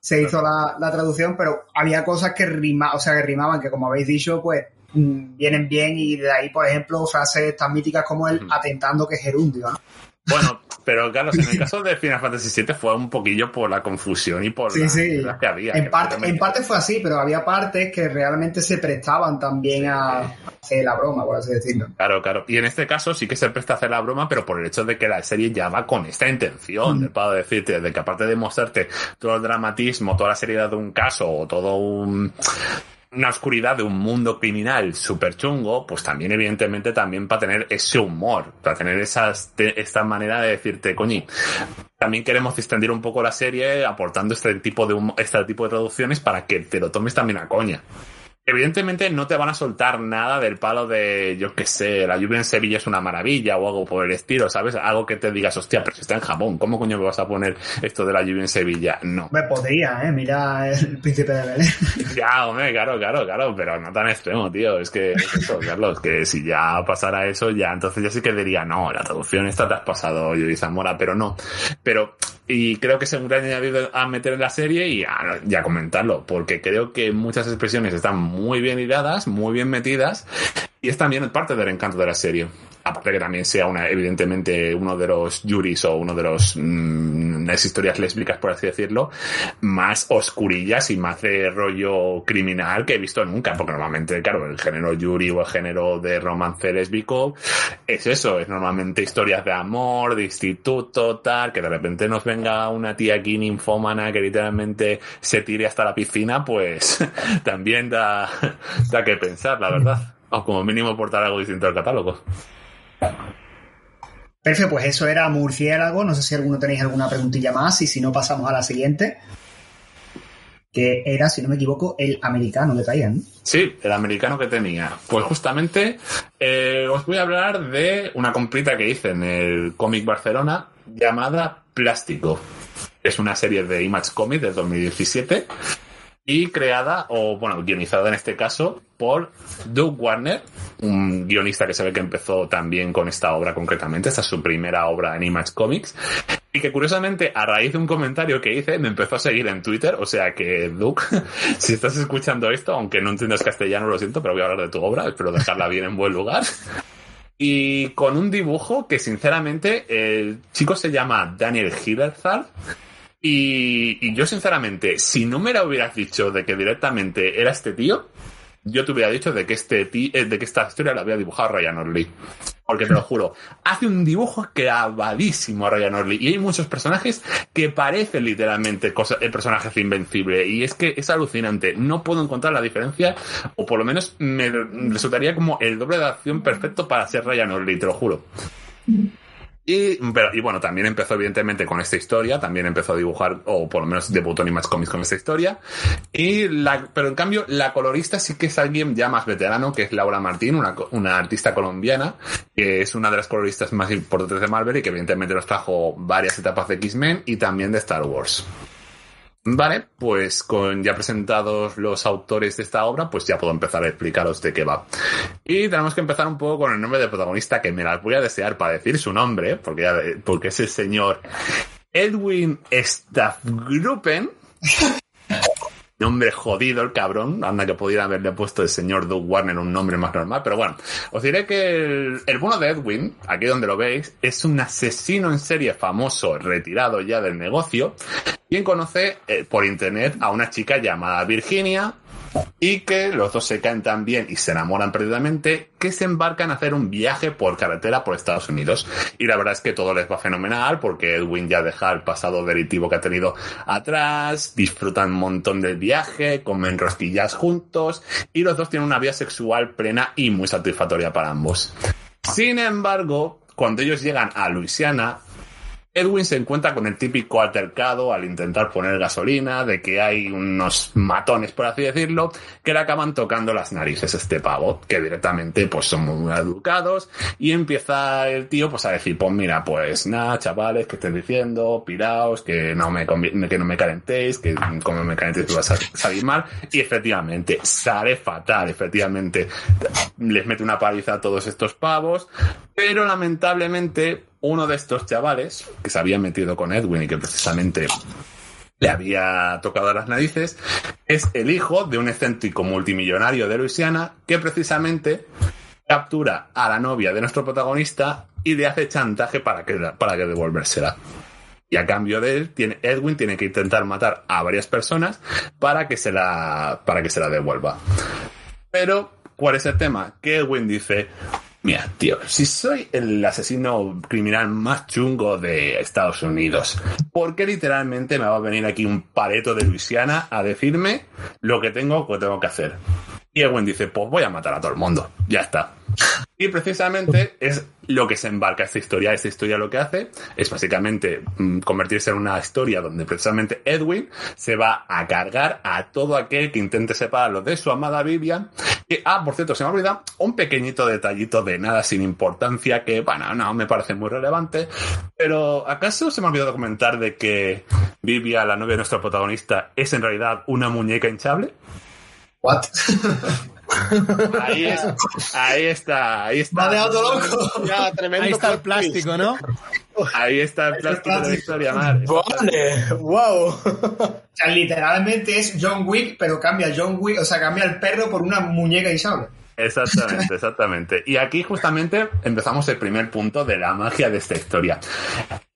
se hizo la, la traducción, pero había cosas que rima, o sea, que rimaban, que como habéis dicho, pues mm, vienen bien y de ahí, por ejemplo, frases tan míticas como el atentando que es gerundio, ¿no? Bueno, pero Carlos, en el [laughs] caso de Final Fantasy VII fue un poquillo por la confusión y por Sí, las sí. que había. En parte, en parte fue así, pero había partes que realmente se prestaban también a hacer la broma, por así decirlo. Claro, claro. Y en este caso sí que se presta a hacer la broma, pero por el hecho de que la serie ya va con esta intención, Mm. de para decirte, de que aparte de mostrarte todo el dramatismo, toda la seriedad de un caso o todo un una oscuridad de un mundo criminal súper chungo, pues también evidentemente también para tener ese humor, para tener esas, te- esta manera de decirte, coñi, también queremos extender un poco la serie aportando este tipo de este tipo de traducciones para que te lo tomes también a coña. Evidentemente no te van a soltar nada del palo de, yo qué sé, la lluvia en Sevilla es una maravilla o algo por el estilo, ¿sabes? Algo que te digas, hostia, pero si está en Japón, ¿cómo coño me vas a poner esto de la lluvia en Sevilla? No. Me podría, ¿eh? Mira el príncipe de Belén. [laughs] Ya, hombre, claro, claro, claro, pero no tan extremo, tío. Es que es eso, Carlos, que si ya pasara eso, ya entonces ya sí que diría, no, la traducción esta te has pasado, Yuri Zamora, pero no. Pero, y creo que es un gran añadido a meter en la serie y a, comentarlo, porque creo que muchas expresiones están muy bien hiladas, muy bien metidas, y es también parte del encanto de la serie. Aparte que también sea una, evidentemente, uno de los juris o uno de los, mm, las historias lésbicas, por así decirlo, más oscurillas y más de rollo criminal que he visto nunca, porque normalmente, claro, el género yuri o el género de romance lésbico es eso, es normalmente historias de amor, de instituto, tal, que de repente nos venga una tía aquí ninfómana que literalmente se tire hasta la piscina, pues [laughs] también da, da que pensar, la verdad. O como mínimo aportar algo distinto al catálogo. Perfecto, pues eso era Murciélago. No sé si alguno tenéis alguna preguntilla más y si no pasamos a la siguiente. Que era, si no me equivoco, el americano que traían. Sí, el americano que tenía. Pues justamente eh, os voy a hablar de una comprita que hice en el Comic Barcelona llamada Plástico. Es una serie de Image Comics de 2017 y creada, o bueno, guionizada en este caso, por Doug Warner, un guionista que se ve que empezó también con esta obra concretamente. Esta es su primera obra en Image Comics. Y que curiosamente, a raíz de un comentario que hice, me empezó a seguir en Twitter. O sea que, Doug, [laughs] si estás escuchando esto, aunque no entiendas castellano, lo siento, pero voy a hablar de tu obra. Espero dejarla bien en buen lugar. [laughs] Y con un dibujo que, sinceramente, el chico se llama Daniel Hilderzard. Y, yo, sinceramente, si no me lo hubieras dicho de que directamente era este tío, yo te hubiera dicho de que este ti- eh, de que esta historia la había dibujado Ryan Orley. Porque te lo juro, hace un dibujo clavadísimo a Ryan Orley. Y hay muchos personajes que parecen literalmente cosa- el personaje Invencible. Y es que es alucinante. No puedo encontrar la diferencia, o por lo menos me resultaría como el doble de acción perfecto para ser Ryan Orley, te lo juro. Y, pero, y bueno, también empezó evidentemente con esta historia, también empezó a dibujar, o por lo menos debutó en Image Comics con esta historia. Y la, pero en cambio, la colorista sí que es alguien ya más veterano, que es Laura Martín, una, una artista colombiana, que es una de las coloristas más importantes de Marvel y que evidentemente nos trajo varias etapas de X-Men y también de Star Wars. Vale, pues con ya presentados los autores de esta obra, pues ya puedo empezar a explicaros de qué va. Y tenemos que empezar un poco con el nombre del protagonista, que me las voy a desear para decir su nombre, porque, ya- porque es el señor Edwin Staffgruppen. [laughs] Nombre jodido el cabrón. Anda que pudiera haberle puesto el señor Doug Warner un nombre más normal. Pero bueno, os diré que el, el bueno de Edwin, aquí donde lo veis, es un asesino en serie famoso, retirado ya del negocio, quien conoce eh, por internet a una chica llamada Virginia, y que los dos se caen tan bien y se enamoran perdidamente que se embarcan a hacer un viaje por carretera por Estados Unidos. Y la verdad es que todo les va fenomenal porque Edwin ya deja el pasado delictivo que ha tenido atrás, disfrutan un montón del viaje, comen rosquillas juntos y los dos tienen una vida sexual plena y muy satisfactoria para ambos. Sin embargo, cuando ellos llegan a Luisiana, Edwin se encuentra con el típico altercado al intentar poner gasolina, de que hay unos matones, por así decirlo, que le acaban tocando las narices este pavo, que directamente pues son muy educados, y empieza el tío pues a decir, pues mira, pues nada, chavales, que estés diciendo, piraos, que no me que no me calentéis, que como me calentéis va a sal- salir mal, y efectivamente, sale fatal, efectivamente, les mete una paliza a todos estos pavos, pero lamentablemente uno de estos chavales que se había metido con Edwin y que precisamente le había tocado las narices, es el hijo de un excéntrico multimillonario de Luisiana que precisamente captura a la novia de nuestro protagonista y le hace chantaje para que, para que devolvérsela. Y a cambio de él, tiene, Edwin tiene que intentar matar a varias personas para que se la, para que se la devuelva. Pero, ¿cuál es el tema? Que Edwin dice, mira, tío, si soy el asesino criminal más chungo de Estados Unidos, ¿por qué literalmente me va a venir aquí un pareto de Luisiana a decirme lo que tengo que tengo que hacer? Y Edwin dice, pues voy a matar a todo el mundo, ya está. Y precisamente es lo que se embarca esta historia. Esta historia lo que hace es básicamente mm, convertirse en una historia donde precisamente Edwin se va a cargar a todo aquel que intente separarlo de su amada Vivian. Y, ah, por cierto, se me olvida un pequeñito detallito de nada sin importancia que, bueno, no me parece muy relevante. Pero, ¿acaso se me ha olvidado comentar de que Vivian, la novia de nuestro protagonista, es en realidad una muñeca hinchable? What? Ahí, es- ahí está, ahí está. Me ha dejado loco. Ya, tremendo. Ahí está el plástico, ¿no? Ahí está el plástico de la historia, Mar. Vale, wow. [laughs] O sea, literalmente es John Wick, pero cambia John Wick, o sea, cambia el perro por una muñeca hinchable. Exactamente, [laughs] exactamente. Y aquí justamente empezamos el primer punto de la magia de esta historia.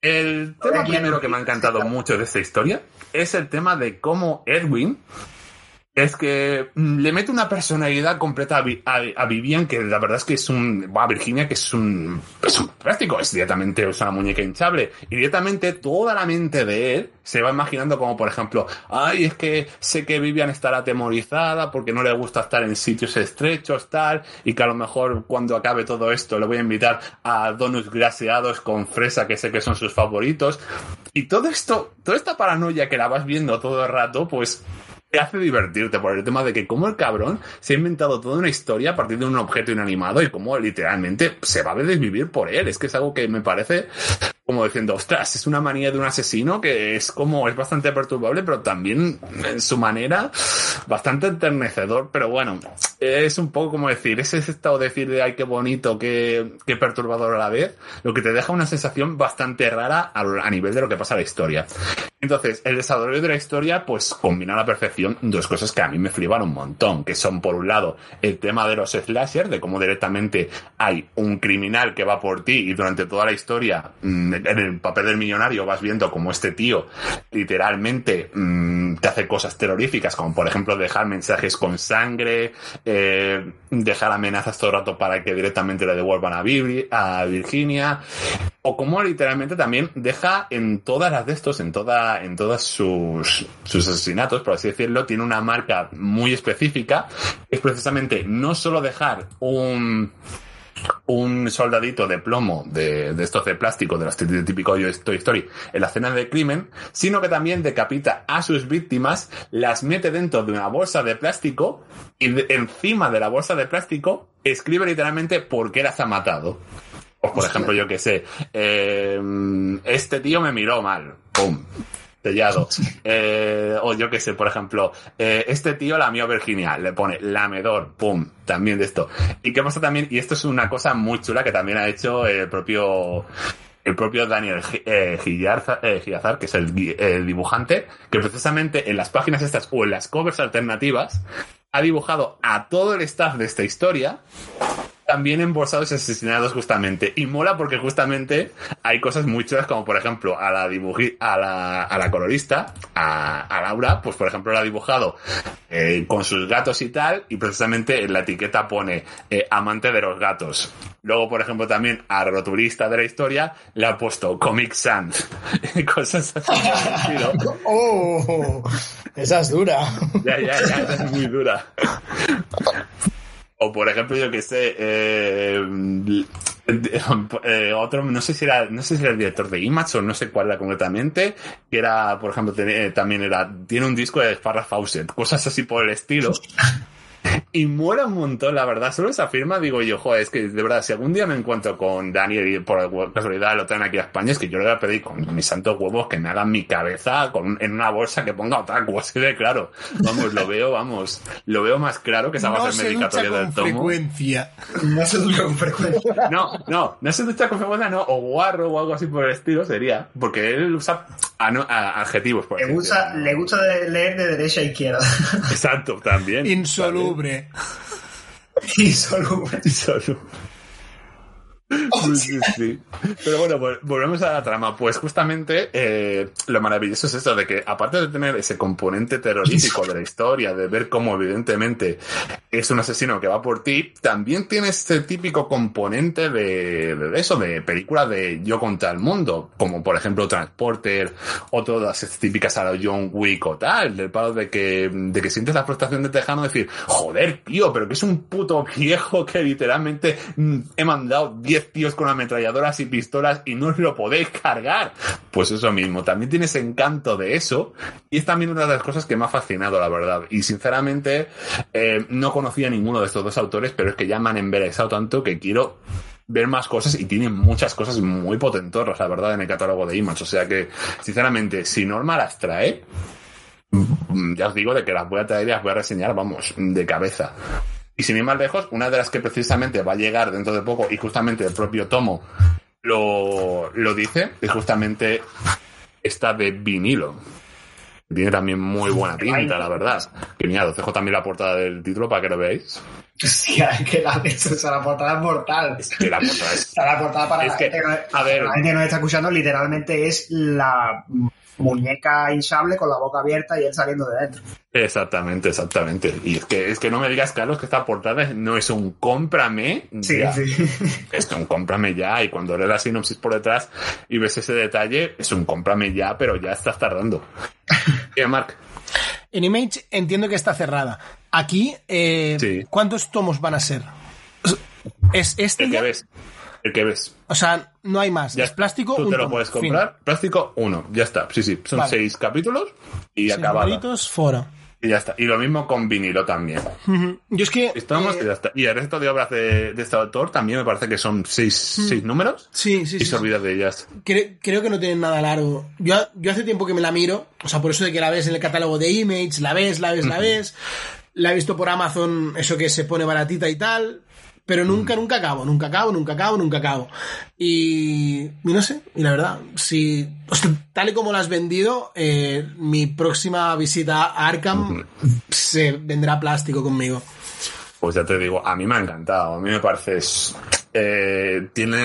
El tema primero que me ha encantado mucho de esta historia es el tema de cómo Edwin es que mm, le mete una personalidad completa a, Vi- a- Vivian que la verdad es que es un a Virginia que es un es un práctico es directamente una muñeca hinchable. Y directamente toda la mente de él se va imaginando como por ejemplo ay es que sé que Vivian estará atemorizada porque no le gusta estar en sitios estrechos tal y que a lo mejor cuando acabe todo esto le voy a invitar a donuts glaseados con fresa que sé que son sus favoritos y todo esto toda esta paranoia que la vas viendo todo el rato pues te hace divertirte por el tema de que como el cabrón se ha inventado toda una historia a partir de un objeto inanimado y como literalmente se va a desvivir por él. Es que es algo que me parece como diciendo, ostras, es una manía de un asesino que es como, es bastante perturbable, pero también en su manera bastante enternecedor. Pero bueno, es un poco como decir, ese estado de decir de ay, qué bonito, qué, qué perturbador a la vez, lo que te deja una sensación bastante rara a, nivel de lo que pasa en la historia. Entonces, el desarrollo de la historia, pues combina a la perfección dos cosas que a mí me flipan un montón, que son por un lado el tema de los slasher, de cómo directamente hay un criminal que va por ti y durante toda la historia, mm, en el papel del millonario, vas viendo como este tío literalmente mm, te hace cosas terroríficas, como por ejemplo dejar mensajes con sangre, eh, dejar amenazas todo el rato para que directamente le devuelvan a, a Virginia, o como literalmente también deja en todas las de estos, en toda, en todas sus, sus asesinatos, por así decirlo, tiene una marca muy específica, es precisamente no solo dejar un un soldadito de plomo de, de estos de plástico de los tí- típico Toy Story en la escena del crimen, sino que también decapita a sus víctimas, las mete dentro de una bolsa de plástico y de- encima de la bolsa de plástico escribe literalmente por qué las ha matado. O por ejemplo, yo que sé, eh, este tío me miró mal, pum, sellado. [laughs] Eh, o yo que sé, por ejemplo, eh, este tío la mío Virginia, le pone lamedor, pum, también de esto. ¿Y qué pasa también? Y esto es una cosa muy chula que también ha hecho el propio el propio Daniel eh, eh, Gillazar, que es el dibujante, que precisamente en las páginas estas o en las covers alternativas ha dibujado a todo el staff de esta historia también embolsados y asesinados justamente. Y mola porque justamente hay cosas muy chulas como por ejemplo a la dibuji a la, a la colorista, a, a Laura, pues por ejemplo la ha dibujado eh, con sus gatos y tal y precisamente en la etiqueta pone eh, amante de los gatos. Luego por ejemplo también a rotulista de la historia le ha puesto Comic Sans. [laughs] cosas así. [laughs] ¡Oh! Esa es dura. Ya, ya, ya, esa es muy dura. [laughs] O por ejemplo, yo que sé, eh, [laughs] eh, otro, no sé si era, no sé si era el director de Image o no sé cuál era concretamente, que era, por ejemplo, eh, también era, tiene un disco de Farrah Fawcett, cosas así por el estilo. [laughs] [laughs] Y mola un montón, la verdad. Solo esa firma, digo yo, joder, es que de verdad, si algún día me encuentro con Daniel y por casualidad lo traen aquí a España, es que yo le voy a pedir con mis santos huevos que me hagan mi cabeza con, en una bolsa que ponga otaku, [laughs] así de claro. Vamos, lo veo, vamos, lo veo más claro que esa va a ser medicatoria del tomo. frecuencia. No se ducha con frecuencia. [laughs] No, no, no se ducha con frecuencia, no, o guarro o algo así por el estilo sería, porque él usa a- adjetivos, por Le gusta, le gusta leer de derecha a izquierda. Exacto, también. Insoluble. Insoluble. [laughs] Solo. [laughs] Pero bueno, vol- volvemos a la trama. Pues justamente eh, lo maravilloso es esto de que aparte de tener ese componente terrorífico de la historia, de ver cómo evidentemente es un asesino que va por ti, también tiene este típico componente de, eso, de película de yo contra el mundo, como por ejemplo Transporter o todas estas típicas a la John Wick o tal, del palo de que, de que sientes la frustración de Tejano de decir, joder, tío, pero que es un puto viejo que literalmente mm, he mandado 10 tíos con ametralladoras y pistolas y no os lo podéis cargar. Pues eso mismo, también tiene ese encanto de eso y es también una de las cosas que me ha fascinado, la verdad. Y sinceramente, eh, no conocía ninguno de estos dos autores, pero es que ya me han emberezado tanto que quiero ver más cosas y tienen muchas cosas muy potentorras, la verdad, en el catálogo de Image. O sea que, sinceramente, si Norma las trae, ya os digo de que las voy a traer y las voy a reseñar, vamos, de cabeza. Y sin ir más lejos, una de las que precisamente va a llegar dentro de poco y justamente el propio Tomo lo, lo dice, es justamente esta de vinilo. Tiene también muy buena tinta, la verdad. Que mira, os dejo también la portada del título para que lo veáis. Es que la, esa, la portada es mortal. Es que la portada es... O sea, la portada para Es la, que, gente, a ver. la gente que nos está escuchando literalmente es la muñeca hinchable con la boca abierta y él saliendo de dentro. Exactamente, exactamente. Y es que, es que no me digas, Carlos, que esta portada no es un cómprame Sí, ya. sí. [laughs] Es un cómprame ya. Y cuando lees la sinopsis por detrás y ves ese detalle, es un cómprame ya, pero ya estás tardando. [laughs] ¿Qué, Mark? En Image entiendo que está cerrada. Aquí, eh, Sí. ¿cuántos tomos van a ser? ¿Es este El que ves. El que ves. O sea, no hay más. Ya es plástico, Tú un te lo puedes Fin. comprar. Plástico, uno. Ya está. Sí, sí. Son Vale. seis capítulos y acabado. fuera. Y ya está. Y lo mismo con vinilo también. Yo es que... Estamos eh, y ya está. Y el resto de obras de, de este autor también me parece que son seis, seis números. Sí, sí, Y sí. se olvida de ellas. Cre- creo que no tienen nada largo. Yo, yo hace tiempo que me la miro, o sea, por eso de que la ves en el catálogo de Image, la ves, la ves, la ves. La he visto por Amazon, eso que se pone baratita y tal. Pero nunca, nunca acabo, nunca acabo, nunca acabo, nunca acabo. Y, y no sé, y la verdad, si, tal y como la has vendido, eh, mi próxima visita a Arkham se vendrá plástico conmigo. Pues ya te digo, a mí me ha encantado. A mí me parece. es- eh, tiene,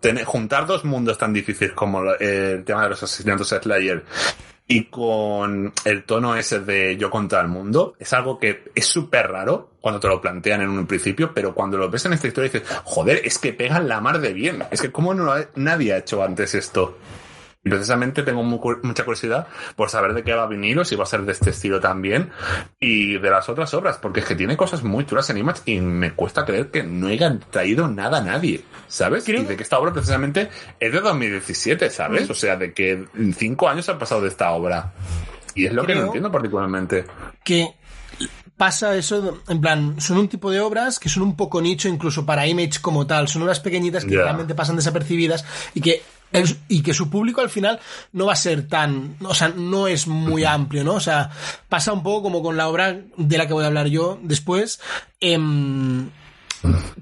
tener- juntar dos mundos tan difíciles como lo- eh, el tema de los asesinatos Slayer y con el tono ese de yo contra el mundo es algo que es súper raro cuando te lo plantean en un principio, pero cuando lo ves en esta historia dices, joder, es que pegan la mar de bien. Es que cómo no ha- nadie ha hecho antes esto. Y precisamente tengo mu- mucha curiosidad por saber de qué va a vinilo, si va a ser de este estilo también, y de las otras obras, porque es que tiene cosas muy chulas en Image y me cuesta creer que no hayan traído nada a nadie, ¿sabes? Y de que esta obra precisamente es de 2017, ¿sabes? O sea, de que cinco años han pasado de esta obra. Y es lo que no entiendo particularmente. que pasa eso, en plan, son un tipo de obras que son un poco nicho incluso para Image como tal, son obras pequeñitas que realmente pasan desapercibidas y que el- y que su público al final no va a ser tan, o sea, no es muy amplio, ¿no? O sea, pasa un poco como con la obra de la que voy a hablar yo después, em,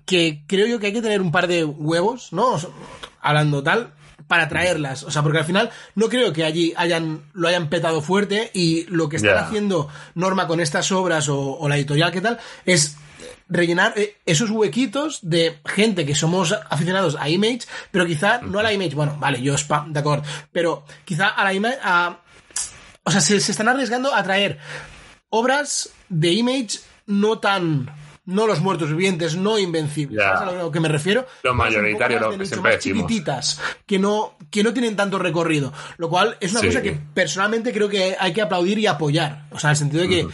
que creo yo que hay que tener un par de huevos, ¿no? O sea, hablando tal, para traerlas. O sea, porque al final no creo que allí hayan, lo hayan petado fuerte y lo que están haciendo Norma con estas obras o, o la editorial que tal es rellenar eh, esos huequitos de gente que somos aficionados a Image, pero quizá no a la Image, bueno, vale, yo spam, de acuerdo, pero quizá a la Image, a, o sea, se, se están arriesgando a traer obras de Image no tan no los muertos vivientes, no invencibles. Ya. ¿Sabes a lo que me refiero? Lo poco mayoritario, lo que siempre decimos. chiquititas, que no, que no tienen tanto recorrido. Lo cual es una Sí. cosa que personalmente creo que hay que aplaudir y apoyar. O sea, en el sentido de que mm,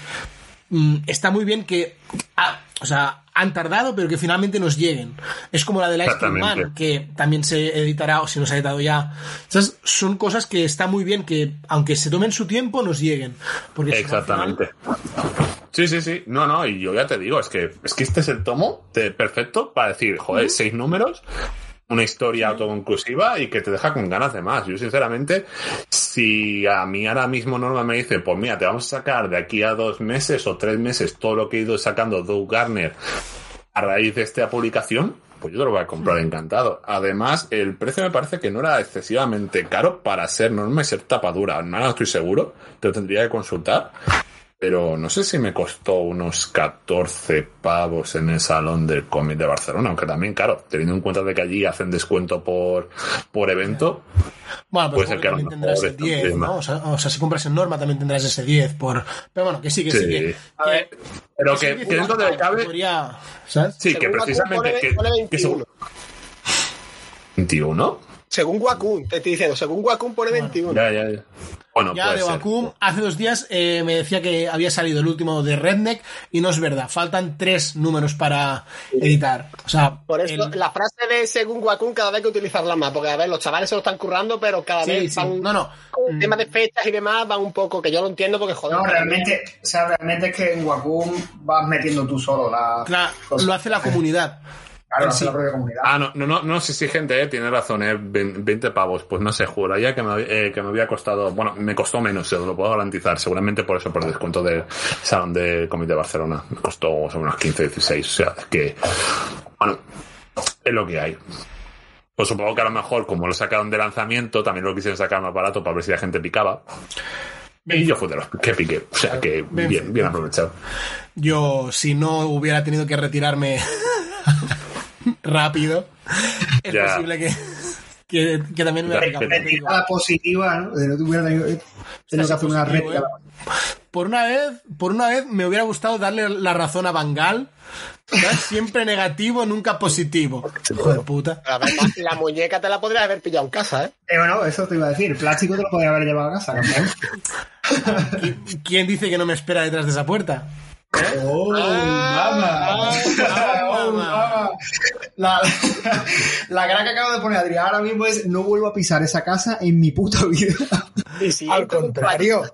está muy bien que. ah, o sea, han tardado, pero que finalmente nos lleguen. Es como la de la. Man, que también se editará, o si no se ha editado ya. Son cosas que está muy bien que, aunque se tomen su tiempo, nos lleguen. Porque final- Exactamente. Sí, sí, sí. No, no, y yo ya te digo, es que, es que este es el tomo de perfecto para decir, joder, seis números, una historia autoconclusiva y que te deja con ganas de más. Yo, sinceramente, si a mí ahora mismo Norma me dice, pues mira, te vamos a sacar de aquí a dos meses o tres meses todo lo que he ido sacando Doug Garner a raíz de esta publicación, pues yo te lo voy a comprar encantado. Además, el precio me parece que no era excesivamente caro para ser norma y ser tapadura. No estoy seguro, te lo tendría que consultar. Pero no sé si me costó unos 14 pavos en el salón del cómic de Barcelona, aunque también, claro, teniendo en cuenta de que allí hacen descuento por, por evento, Bueno, Puede pero ser que también tendrás el está 10, encima. ¿no? O sea, o sea, si compras en Norma también tendrás ese 10 por... Pero bueno, que sí, que sí, Sí. que... A ver, pero que, que que dentro de lo que cabe, podría- ¿sabes? sí, que según Wacom precisamente... pone- que- pone que 21. Según- 21? Según Wacom, te estoy diciendo, según Wacom pone 21. Ya, ya, ya. Bueno, Ya de ser. Wacom, hace dos días eh, me decía que había salido el último de Redneck y no es verdad. Faltan tres números para editar. O sea, Por eso, el- la frase de según Wacom cada vez hay que utilizarla más, porque a ver, los chavales se lo están currando, pero cada Sí, vez sí. van No, no. con Mm. temas de fechas y demás, van un poco, que yo lo entiendo porque joder. No, realmente, o sea, realmente es que en Wacom vas metiendo tú solo la. claro, lo hace la comunidad. Claro, Sí. la propia comunidad. Ah, no, no, no, no, sí, sí, gente, eh, tiene razón, eh, 20 pavos, pues no sé, juraría que me, eh, que me había costado, bueno, me costó menos, se lo puedo garantizar, seguramente por eso, por el descuento del Salón de Cómic de Barcelona, me costó unos 15, 16, o sea, es que, bueno, es lo que hay. Pues supongo que a lo mejor, como lo sacaron de lanzamiento, también lo quisieron sacar más barato para ver si la gente picaba. Y yo fui de los que piqué, o sea que bien, bien aprovechado. Yo, si no hubiera tenido que retirarme [laughs] [laughs] rápido, es Ya. posible que, que, que también me. Retirada positiva, ¿no? De no te hubiera tenido, tenido que hacer una positivo, réplica. ¿eh? Por una vez, por una vez me hubiera gustado darle la razón a Bangal. Siempre negativo, nunca positivo. Hijo de puta. A ver, la, la muñeca te la podrías haber pillado en casa, ¿eh? Eh, bueno, eso te iba a decir. Plástico te lo podía haber llevado a casa. ¿Qui- ¿Quién dice que no me espera detrás de esa puerta? ¡Oh, Ah, mamá! ah, ¡Oh, mamá. mamá! La, [laughs] la cara que acabo de poner Adrián ahora mismo es no vuelvo a pisar esa casa en mi puta vida. Y si Al contrario.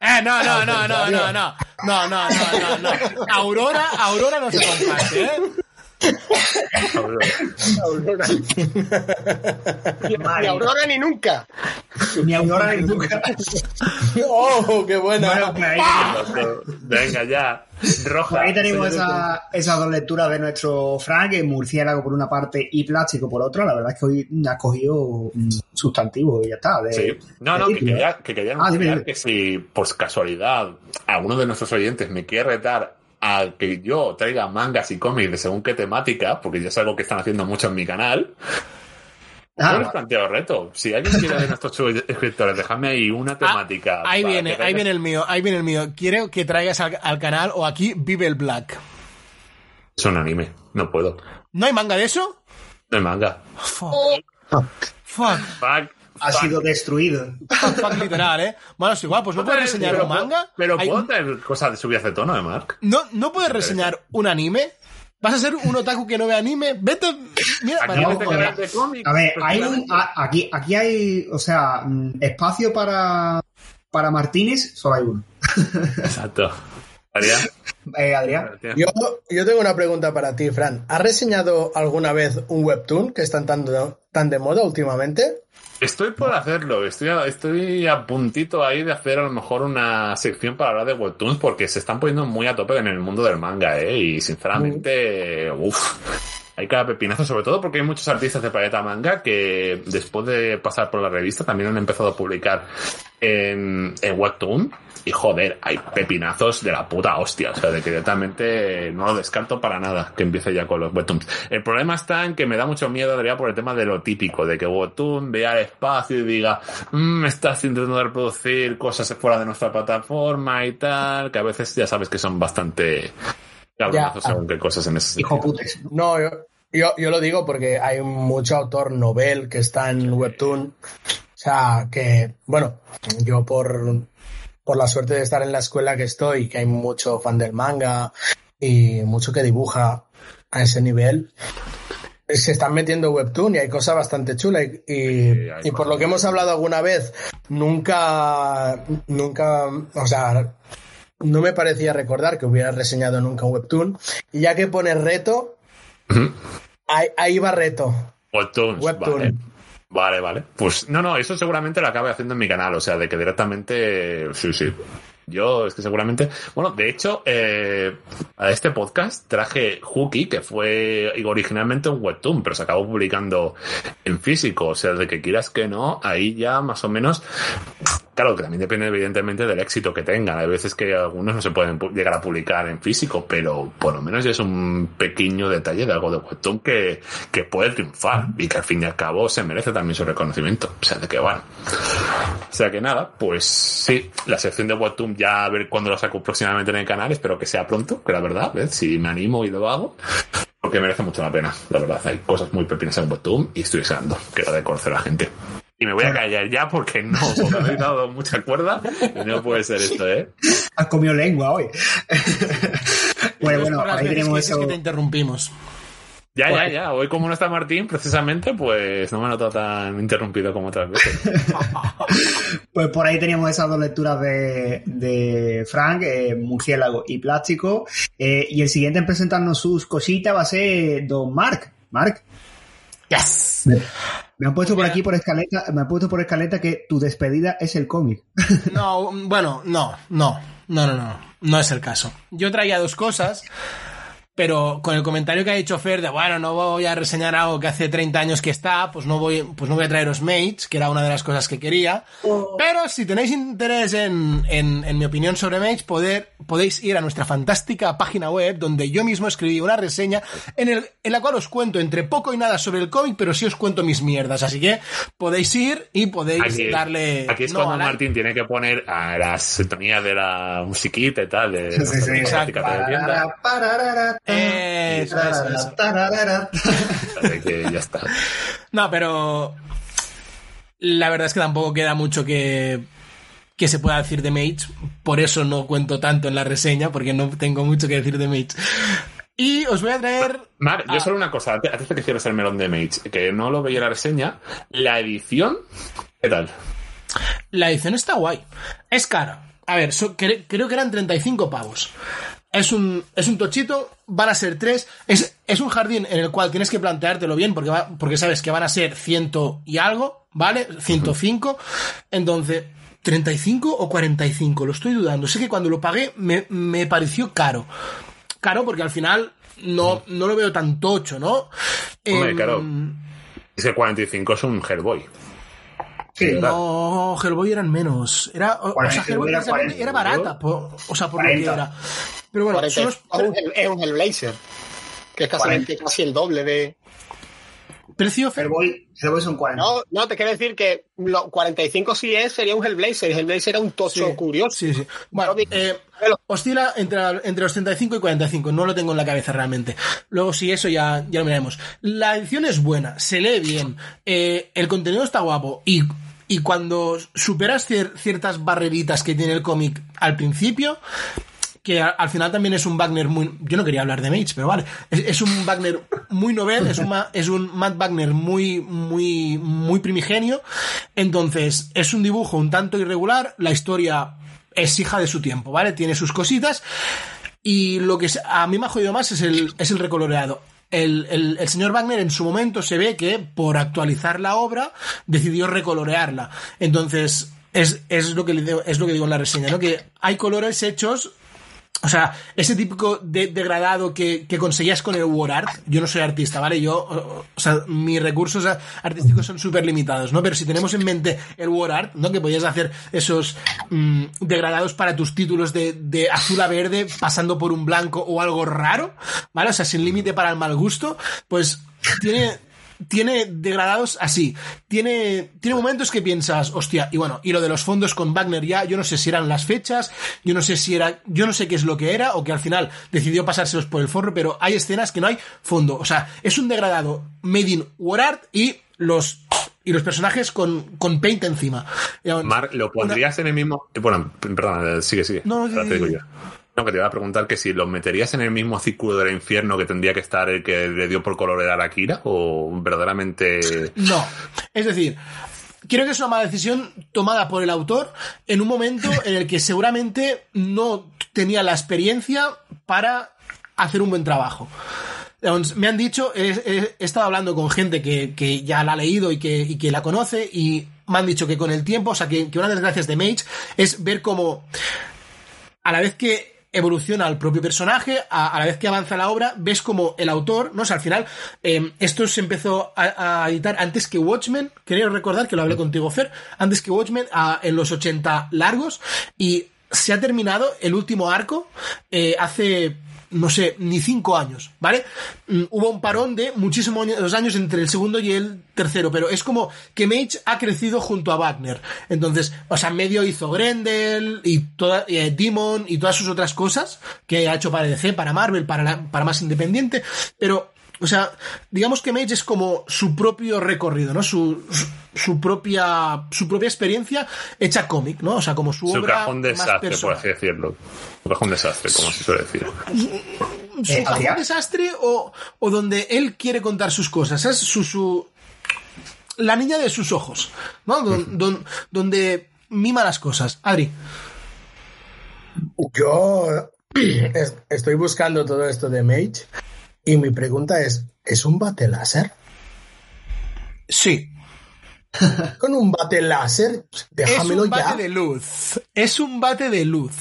Eh, no, no, no, no, no, no. No, no, no, no, no. Aurora, Aurora no se comparte, ¿eh? Aurora. ni, ni Aurora ni nunca. Ni Aurora ni nunca. [laughs] ¡Oh, qué buena! Bueno, pues ahí tenemos, Venga, ya. Roja. ahí tenemos esa- esas dos lecturas de nuestro Frank, murciélago por una parte y plástico por otra. La verdad es que hoy ha cogido mm, sustantivo y ya está. de- Sí. No, no, que quería, que quería Ah, dime, anunciar dime. que si por casualidad alguno de nuestros oyentes me quiere retar a que yo traiga mangas y cómics de según qué temática, porque ya es algo que están haciendo mucho en mi canal, Ah, yo les planteo reto. Si alguien quiere de nuestros escritores, déjame ahí una temática. Ah, Ahí para viene, ahí viene el mío, ahí viene el mío. Quiero que traigas al, al canal o aquí Vive el Black. Es un anime, no puedo. ¿No hay manga de eso? No hay manga. Fuck. Fuck. Fuck. ha sido destruido. Fuck literal, ¿eh? Bueno, es igual, pues no puedes reseñar pero, un manga. Pero Hay- puedo tener cosas de subidas de tono de Mark. no, no puedes reseñar un anime. ¿Vas a ser un otaku que no ve anime? Vete. Mira, Aquí no vamos te a ver. canal de cómics. A ver, hay un, tranquilamente. a- aquí, aquí hay, o sea, mm, espacio para, para Martínez, solo hay uno. Exacto. Adrián. [laughs] Eh, Adrián. Yo, yo tengo una pregunta para ti, Fran. ¿Has reseñado alguna vez un webtoon que están tan, tan de moda últimamente? Estoy por hacerlo, estoy a, estoy a puntito ahí de hacer a lo mejor una sección para hablar de webtoons porque se están poniendo muy a tope en el mundo del manga, ¿eh? Y sinceramente, uff, hay cada pepinazo, sobre todo porque hay muchos artistas de Planeta Manga que después de pasar por la revista también han empezado a publicar en, en webtoon y joder, hay pepinazos de la puta hostia, o sea, de que directamente no lo descarto para nada que empiece ya con los webtoons. El problema está en que me da mucho miedo, Adrián, por el tema de lo típico, de que webtoon vea el espacio y diga, mmm, estás intentando reproducir cosas fuera de nuestra plataforma y tal, que a veces ya sabes que son bastante Ya. según qué cosas en ese Hijo putes. No, yo, yo, yo lo digo porque hay mucho autor novel que está en webtoon. O sea, que, bueno, yo por, por la suerte de estar en la escuela que estoy, que hay mucho fan del manga y mucho que dibuja a ese nivel, se están metiendo webtoon y hay cosas bastante chulas y, y, por lo que hemos hablado alguna vez, nunca, nunca, o sea, no me parecía recordar que hubiera reseñado nunca un webtoon. Y ya que pone reto, ahí, ahí va reto. Webtoons, Webtoon. vale. Vale, vale. Pues no, no, eso seguramente lo acabe haciendo en mi canal, o sea, de que directamente, sí, sí. Yo es que seguramente, bueno, de hecho, eh, a este podcast traje Hooky, que fue originalmente un webtoon, pero se acabó publicando en físico, o sea, de que quieras que no, ahí ya más o menos, claro, que también depende evidentemente del éxito que tengan. Hay veces que algunos no se pueden pu- llegar a publicar en físico, pero por lo menos es un pequeño detalle de algo de webtoon que, que puede triunfar y que al fin y al cabo se merece también su reconocimiento. O sea, de que bueno. O sea que nada, pues sí, la sección de Webtoon ya a ver cuándo lo saco próximamente en el canal, espero que sea pronto, que la verdad, ¿ves? si me animo y lo hago, [laughs] porque merece mucho la pena, la verdad, hay cosas muy pepinas en Webtoon y estoy deseando que la de conocer a la gente. Y me voy a callar ya porque no, porque me he dado mucha cuerda y no puede ser esto, ¿eh? Has comido lengua hoy. [laughs] bueno, bueno, ahí tenemos eso. que te interrumpimos. Ya, ya, ya. Hoy como no está Martín, precisamente, pues no me he notado tan interrumpido como otras veces. [laughs] Pues por ahí teníamos esas dos lecturas de, de Frank, eh, Murciélago y Plástico. Eh, y el siguiente en presentarnos sus cositas va a ser Don Mark. Mark, Yes. me, me han puesto por aquí por escaleta, me han puesto por escaleta que tu despedida es el cómic. [laughs] No, bueno, no, no, no, no, no, no es el caso. Yo traía dos cosas, pero con el comentario que ha dicho Fer de, bueno, no voy a reseñar algo que hace 30 años que está, pues no voy, pues no voy a traeros Mates, que era una de las cosas que quería. Pero si tenéis interés en, en, en mi opinión sobre Mates, poder, podéis ir a nuestra fantástica página web, donde yo mismo escribí una reseña en, el, en la cual os cuento entre poco y nada sobre el cómic, pero sí os cuento mis mierdas. Así que podéis ir y podéis Aquí, darle... aquí es no cuando. Martín tiene que poner a la sintonía de la musiquita y tal, de Sí, sí, sí. Pararara, Eso, eso, eso. [laughs] ya está. No, pero la verdad es que tampoco queda mucho que, que se pueda decir de Mage. Por eso no cuento tanto en la reseña, porque no tengo mucho que decir de Mage. Y os voy a traer... Mar, yo Ah. solo una cosa, antes de que cierres el melón de Mage, que no lo veía en la reseña, la edición, ¿qué tal? La edición está guay. Es cara. A ver, so- cre- creo que eran 35 pavos. Es un, es un tochito, van a ser tres. Es, es un jardín en el cual tienes que planteártelo bien porque, va- porque sabes que van a ser ciento y algo, ¿vale? 105. Entonces, 35 o 45, lo estoy dudando. Sé que cuando lo pagué me, me pareció caro. Caro porque al final no, no lo veo tan tocho, ¿no? Hombre, Em, claro. Es que 45 es un Hellboy. Sí, No, Hellboy eran menos. Era, o, o sea, 40, Hellboy era 40, barata, po- o sea, por lo que 40. era. Pero bueno, 40 los- es, un, Hell- es un Hellblazer. Que es casi, casi el doble de. precio Hellboy, Hellboy son 40. No, no, te quiero decir que lo 45 si es, sería un Hellblazer. El Hellblazer era un tocho Sí, curioso. Sí, sí. Bueno, eh, oscila entre, entre los 35 y 45, no lo tengo en la cabeza realmente. Luego, si eso ya, ya lo miraremos. La edición es buena, se lee bien, eh, el contenido está guapo y y cuando superas cier- ciertas barreritas que tiene el cómic al principio, que al final también es un Wagner muy... Yo no quería hablar de Mage, pero vale. Es, un Wagner muy novel, es un, es un Matt Wagner muy, muy, muy primigenio. Entonces, es un dibujo un tanto irregular, la historia es hija de su tiempo, ¿vale? Tiene sus cositas. Y lo que a mí me ha jodido más es el, es el recoloreado. El, el- el señor Wagner en su momento se ve que por actualizar la obra decidió recolorearla. Entonces, es, es, lo, que le es lo que digo en la reseña, ¿no? Que hay colores hechos o sea, ese típico de- degradado que, que conseguías con el War Art, yo no soy artista, ¿vale? Yo, o sea, mis recursos artísticos son súper limitados, ¿no? Pero si tenemos en mente el War Art, ¿no? Que podías hacer esos mm, degradados para tus títulos de, de azul a verde pasando por un blanco o algo raro, ¿vale? O sea, sin límite para el mal gusto, pues tiene, tiene degradados así. Tiene, tiene momentos que piensas, hostia, y bueno, y lo de los fondos con Wagner ya, yo no sé si eran las fechas, yo no sé si era, yo no sé qué es lo que era, o que al final decidió pasárselos por el forro, pero hay escenas que no hay fondo. O sea, es un degradado made in War Art y los, y los personajes con, con paint encima. Mark, ¿lo pondrías en el mismo. Bueno, perdón, sigue, sigue. No, Ahora No, que te iba a preguntar que si lo meterías en el mismo círculo del infierno que tendría que estar el que le dio por colorear a Akira o verdaderamente. No. Es decir, creo que es una mala decisión tomada por el autor en un momento en el que seguramente no tenía la experiencia para hacer un buen trabajo. Me han dicho, he estado hablando con gente que, que ya la ha leído y que, y que la conoce y me han dicho que con el tiempo, o sea, que, que una de las gracias de Mage es ver cómo a la vez que evoluciona el propio personaje, a, la vez que avanza la obra, ves como el autor, no sé, al final, eh, esto se empezó a, editar antes que Watchmen, creo recordar que lo hablé contigo, Fer, antes que Watchmen, en los 80 largos, y se ha terminado el último arco eh, hace no sé, ni cinco años, ¿vale? Mm, Hubo un parón de muchísimos años, entre el segundo y el tercero, pero es como que Mage ha crecido junto a Wagner. Entonces, o sea, medio hizo Grendel y toda, eh, Demon y todas sus otras cosas que ha hecho para DC, para Marvel, para, para más independiente, pero, o sea, digamos que Mage es como su propio recorrido, ¿no? Su, su, su propia, su propia experiencia hecha cómic, ¿no? O sea, como su, Su obra cajón más desastre, por así decirlo. Su cajón desastre, como se suele decir. su Eh, cajón desastre o, o donde él quiere contar sus cosas. Es su, su la niña de sus ojos, ¿no? Don- don- donde mima las cosas. Adri. Yo [clears throat] es- estoy buscando todo esto de Mage y mi pregunta es, ¿es un bate láser? Sí. [laughs] Con un bate láser, déjamelo es un ya. bate de luz. Es un bate de luz.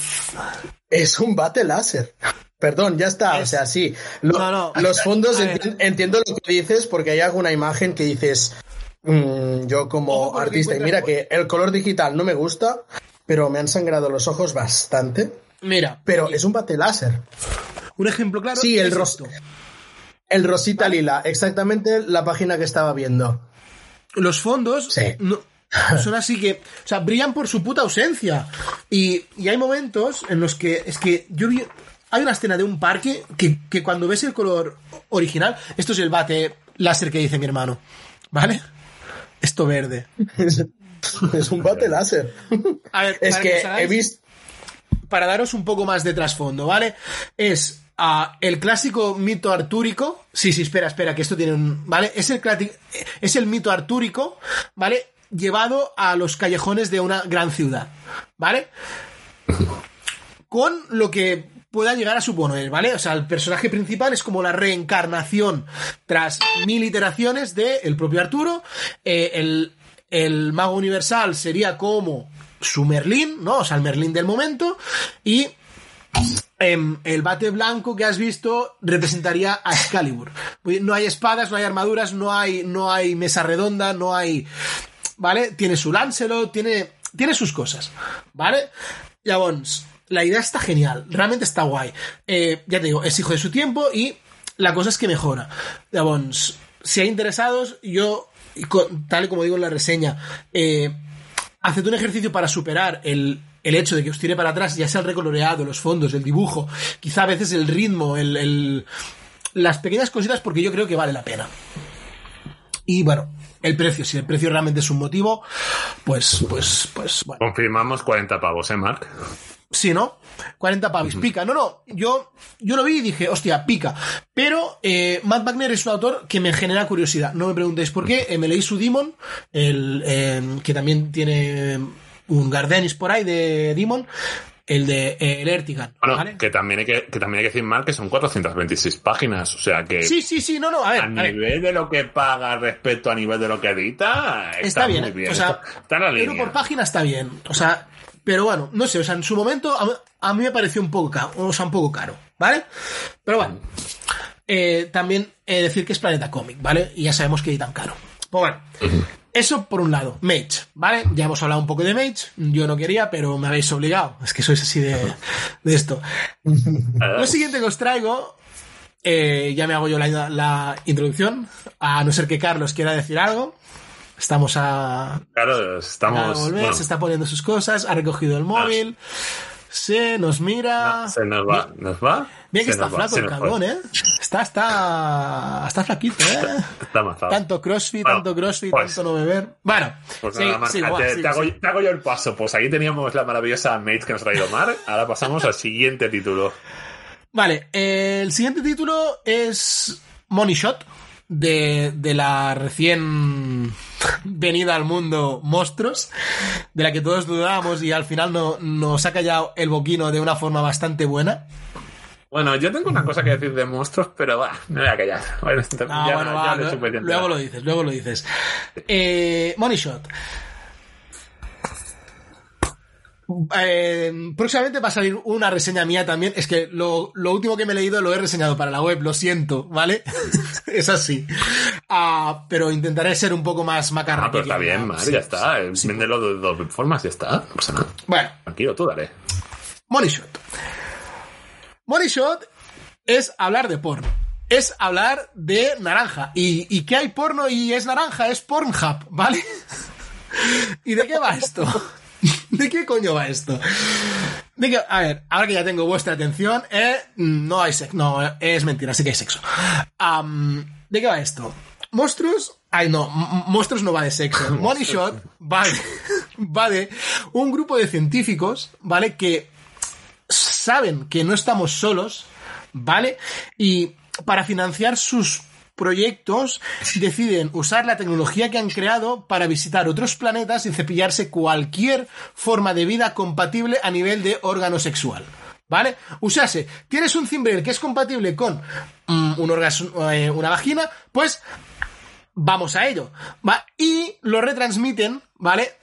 Es un bate láser. Perdón, ya está. O sea, sí. Lo- No, no. Los fondos, enti- entiendo lo que dices porque hay alguna imagen que dices, mm, yo como artista, y mira que el color digital no me gusta, pero me han sangrado los ojos bastante. Mira, Pero es un bate láser. un ejemplo claro. Sí, el es ros- esto. El rosita lila, exactamente la página que estaba viendo. Los fondos Sí. no- [laughs] son así que, o sea, brillan por su puta ausencia. Y, y hay momentos en los que, es que yo vi, hay una escena de un parque que, que cuando ves el color original, esto es el bate láser que dice mi hermano, ¿vale? Esto verde. Es, [laughs] es un bate láser. A ver, Es que he visto... para daros un poco más de trasfondo, ¿vale? Es el clásico mito artúrico. Sí, sí, espera, espera, que esto tiene un. ¿Vale? Es el, es el mito artúrico, ¿vale? Llevado a los callejones de una gran ciudad, ¿vale? Con lo que pueda llegar a suponer, ¿vale? O sea, el personaje principal es como la reencarnación tras mil iteraciones del el propio Arturo. Eh, el, el mago universal sería como su Merlín, ¿no? O sea, el Merlín del momento. Y em, el bate blanco que has visto representaría a Excalibur. No hay espadas, no hay armaduras, no hay, no hay mesa redonda, no hay. ¿Vale? Tiene su Lancelot, tiene, tiene sus cosas. ¿Vale? Llavors, la idea está genial, realmente está guay. Eh, ya te digo, es hijo de su tiempo y la cosa es que mejora. Llavors, si hay interesados, yo, tal y como digo en la reseña, eh, un ejercicio para superar el, el hecho de que os tire para atrás, ya sea el recoloreado, los fondos, el dibujo, quizá a veces el ritmo, el, el- las pequeñas cositas, porque yo creo que vale la pena. Y bueno, el precio, si el precio realmente es un motivo, pues, pues, pues, bueno. Confirmamos 40 pavos, ¿eh, Mark? Sí, ¿no? 40 pavis, pica. No, no, yo, yo lo vi y dije, hostia, pica. Pero eh, Matt Wagner es un autor que me genera curiosidad. No me preguntéis por qué. Eh, me leí su Demon, el, eh, que también tiene un Gardenis por ahí de Demon, el de eh, el Ertigan. Bueno, ¿vale? que, también hay que, que también hay que decir, Mark, que son 426 páginas. O sea que Sí, sí, sí, no, no, a ver. a a ver. nivel de lo que paga respecto a nivel de lo que edita, está, Está bien, muy bien. o sea, está, está en la Euro línea. por página está bien. O sea, pero bueno, no sé, o sea, en su momento a, a mí me pareció un poco caro, o sea, un poco caro, ¿vale? Pero bueno, eh, también eh, decir que es Planeta Comic, ¿vale? Y ya sabemos que tan caro. Pues bueno, eso por un lado, Mage, ¿vale? Ya hemos hablado un poco de Mage, yo no quería, pero me habéis obligado, es que sois así de, de esto. [laughs] Lo siguiente que os traigo, eh, ya me hago yo la, la introducción, a no ser que Carlos quiera decir algo. Estamos a, Claro, estamos. volver, bueno, se está poniendo sus cosas, ha recogido el móvil, se nos mira. se nos va, nos va. Bien que se está va, flaco el cabrón, ¿eh? Está, está, está flaquito, ¿eh? Está mazado. Tanto crossfit, Bueno, tanto crossfit, pues- tanto no beber. Bueno, Pues sí, nada, Marc, sí, te, te sí, hago, sí. te hago yo el paso. Pues aquí teníamos la maravillosa Mate que nos ha traído Mar. Ahora pasamos al siguiente título. Vale, eh, el siguiente título es Money Shot, de, de la recién venida al mundo Monstruos, de la que todos dudábamos y al final no, nos ha callado el boquino de una forma bastante buena. Bueno, yo tengo una cosa que decir de monstruos, pero va, me voy a callar. Bueno, Ah, ya, bueno, ya va, lo suficiente. luego lo dices, luego lo dices. Eh, Money Shot. Eh, próximamente va a salir una reseña mía también. Es que lo, lo último que me he leído lo he reseñado para la web, lo siento, ¿vale? [laughs] es así. Ah, pero intentaré ser un poco más macarrón. Ah, pero está bien, Mar, ya está. Eh, Véndelo de dos formas, ya está. No pasa nada. Bueno, Tranquilo, tú dale. Money Shot. Money Shot es hablar de porno. Es hablar de naranja. ¿Y, y qué hay porno y es naranja? Es Pornhub, ¿vale? [laughs] ¿Y de qué va esto? [laughs] ¿De qué coño va esto? De que, a ver, ahora que ya tengo vuestra atención, eh, no hay sexo. No, es mentira, sí que hay sexo. ¿De qué va esto? Monstruos. Ay, no, monstruos no va de sexo. [laughs] Money Shot va de, va de un grupo de científicos, ¿vale? Que saben que no estamos solos, ¿vale? Y para financiar sus proyectos deciden usar la tecnología que han creado para visitar otros planetas y cepillarse cualquier forma de vida compatible a nivel de órgano sexual. ¿Vale? Usase, tienes un cimbrel que es compatible con mm, un orgasmo, eh, una vagina, pues vamos a ello. ¿va? Y lo retransmiten, ¿vale?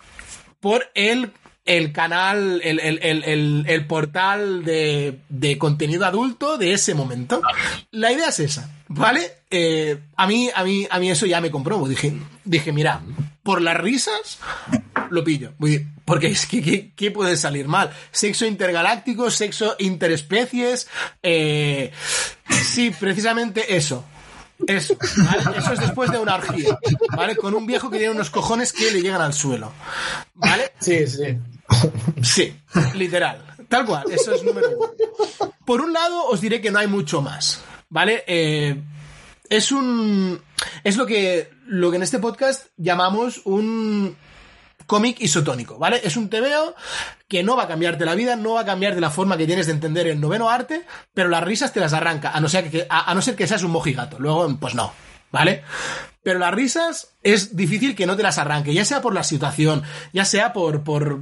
Por el, el canal, el, el- el- el- portal de, de contenido adulto de ese momento. La idea es esa, ¿vale? Eh, a, mí, a, mí, a mí eso ya me compró. Dije, dije, mira, por las risas lo pillo. Porque es que, ¿qué, qué puede salir mal? Sexo intergaláctico, sexo interespecies. Eh, sí, precisamente eso. Eso, ¿vale? Eso es después de una orgía, ¿vale? Con un viejo que tiene unos cojones que le llegan al suelo, ¿vale? Sí, sí. Sí, literal. Tal cual, eso es número uno. Por un lado, os diré que no hay mucho más, ¿vale? Eh, es un. Es lo que, lo que en este podcast llamamos un cómic isotónico, ¿vale? Es un TVO que no va a cambiarte la vida, no va a cambiarte la forma que tienes de entender el noveno arte, pero las risas te las arranca, a no ser que, a, no ser que seas un mojigato. Luego, pues no, ¿vale? Pero las risas es difícil que no te las arranque, ya sea por la situación, ya sea por, por,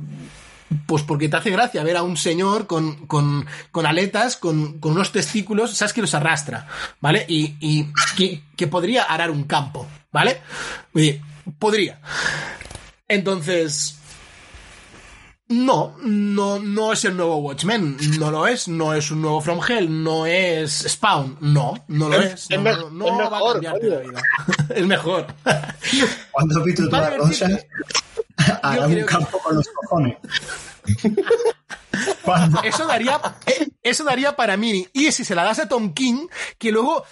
pues porque te hace gracia ver a un señor con, con, con aletas, con, con unos testículos, sabes que los arrastra, ¿vale? Y, y que, que podría arar un campo, ¿vale? Podría. Entonces, no, no, no es el nuevo Watchmen, no lo es, no es un nuevo From Hell, no es Spawn, no, no lo Es- no, me- no, no es va a mejor, cambiarte la vida. [laughs] es mejor. Cuando has visto [laughs] tú Va la a rosa, divertirte. [laughs] hará Yo un que- campo con los cojones. Eso daría, eso daría para mí. Y si se la das a Tom King, que luego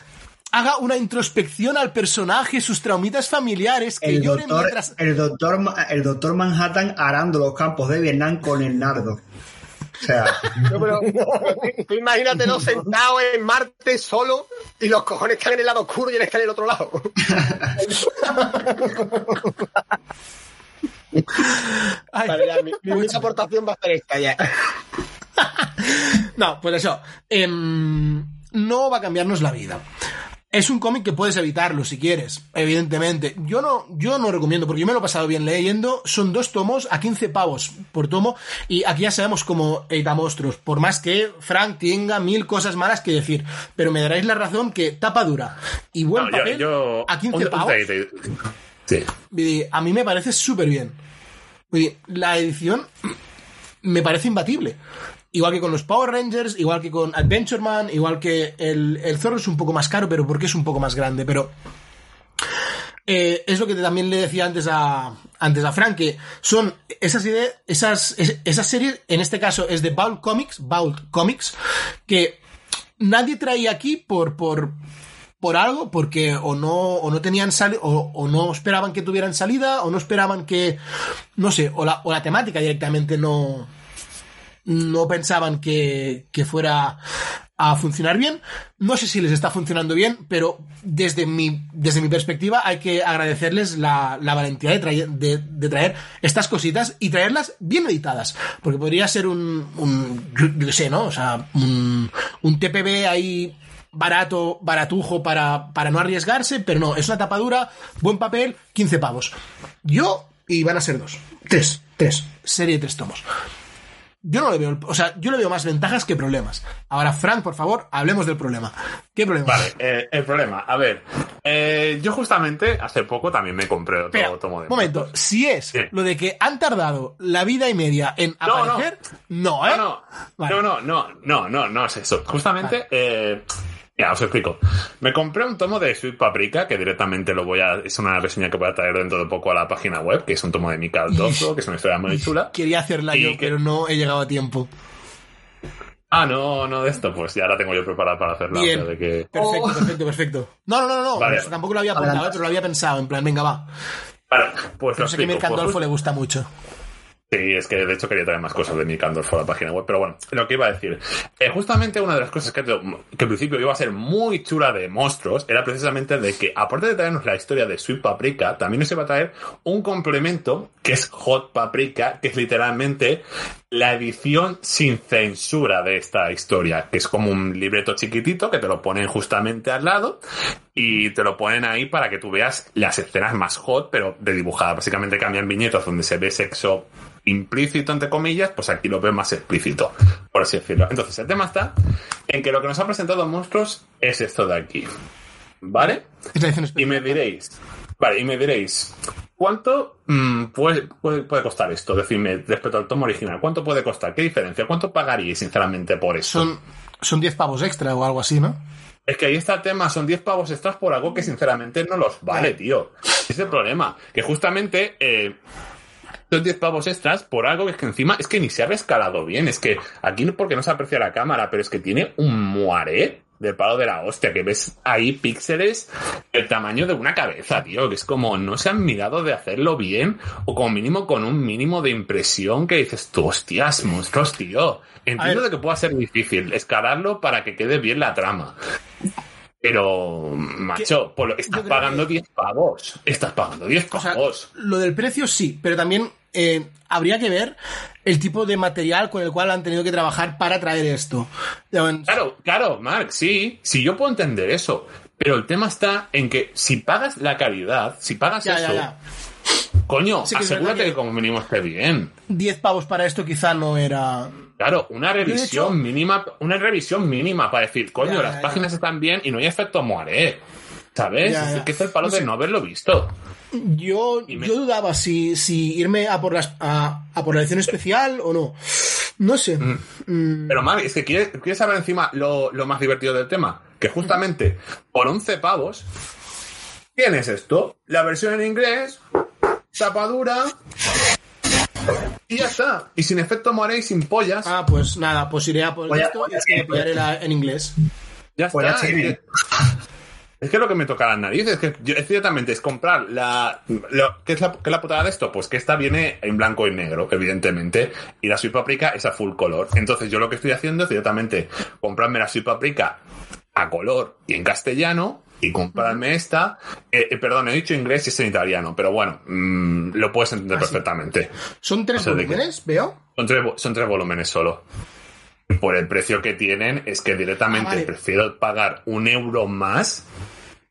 haga una introspección al personaje, sus traumitas familiares, que el, llore doctor, mientras. el, doctor, Ma- el doctor Manhattan arando los campos de Vietnam con el nardo. O sea, No, pero, tú- tú imagínatelo sentado en Marte solo y los cojones están en el lado oscuro y él está en el otro lado. Ay, Vale, ya, mi, mi única aportación va a ser esta ya. [laughs] No, pues eso. em, no va a cambiarnos la vida. Es un cómic que puedes evitarlo si quieres, evidentemente. Yo no, yo no recomiendo, porque yo me lo he pasado bien leyendo. Son dos tomos a 15 pavos por tomo. Y aquí ya sabemos cómo edita monstruos. Por más que Frank tenga mil cosas malas que decir. Pero me daréis la razón que tapa dura y buen No, papel yo- a 15 un- un pavos. Sí. A mí me parece súper bien. La edición me parece imbatible. Igual que con los Power Rangers, igual que con Adventure Man, igual que el, el Zorro es un poco más caro, pero porque es un poco más grande. Pero eh, es lo que también le decía antes a, antes a Frank, que son esas ideas, esas, es- esas series, en este caso es de Vault Comics, Vault Comics, que nadie traía aquí por, por, por algo, porque o no, o no tenían sali o, o no esperaban que tuvieran salida, o no esperaban que, no sé, o la, o la temática directamente no, no pensaban que, que fuera a funcionar bien. No sé si les está funcionando bien, pero desde mi, desde mi perspectiva hay que agradecerles la, la valentía de traer, de, traer estas cositas y traerlas bien editadas. Porque podría ser un, un ¿no? O sea, un, un TPB ahí barato, baratujo para, para no arriesgarse, pero no, es una tapadura, buen papel, 15 pavos. Yo, y van a ser dos, tres, tres, serie de tres tomos. Yo no le veo, o sea, yo le veo más ventajas que problemas. Ahora, Frank, por favor, hablemos del problema. ¿Qué problema? Vale, eh, el problema, a ver, eh, yo justamente hace poco también me compré otro Espera, tomo de momento, si es Sí. lo de que han tardado la vida y media en No, no. aparecer, no, ¿eh? No, no, Vale. no, no, no, no, no, no es eso. Justamente, eh, ya os explico. Me compré un tomo de Sweet Paprika, que directamente lo voy a, es una reseña que voy a traer dentro de poco a la página web, que es un tomo de Mikael [laughs] Dofro, que es una historia muy chula. Quería hacerla Y yo, que- pero no he llegado a tiempo. Ah, no, no de esto, pues ya la tengo yo preparada para hacerla. Bien. o sea, de que... Perfecto, perfecto, perfecto. No, no, no, no, Vale. eso tampoco lo había apuntado, pero lo había pensado, en plan, venga, va. Vale, pues lo sé que. Mirka Pues Andolfo le gusta mucho. Sí, es que de hecho quería traer más cosas de Nick Andorf a la página web, pero bueno, lo que iba a decir. Eh, justamente una de las cosas que, que al principio iba a ser muy chula de monstruos era precisamente de que, aparte de traernos la historia de Sweet Paprika, también nos iba a traer un complemento que es Hot Paprika, que es literalmente la edición sin censura de esta historia, que es como un libreto chiquitito que te lo ponen justamente al lado y te lo ponen ahí para que tú veas las escenas más hot, pero de dibujada. Básicamente cambian viñetas donde se ve sexo implícito, entre comillas, pues aquí lo ves más explícito, por así decirlo. Entonces, el tema está en que lo que nos ha presentado Monstruos es esto de aquí. ¿Vale? Y me diréis, vale, y me diréis, ¿cuánto mm, puede, puede, puede costar esto? Decidme, respecto al tomo original, ¿cuánto puede costar? ¿Qué diferencia? ¿Cuánto pagaríais, sinceramente, por eso? Son, son 10 pavos extra o algo así, ¿no? Es que ahí está el tema, son 10 pavos extras por algo que sinceramente no los vale, tío. Ese es el problema. Que justamente eh, son 10 pavos extras por algo que es que encima es que ni se ha rescalado bien. Es que aquí no porque no se aprecia la cámara, pero es que tiene un muaré del palo de la hostia, que ves ahí píxeles el tamaño de una cabeza, tío, que es como no se han mirado de hacerlo bien o como mínimo con un mínimo de impresión que dices tú, hostias, monstruos, tío. Entiendo de que pueda ser difícil escalarlo para que quede bien la trama. Pero, macho, por lo que estás pagando que- 10 pavos. Estás pagando 10 O sea, pavos. lo del precio sí, pero también eh, habría que ver el tipo de material con el cual han tenido que trabajar para traer esto. Claro, claro, Mark, sí, sí, yo puedo entender eso. Pero el tema está en que si pagas la calidad, si pagas Ya, eso, ya, ya. coño, Sí que asegúrate que- que como mínimo esté bien. 10 pavos para esto quizá no era... Claro, una revisión hecho- mínima, una revisión mínima para decir, coño, Ya, las ya, páginas están bien y no hay efecto moaré. ¿Sabes? Es que es el palo No de no haberlo visto. Yo, me- yo dudaba si, si irme a por, las, a, a por la edición especial o no. No sé. Mm, Pero Mark, es que quieres, quieres saber encima lo, lo más divertido del tema. Que justamente por 11 pavos tienes esto, la versión en inglés, tapadura y ya está. Y sin efecto moaré y sin pollas. Ah, pues nada, pues iré a por esto y seguir, pillaré la- en inglés. ya está. Es que- Es que lo que me toca las narices, es que yo, es ciertamente es comprar la, lo- ¿qué, es la. ¿Qué es la putada de esto? Pues que esta viene en blanco y negro, evidentemente, y la Sweet Paprika es a full color. Entonces yo lo que estoy haciendo es directamente comprarme la Sweet Paprika a color y en castellano y comprarme esta. eh, eh, perdón, he dicho inglés y es en italiano, pero bueno, mm, lo puedes entender Ah, sí. perfectamente. Son tres O sea, de que- volúmenes, veo. Son tres, son tres volúmenes solo. Por el precio que tienen, es que directamente Ah, vale. prefiero pagar un euro más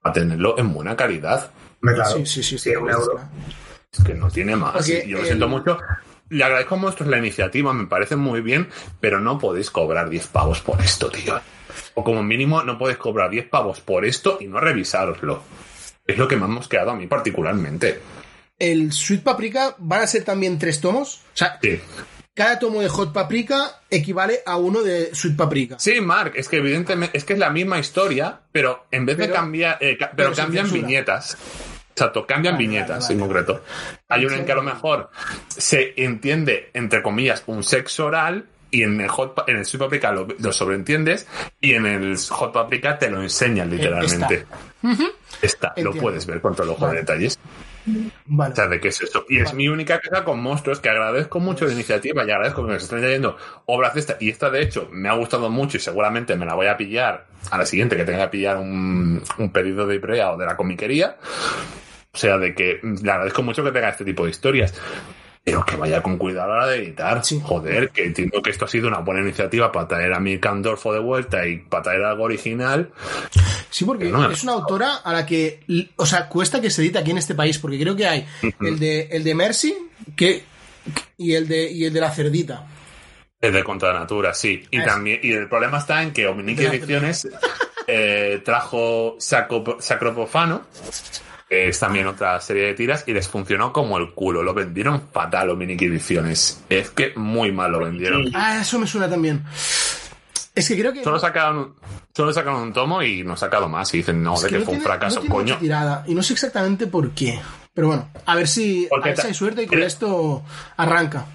a tenerlo en buena calidad. Claro. Sí, sí, sí. Sí, un euro. Es que no tiene más. Porque yo lo el- siento mucho. Le agradezco a vosotros la iniciativa, me parece muy bien, pero no podéis cobrar 10 pavos por esto, tío. O como mínimo no podéis cobrar 10 pavos por esto y no revisároslo. Es lo que me ha mosqueado a mí particularmente. El Sweet Paprika van a ser también tres tomos. O sea, Sí. cada tomo de Hot Paprika equivale a uno de Sweet Paprika. Sí, Mark, es que evidentemente es que es la misma historia, pero en vez de cambiar, eh, ca- pero cambian viñetas. Exacto, cambian Vale, viñetas vale, en concreto. Hay una en que a lo mejor se entiende, entre comillas, un sexo oral y en el hot en el sweet paprika lo, lo sobreentiendes y en el hot paprika te lo enseñan literalmente. Está, lo puedes ver con todo el ojo Vale. de detalles. Vale. O sea, de qué es esto. Y es mi única queja con monstruos, que agradezco mucho la iniciativa y agradezco que me estén trayendo obras de esta. Y esta, de hecho, me ha gustado mucho y seguramente me la voy a pillar a la siguiente que tenga que pillar un, un pedido de Ibrea o de la comiquería. O sea, de que le agradezco mucho que tenga este tipo de historias. Pero que vaya con cuidado a la de editar. Sí. Joder, que entiendo que esto ha sido una buena iniciativa para traer a Mirka Andolfo de vuelta y para traer algo original. Sí, porque No es una autora a la que, o sea, cuesta que se edite aquí en este país, porque creo que hay el de, el de Mercy que, y, el de, y el de la cerdita. Es de Contra la Natura, sí. Y Ah, también, y el problema está en que Omnique Ediciones eh, trajo Sacro, Sacro Profano, que es también otra serie de tiras, y les funcionó como el culo. Lo vendieron fatal Omnique Ediciones. Es que muy mal lo vendieron. Ah, eso me suena también. Es que creo que. Solo sacaron, solo sacaron un tomo y no han sacado más. Y dicen, no, es de que, no fue un fracaso, no coño. tirada, y no sé exactamente por qué. Pero bueno, a ver si, a ver si hay suerte y con esto arranca.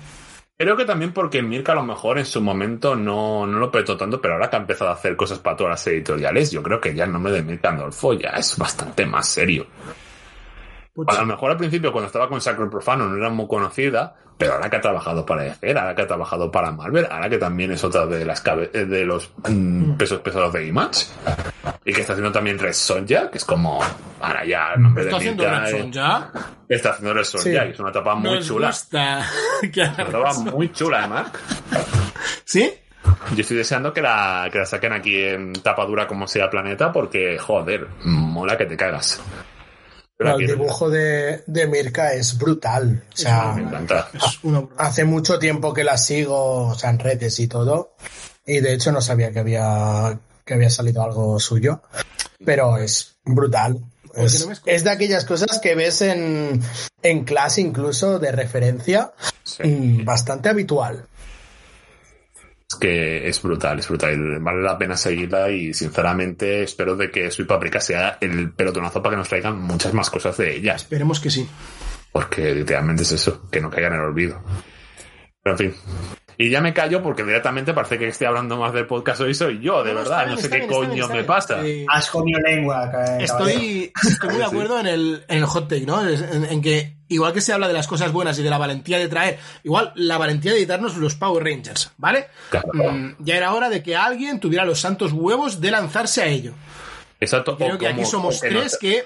Creo que también porque Mirka a lo mejor en su momento no, no lo petó tanto, pero ahora que ha empezado a hacer cosas para todas las editoriales, yo creo que ya el nombre de Mirka Andolfo ya es bastante más serio. Pues A lo mejor al principio cuando estaba con Sacro Profano no era muy conocida, pero ahora que ha trabajado para EFER, ahora que ha trabajado para Marvel, ahora que también es otra de las cabe- eh, de los mm, pesos pesados de Image, y que está haciendo también Red Sonja, que es como, ahora ya el nombre de ¿Está haciendo Mirka, Red eh, Sonja? está haciendo Red Sonja, Sí. y es una etapa muy Nos chula. gusta [laughs] que Una etapa muy chula además. ¿Sí? Yo estoy deseando que la, que la saquen aquí en tapa dura como sea Planeta, porque, joder, mola que te cagas. Pero No, aquí el dibujo de, de Mirka es brutal. O sea, me encanta. Hace mucho tiempo que la sigo, o sea, en redes y todo. Y de hecho no sabía que había, que había salido algo suyo. Pero es brutal. Es, no de aquellas cosas que ves en, en clase incluso de referencia. Sí. mm, Bastante habitual. Que es brutal, es brutal. Vale la pena seguirla y sinceramente espero de que Sweet Paprika sea el pelotonazo para que nos traigan muchas más cosas de ellas. Esperemos que sí. Porque literalmente es eso, que no caiga en el olvido. Pero en fin. Y ya me callo porque directamente parece que estoy hablando más del podcast hoy soy yo, de No, verdad. bien, no sé qué bien, está coño bien, está me pasa. Eh, Has comido lengua. Estoy, estoy muy de [laughs] acuerdo en el, en el hot take, ¿no? En que, igual que se habla de las cosas buenas y de la valentía de traer, igual la valentía de editarnos los Power Rangers, ¿vale? Claro. Mm, ya era hora de que alguien tuviera los santos huevos de lanzarse a ello. Exacto. Creo que aquí somos que tres nos- que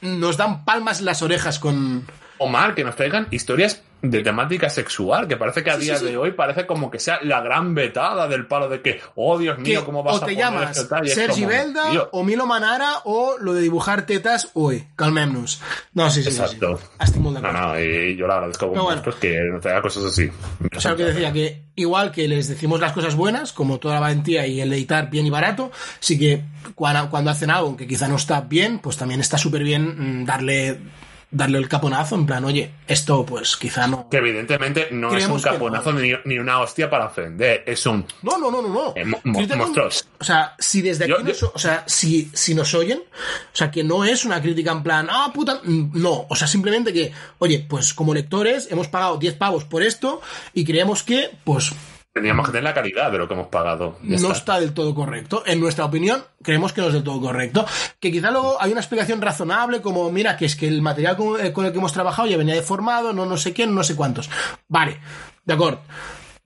nos dan palmas en las orejas con... O mal, que nos traigan historias de temática sexual, que parece que a Sí, día sí, sí. de hoy parece como que sea la gran vetada del palo de que, oh Dios mío, ¿cómo vas a te poner llamas esto tal? Y es Sergi como, Belda tío, o Milo Manara o lo de dibujar tetas, uy, calmémonos. No, sí, sí, sí, sí. Exacto. Molt No, no, y yo le agradezco bueno. vosotros que nos traiga cosas así. O sea, lo que decía, que igual que les decimos las cosas buenas, como toda la valentía y el editar bien y barato, sí que cuando, cuando hacen algo que quizá no está bien, pues también está súper bien mm, darle, darle el caponazo, en plan, oye, esto pues quizá no... Que evidentemente no es un caponazo ni, ni una hostia para ofender, es un... No, no, no, no, no. Eh, mo- monstruos. O sea, si desde aquí Yo- nos, yo- o sea, si, si nos oyen, o sea, que no es una crítica en plan, ah, puta, no, o sea, simplemente que, oye, pues como lectores hemos pagado 10 pavos por esto y creemos que, pues, Tendríamos que tener la calidad de lo que hemos pagado. Ya no está. está del todo correcto. En nuestra opinión, creemos que no es del todo correcto. Que quizá luego hay una explicación razonable, como, mira, que es que el material con, eh, el que hemos trabajado ya venía deformado, no no sé quién, no sé cuántos. Vale, de acuerdo.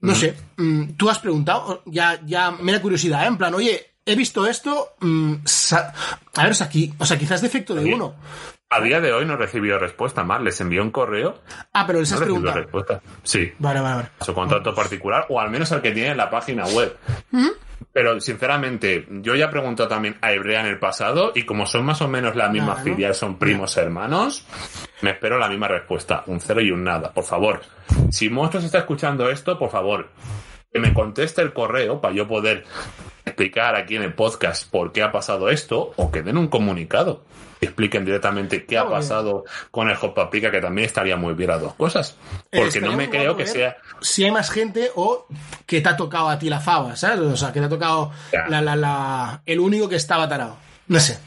No sé, mm, tú has preguntado, ya, ya me da curiosidad, ¿eh? en plan, oye, he visto esto, mm, a ver, o sea, aquí, o sea, quizás defecto de uno. A día de hoy no he recibido respuesta más. Les envió un correo. Ah, pero les No has preguntado. respuesta. Sí. Vale, vale, vale. su contrato particular o al menos el que tiene en la página web. Pero sinceramente, yo ya he preguntado también a Hebrea en el pasado y como son más o menos la misma Nada, ¿no? filial, son primos hermanos, me espero la misma respuesta, un cero y un nada. Por favor, si Monstruos está escuchando esto, por favor, que me conteste el correo para yo poder explicar aquí en el podcast por qué ha pasado esto o que den un comunicado. y Expliquen directamente qué ha bien. pasado con el Hot Paprika, que también estaría muy bien las dos cosas. Porque Estaría no me creo que sea Si hay más gente o que te ha tocado a ti la fava, ¿sabes? O sea, que te ha tocado la, la, la, el único que estaba tarado. No sé.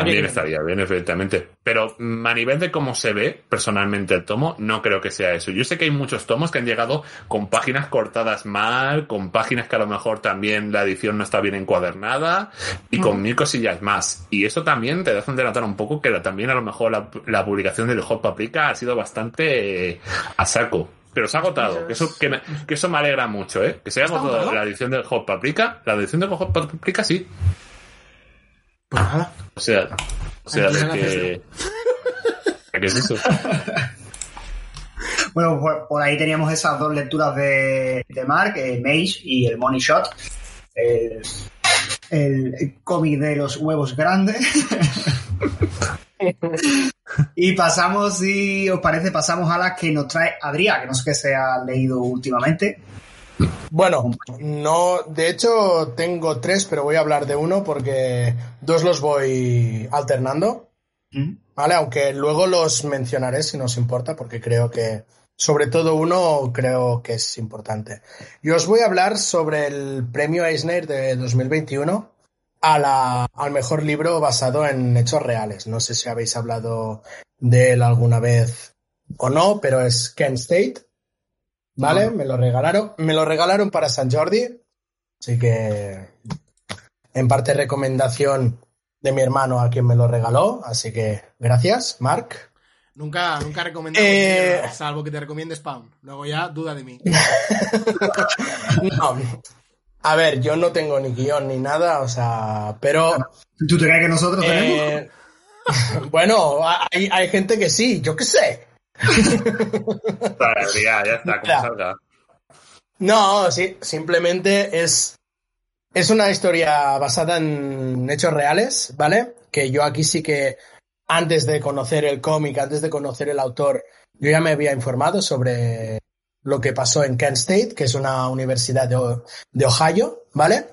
También estaría bien, efectivamente. Pero mm, a nivel de cómo se ve personalmente el tomo, no creo que sea eso. Yo sé que hay muchos tomos que han llegado con páginas cortadas mal, con páginas que a lo mejor también la edición no está bien encuadernada y con mil cosillas más. Y eso también te dejan de notar un poco que también a lo mejor la, la publicación del Hot Paprika ha sido bastante eh, a saco. Pero se ha agotado, que eso, que, me- que eso me alegra mucho, ¿eh? Que se haya ¿Está agotado agotado? la edición del Hot Paprika. La edición del Hot Paprika sí. Pues nada. O sea, o sea, de que... ¿Qué es eso? [laughs] Bueno, por, por ahí teníamos esas dos lecturas de, de Mark, eh, Mage y el Money Shot. El, el cómic de los huevos grandes. [laughs] y pasamos, si os parece, pasamos a las que nos trae Adrián, que no sé qué se ha leído últimamente. Bueno, no, de hecho tengo tres, pero voy a hablar de uno porque dos los voy alternando, ¿vale? Aunque luego los mencionaré si nos importa, porque creo que, sobre todo uno, creo que es importante. Y os voy a hablar sobre el premio Eisner de 2021 a la, al mejor libro basado en hechos reales. No sé si habéis hablado de él alguna vez o no, pero es Kent State. ¿Vale? Me lo regalaron. Me lo regalaron para San Jordi. Así que en parte recomendación de mi hermano a quien me lo regaló. Así que gracias, Mark. Nunca, nunca recomendamos Eh. mierda, salvo que te recomiende Spawn. Luego ya duda de mí. [laughs] No. A ver, yo no tengo ni guion ni nada, o sea, pero ¿Tú te crees que nosotros tenemos? eh, [laughs] bueno, hay, hay gente que sí, yo qué sé. Ya, ya está, como Ya. salga. No, sí, simplemente es, es una historia basada en hechos reales, ¿vale? Que yo aquí sí que, antes de conocer el cómic, antes de conocer el autor, yo ya me había informado sobre lo que pasó en Kent State, que es una universidad de Ohio, ¿vale?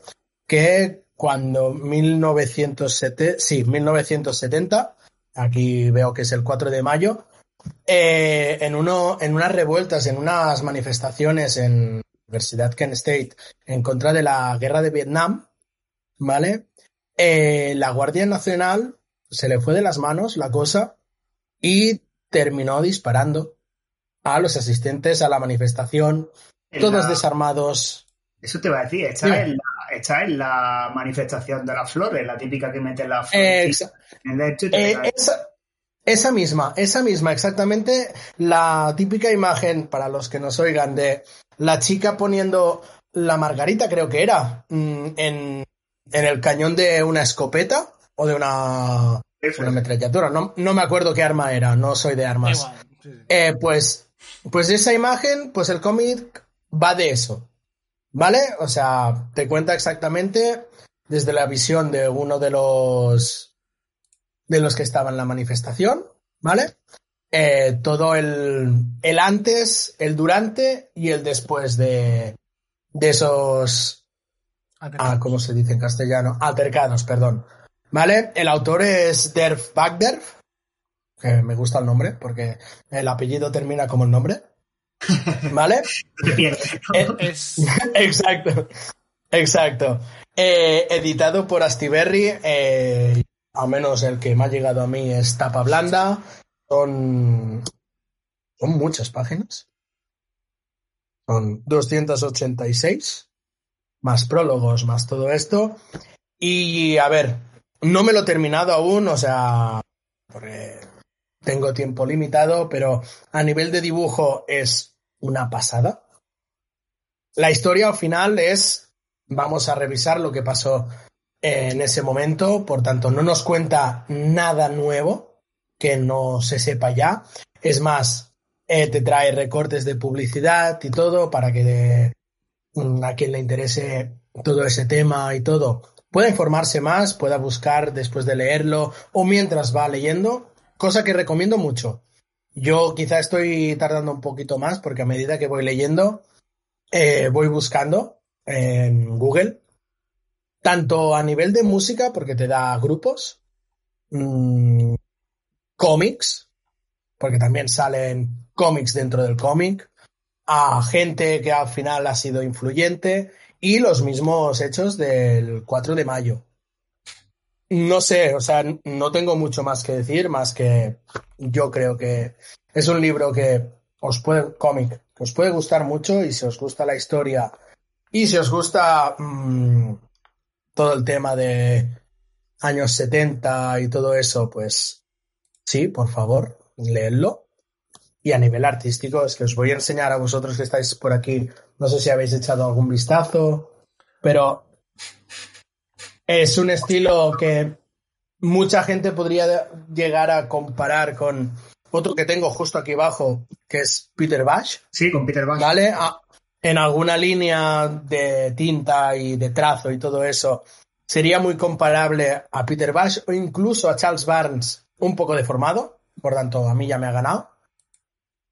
Que cuando 1970, sí, 1970, aquí veo que es el 4 de mayo, eh, en, uno, en unas revueltas, en unas manifestaciones en la Universidad Kent State en contra de la guerra de Vietnam, ¿vale? Eh, la Guardia Nacional se le fue de las manos la cosa y terminó disparando a los asistentes a la manifestación, En todos la- desarmados. Eso te va a decir, está en, la, está en la manifestación de las flores, la típica que mete las flores. En te Eh, esa, esa misma, esa misma, exactamente la típica imagen, para los que nos oigan, de la chica poniendo la margarita, creo que era, mm, en, en el cañón de una escopeta o de una, una. No, no me acuerdo qué arma era, no soy de armas. Eh, pues, pues esa imagen, pues el cómic va de eso. ¿Vale? O sea, te cuenta exactamente desde la visión de uno de los de los que estaban en la manifestación, ¿vale? Eh, todo el, el antes, el durante y el después de, de esos Ah, ¿cómo se dice en castellano? Altercados, perdón. ¿Vale? El autor es Derf Bagder, que me gusta el nombre porque el apellido termina como el nombre. [laughs] ¿Vale? Eh, Es, [laughs] exacto. Exacto. Eh, editado por Astiberri, eh, al menos el que me ha llegado a mí es tapa blanda. Son, son muchas páginas. Son 286, más prólogos, más todo esto. Y a ver, no me lo he terminado aún, o sea, porque tengo tiempo limitado, pero a nivel de dibujo es una pasada. La historia al final es, vamos a revisar lo que pasó en ese momento, por tanto, no nos cuenta nada nuevo que no se sepa ya. Es más, eh, te trae recortes de publicidad y todo para que mm, a quien le interese todo ese tema y todo pueda informarse más, pueda buscar después de leerlo o mientras va leyendo, cosa que recomiendo mucho. Yo quizá estoy tardando un poquito más porque a medida que voy leyendo, eh, voy buscando en Google, tanto a nivel de música, porque te da grupos, mm, cómics, porque también salen cómics dentro del cómic, a gente que al final ha sido influyente y los mismos hechos del 4 de mayo. No sé, o sea, no tengo mucho más que decir, más que yo creo que es un libro que os puede, cómic, que os puede gustar mucho y si os gusta la historia y si os gusta mmm, todo el tema de años 70 y todo eso, pues sí, por favor, leedlo. Y a nivel artístico, es que os voy a enseñar a vosotros que estáis por aquí, no sé si habéis echado algún vistazo, pero es un estilo que mucha gente podría llegar a comparar con otro que tengo justo aquí abajo, que es Peter Bash. Sí, con Peter Bash. ¿Vale? Ah, en alguna línea de tinta y de trazo y todo eso, sería muy comparable a Peter Bash o incluso a Charles Barnes, un poco deformado, por tanto, a mí ya me ha ganado.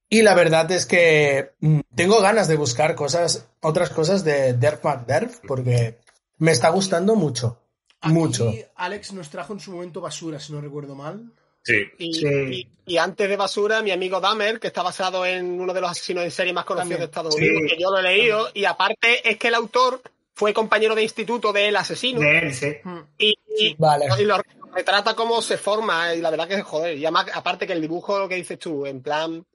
Y la verdad es que mm, tengo ganas de buscar cosas, otras cosas de Derf McDerf, porque me está gustando mucho. Aquí mucho. Alex nos trajo en su momento basura, si no recuerdo mal. Sí. Y, Sí. y- y antes de Basura, mi amigo Dahmer, que está basado en uno de los asesinos en serie más conocidos También. de Estados Sí. Unidos, que yo lo he leído, y aparte es que el autor fue compañero de instituto del asesino, De él, sí. y, y- Vale. y lo retrata cómo se forma, y la verdad que joder, y además, aparte que el dibujo, lo que dices tú, en plan,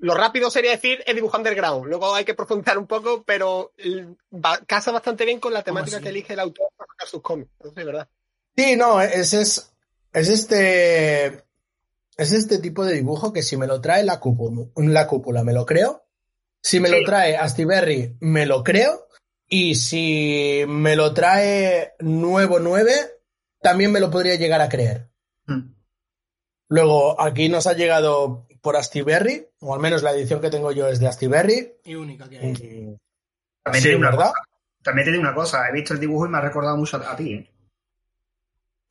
lo rápido sería decir es dibujo underground, luego hay que profundizar un poco, pero el- va- casa bastante bien con la temática que elige el autor para sacar sus cómics, eso es verdad. Sí, no, es, es, es este. Es este tipo de dibujo que si me lo trae la cúpula, la cúpula me lo creo. Si me Sí. lo trae Astiberri, me lo creo. Y si me lo trae Nuevo 9, también me lo podría llegar a creer. Mm. Luego, aquí nos ha llegado por Astiberri, o al menos la edición que tengo yo es de Astiberri. Y única que hay. Y- También Sí, te digo una cosa. También te digo una cosa. He visto el dibujo y me ha recordado mucho a, a ti. ¿eh?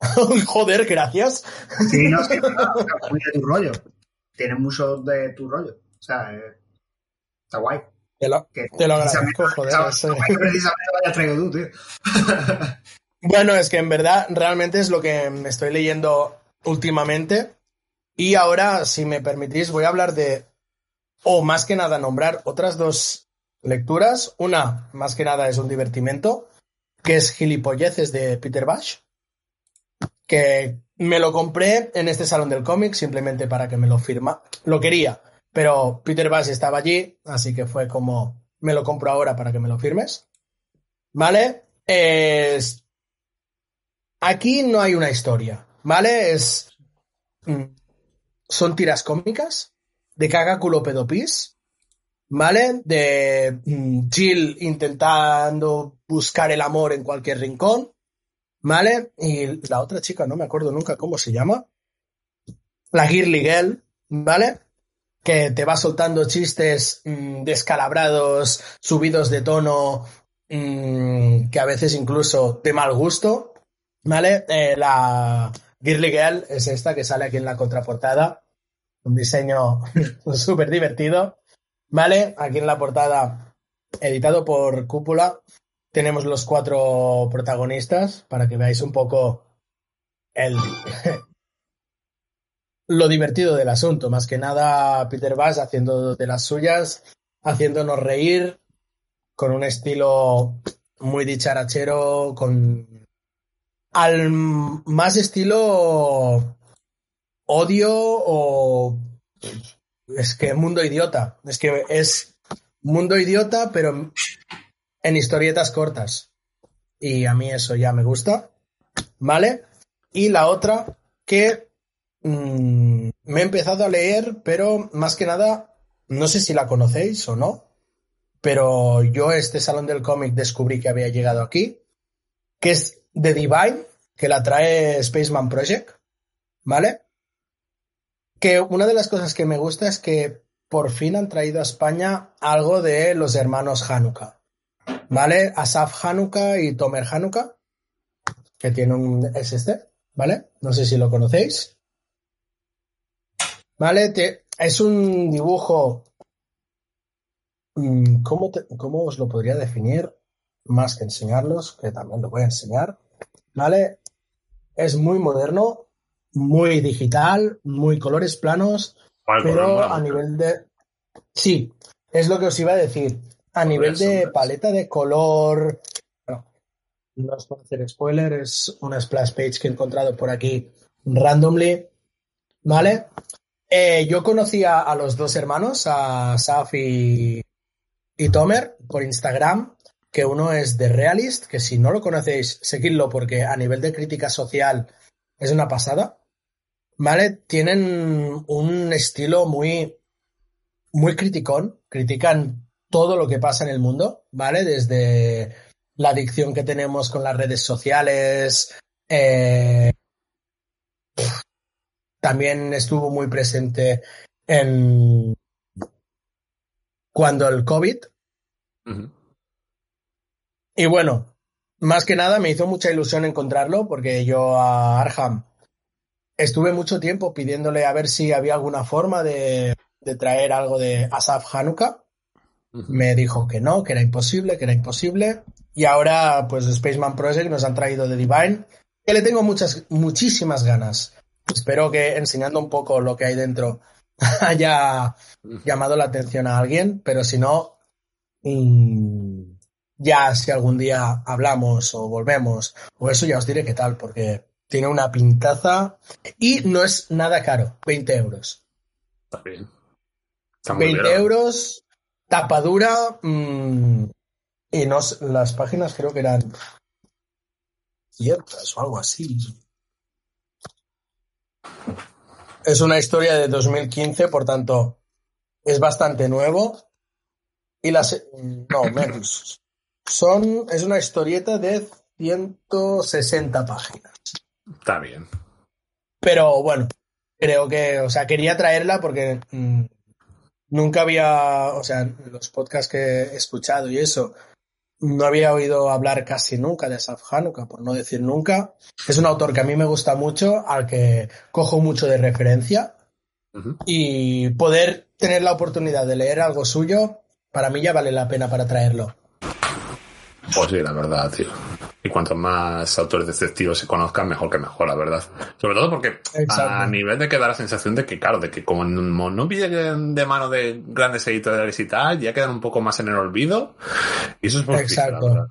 [laughs] Joder, gracias. Sí, no, es es muy de tu rollo. Tienes mucho de tu rollo. O sea, eh, está guay. Te lo, Que te lo agradezco, joder. esa- que precisamente lo hayas traído tú, tío. [laughs] Bueno, es que en verdad realmente es lo que me estoy leyendo últimamente. Y ahora, si me permitís, voy a hablar de, o más que nada, nombrar otras dos lecturas. Una, más que nada, es un divertimento, que es Gilipolleces de Peter Bash, que me lo compré en este salón del cómic simplemente para que me lo firma. Lo quería, pero Peter Bash estaba allí, así que fue como, me lo compro ahora para que me lo firmes. ¿Vale? Es Aquí no hay una historia, ¿vale? Es. mm, Son tiras cómicas de caga culo pedopis, ¿vale? De mm, Jill intentando buscar el amor en cualquier rincón, ¿vale? Y la otra chica, no me acuerdo nunca cómo se llama. La Girly Girl, ¿vale? Que te va soltando chistes mm, descalabrados, subidos de tono, mm, que a veces incluso de mal gusto, ¿Vale? Eh, la Girly Girl es esta que sale aquí en la contraportada. Un diseño [laughs] súper divertido. ¿Vale? Aquí en la portada, editado por Cúpula, tenemos los cuatro protagonistas para que veáis un poco el [laughs] lo divertido del asunto. Más que nada, Peter Bass haciendo de las suyas, haciéndonos reír con un estilo muy dicharachero, con al más estilo odio o es que mundo idiota. Es que es mundo idiota, pero en historietas cortas. Y a mí eso ya me gusta, ¿vale? Y la otra que mm, me he empezado a leer, pero más que nada, no sé si la conocéis o no, pero yo este salón del cómic descubrí que había llegado aquí, que es The Divine, que la trae Spaceman Project, ¿vale? Que una de las cosas que me gusta es que por fin han traído a España algo de los hermanos Hanukkah, ¿vale? Asaf Hanukkah y Tomer Hanukkah, que tiene un es este, ¿vale? No sé si lo conocéis. ¿Vale? Te- es un dibujo Mm, ¿Cómo, te- cómo os lo podría definir? Más que enseñarlos, que también lo voy a enseñar. ¿Vale? Es muy moderno, muy digital, muy colores planos, Vale, color pero a nivel de... Sí, es lo que os iba a decir. A nivel de sombras. paleta de color... Bueno, no os puedo hacer spoiler, es una splash page que he encontrado por aquí randomly. ¿Vale? Eh, yo conocía a los dos hermanos, a Saf y, y Tomer, por Instagram, que uno es de Realist, que si no lo conocéis, seguidlo porque a nivel de crítica social es una pasada. ¿Vale? Tienen un estilo muy, muy criticón, critican todo lo que pasa en el mundo, ¿vale? Desde la adicción que tenemos con las redes sociales, eh, también estuvo muy presente en cuando el COVID. Y bueno, más que nada me hizo mucha ilusión encontrarlo porque yo a Arham estuve mucho tiempo pidiéndole a ver si había alguna forma de, de traer algo de Asaf Hanukkah. Me dijo que no, que era imposible, que era imposible. Y ahora, pues Spaceman Project nos han traído de Divine, que le tengo muchas, muchísimas ganas. Espero que enseñando un poco lo que hay dentro [laughs] haya llamado la atención a alguien, pero si no, mm, ya si algún día hablamos o volvemos, o eso ya os diré qué tal, porque tiene una pintaza y no es nada caro, 20 euros. Está bien. Está muy 20 bien. euros, tapadura, mm, y no sé, las páginas creo que eran ciertas o algo así. Es una historia de 2015, por tanto, es bastante nuevo. Y las. No, menos. Son. Es una historieta de 160 páginas. Está bien. Pero bueno, creo que. O sea, quería traerla porque. mm, nunca había. O sea, en los podcasts que he escuchado y eso. No había oído hablar casi nunca de Asaf Hanukkah, por no decir nunca. Es un autor que a mí me gusta mucho, al que cojo mucho de referencia. Y poder tener la oportunidad de leer algo suyo, para mí ya vale la pena para traerlo. Pues sí, la verdad, tío. Y cuantos más autores detectivos se conozcan, mejor que mejor, la verdad. Sobre todo porque a nivel de que da la sensación de que, claro, de que como no, lleguen de mano de grandes editoriales y tal, ya quedan un poco más en el olvido. Y eso es por Exacto.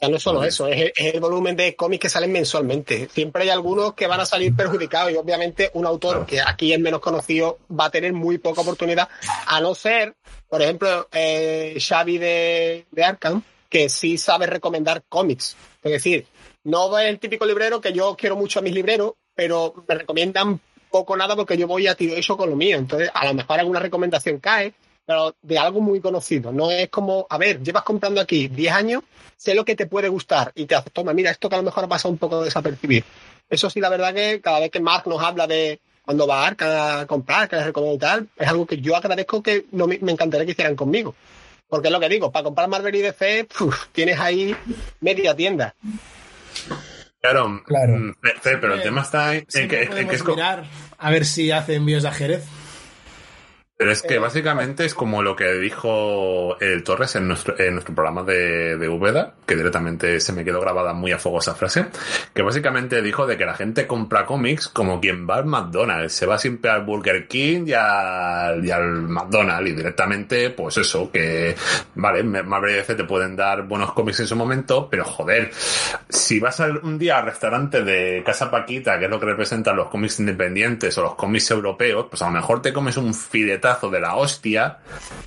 Ya no es solo eso, es el, es el volumen de cómics que salen mensualmente. Siempre hay algunos que van a salir perjudicados y obviamente un autor que aquí es menos conocido va a tener muy poca oportunidad, a no ser, por ejemplo, eh, Xavi de, de Arkham, que sí sabe recomendar cómics. Es decir, no es el típico librero que yo quiero mucho a mis libreros, pero me recomiendan poco nada porque yo voy a tiro eso con lo mío. Entonces, a lo mejor alguna recomendación cae, pero de algo muy conocido. No es como, a ver, llevas comprando aquí 10 años, sé lo que te puede gustar y te hace, toma, mira, esto que a lo mejor ha pasado un poco desapercibido. Eso sí, la verdad que cada vez que Mark nos habla de cuando va a Arca a comprar, que les recomiendo y tal, es algo que yo agradezco que no me, me encantaría que hicieran conmigo. Porque es lo que digo, para comprar Marvel y DC, puf, tienes ahí media tienda. Claro, Claro. mm, Fe- Fe, pero el tema está en, en que, en que es mirar a ver si hace envíos a Jerez. Pero es que básicamente es como lo que dijo el Torres en nuestro, en nuestro programa de, de Úbeda, que directamente se me quedó grabada muy a fuego esa frase, que básicamente dijo de que la gente compra cómics como quien va al McDonald's, se va siempre al Burger King y al, y al McDonald's y directamente, pues eso, que vale, y DC te pueden dar buenos cómics en su momento, pero joder, si vas a- un día al restaurante de Casa Paquita, que es lo que representan los cómics independientes o los cómics europeos, pues a lo mejor te comes un filetazo de la hostia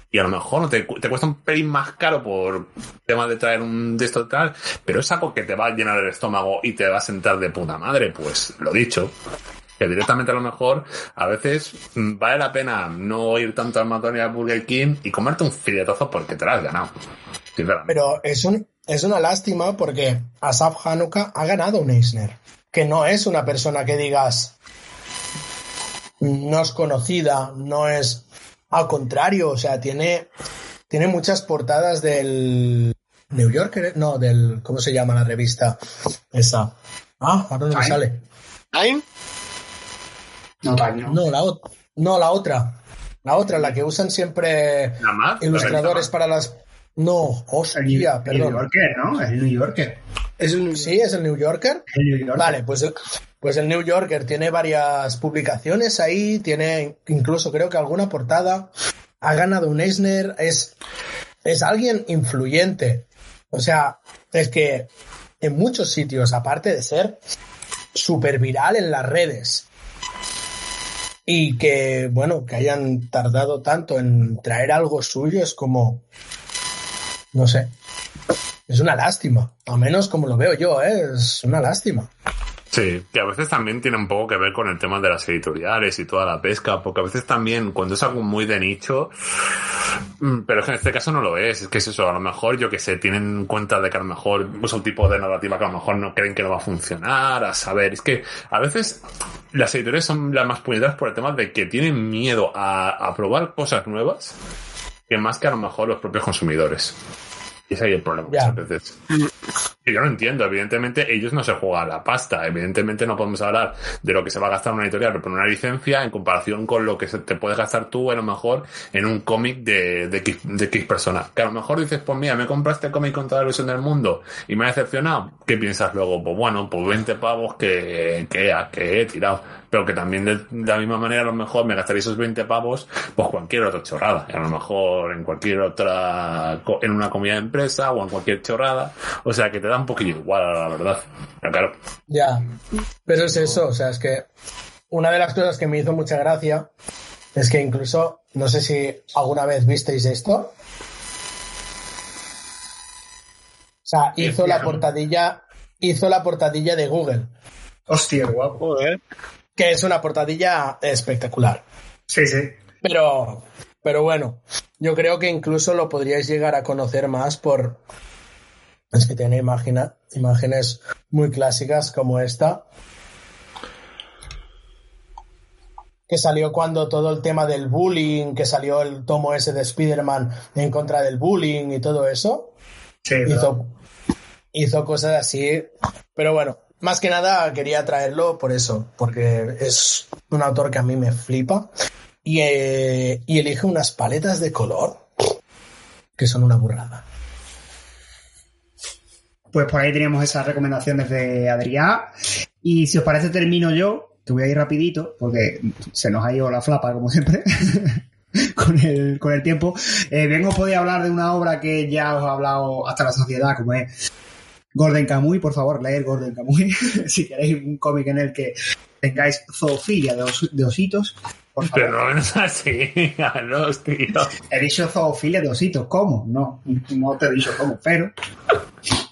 y a lo mejor te, cu- te cuesta un pelín más caro por tema de traer un de esto tal, pero es algo que te va a llenar el estómago y te va a sentar de puta madre, pues lo dicho. Que directamente a lo mejor a veces mm, vale la pena no ir tanto al McDonald's al Burger King y comerte un filetazo porque te lo has ganado. Pero es, un, es una lástima porque Asaf Hanukkah ha ganado un Eisner, que no es una persona que digas no es conocida, no es al contrario, o sea, tiene, tiene muchas portadas del New Yorker, no, del, ¿cómo se llama la revista? Esa. Ah, ahora no me sale. ¿Time? No, Time, no. No, la, ot- no, la otra. La otra, la que usan siempre más. ilustradores la para las... No, El New, hostia, el New perdón. Yorker, ¿no? El New Yorker. ¿Es un- sí, es el New Yorker. El New Yorker. Vale, pues, pues el New Yorker tiene varias publicaciones ahí, tiene incluso creo que alguna portada, ha ganado un Eisner, es, es alguien influyente. O sea, es que en muchos sitios, aparte de ser súper viral en las redes, y que, bueno, que hayan tardado tanto en traer algo suyo es como, no sé, es una lástima, al menos como lo veo yo, ¿eh? es una lástima. Sí, que a veces también tiene un poco que ver con el tema de las editoriales y toda la pesca, porque a veces también cuando es algo muy de nicho, mm, pero es que en este caso no lo es, es que es eso, a lo mejor yo que sé, tienen en cuenta de que a lo mejor es un tipo de narrativa que a lo mejor no creen que no va a funcionar, a saber, es que a veces las editoriales son las más puñeteras por el tema de que tienen miedo a, a probar cosas nuevas que más que a lo mejor los propios consumidores. Y ese es ahí el problema muchas veces. Y yo lo entiendo, evidentemente ellos no se juegan la pasta, evidentemente no podemos hablar de lo que se va a gastar una editorial por una licencia en comparación con lo que se te puedes gastar tú a lo mejor en un cómic de, de, X, de X persona. Que a lo mejor dices, pues mira, me compraste el cómic con toda la ilusión del mundo y me ha decepcionado. ¿Qué piensas luego? Pues bueno, pues 20 pavos que, que, que he tirado. Pero que también de, de la misma manera a lo mejor me gastaría esos 20 pavos pues cualquier otra chorrada. A lo mejor en cualquier otra, en una comida de empresa o en cualquier chorrada. O sea que te da un poquillo igual, la verdad. Pero claro, Ya, pero es eso, o sea, es que una de las cosas que me hizo mucha gracia es que incluso, no sé si alguna vez visteis esto. O sea, hizo la portadilla, hizo la portadilla de Google, Hostia, guapo. Joder. Que es una portadilla espectacular. Sí, sí. Pero, pero bueno, yo creo que incluso lo podríais llegar a conocer más por. Es que tiene imagina, imágenes muy clásicas como esta. Que salió cuando todo el tema del bullying, que salió el tomo ese de Spider-Man en contra del bullying y todo eso. Sí, Hizo, hizo cosas así. Pero bueno, más que nada quería traerlo por eso, porque es un autor que a mí me flipa. Y, eh, y elige unas paletas de color que son una burrada. Pues por ahí teníamos esas recomendaciones de Adrián. Y si os parece, termino yo, que voy a ir rapidito, porque se nos ha ido la flapa, como siempre, [laughs] con, el, con el tiempo. Eh, bien os podía hablar de una obra que ya os he hablado hasta la sociedad, como es Gordon Camuy, por favor, leer Gordon Camuy, [laughs] si queréis un cómic en el que tengáis zoofilia de, os- de ositos. Por favor. pero no es así, [laughs] no, tío. He dicho zoofilia de ositos, ¿cómo? No, no te he dicho cómo, pero...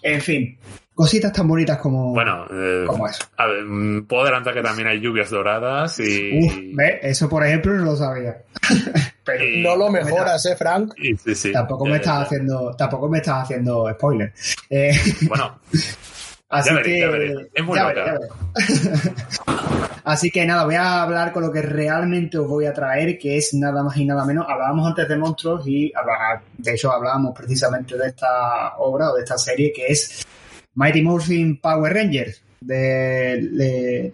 En fin, cositas tan bonitas como... Bueno, eh, como eso. a ver, mm, puedo adelantar que también hay lluvias doradas y... Uf, ¿ves? Eso, por ejemplo, no lo sabía. [laughs] Pero No lo mejoras, ¿eh, Frank? sí, sí. tampoco me estás haciendo, tampoco me estás haciendo spoiler. Eh, Bueno, [laughs] así veré, que. Es muy loca. veré, [laughs] así que nada, voy a hablar con lo que realmente os voy a traer, que es nada más y nada menos. Hablábamos antes de monstruos y de hecho hablábamos precisamente de esta obra o de esta serie que es Mighty Morphin Power Rangers de, de,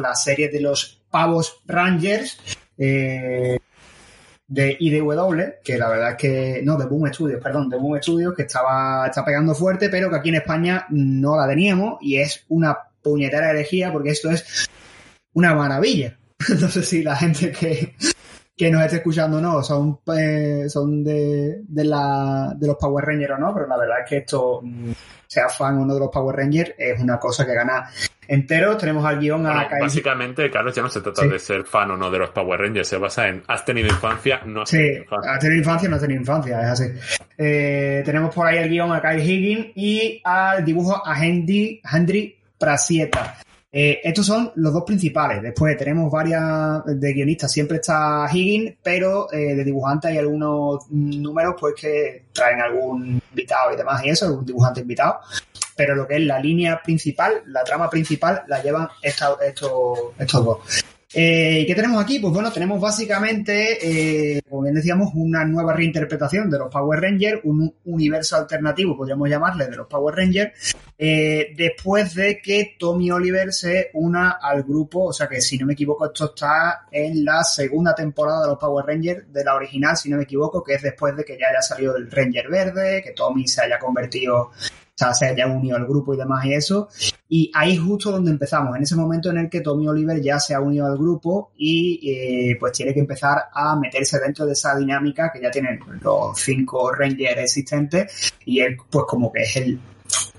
la serie de los pavos Rangers. eh, de IDW, que la verdad es que, no, de Boom Studios, perdón, de Boom Studios, que estaba, está pegando fuerte, pero que aquí en España no la teníamos y es una puñetera herejía porque esto es una maravilla. [laughs] No sé si la gente que, que nos esté escuchando no, son, eh, son de, de, la, de los Power Rangers o no, pero la verdad es que esto, mm, sea fan o no de los Power Rangers, es una cosa que gana entero. Tenemos al guion a Bueno, Kai- básicamente, Carlos, ya no se trata Sí. de ser fan o no de los Power Rangers, se basa en has tenido infancia, no has Sí, tenido infancia. ha tenido infancia no ha tenido infancia, es así. Eh, tenemos por ahí el guion a Kyle Higgins y al dibujo a Henry, Henry Prasieta. Eh, estos son los dos principales. Después tenemos varias de guionistas. Siempre está Higgins, pero eh, de dibujante hay algunos números pues que traen algún invitado y demás y eso, algún dibujante invitado. Pero lo que es la línea principal, la trama principal, la llevan estos, estos dos. Eh, ¿y ¿Qué tenemos aquí? Pues bueno, tenemos básicamente, eh, como bien decíamos, una nueva reinterpretación de los Power Rangers, un universo alternativo, podríamos llamarle, de los Power Rangers, eh, después de que Tommy Oliver se una al grupo, o sea que si no me equivoco, esto está en la segunda temporada de los Power Rangers, de la original, si no me equivoco, que es después de que ya haya salido el Ranger Verde, que Tommy se haya convertido se haya unido al grupo y demás y eso. Y ahí justo donde empezamos, en ese momento en el que Tommy Oliver ya se ha unido al grupo y eh, pues tiene que empezar a meterse dentro de esa dinámica que ya tienen los cinco Rangers existentes y él pues como que es el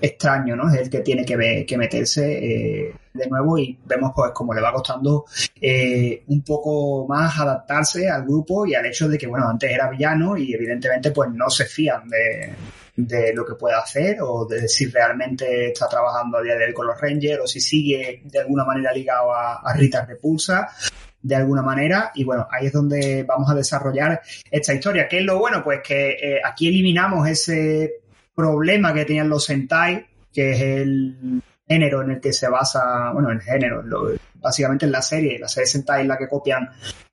extraño, ¿no? Es el que tiene que, meterse eh, de nuevo y vemos pues cómo le va costando eh, un poco más adaptarse al grupo y al hecho de que, bueno, antes era villano y evidentemente pues no se fían de, de lo que puede hacer o de si realmente está trabajando a día de hoy con los Rangers o si sigue de alguna manera ligado a, Rita Repulsa de alguna manera y bueno, ahí es donde vamos a desarrollar esta historia. ¿Qué es lo bueno? Pues que eh, aquí eliminamos ese problema que tenían los Sentai, que es el género en el que se basa, bueno, el género, lo- básicamente en la serie, la serie Sentai es la que copian,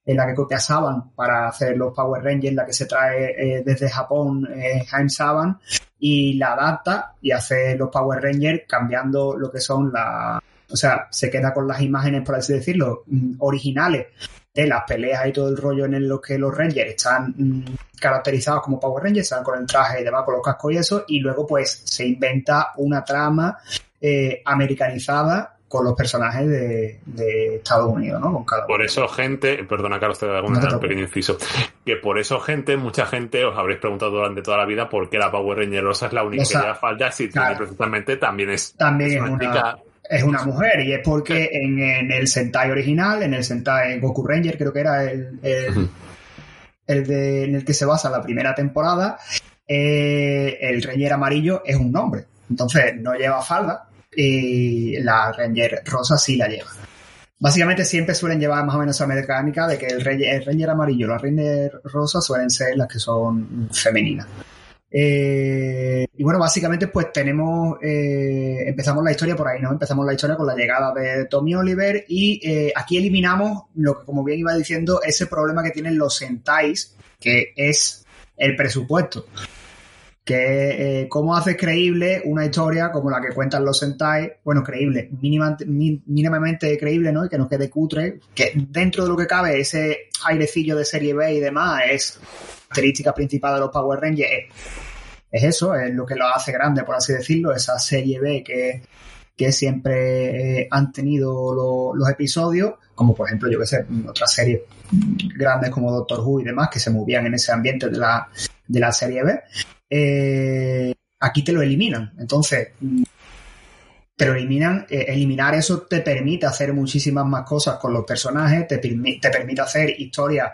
en la que copia Saban para hacer los Power Rangers, la que se trae eh, desde Japón, eh, Jaime Saban, y la adapta y hace los Power Rangers cambiando lo que son la, o sea, se queda con las imágenes, por así decirlo, mm, originales de las peleas y todo el rollo en los que los Rangers están mm, caracterizados como Power Rangers, están con el traje y demás, con los cascos y eso, y luego pues se inventa una trama eh, americanizada con los personajes de, de Estados Unidos, ¿no? Con cada Por eso, gente, perdona Carlos, te hago un No preocupes. pequeño inciso, que por eso, gente, mucha gente os habréis preguntado durante toda la vida por qué la Power Ranger rosa es la única Rosa. que lleva falda, si Claro. tiene precisamente también es, también es una es una mujer y es porque en, en el Sentai original, en el Sentai Goku Ranger, creo que era el, el, de, en el que se basa la primera temporada, eh, el Ranger amarillo es un nombre. Entonces no lleva falda y la Ranger rosa sí la lleva. Básicamente siempre suelen llevar más o menos esa mecánica de que el Ranger, amarillo y la Ranger rosa suelen ser las que son femeninas. Eh, y bueno, básicamente pues tenemos, eh, empezamos la historia por ahí, ¿no? Empezamos la historia con la llegada de Tommy Oliver y eh, aquí eliminamos lo que como bien iba diciendo, ese problema que tienen los Sentais, que es el presupuesto. Que eh, cómo haces creíble una historia como la que cuentan los Sentai, bueno, creíble, mínimamente creíble, ¿no? Y que nos quede cutre, que dentro de lo que cabe ese airecillo de serie B y demás es característica principal de los Power Rangers es, es eso, es lo que lo hace grande, por así decirlo, esa serie B que, que siempre eh, han tenido lo- los episodios, como por ejemplo, yo que sé, otras series grandes como Doctor Who y demás, que se movían en ese ambiente de la, de la serie B, eh, aquí te lo eliminan. Entonces, te lo eliminan, eh, eliminar eso te permite hacer muchísimas más cosas con los personajes, te, te permite hacer historias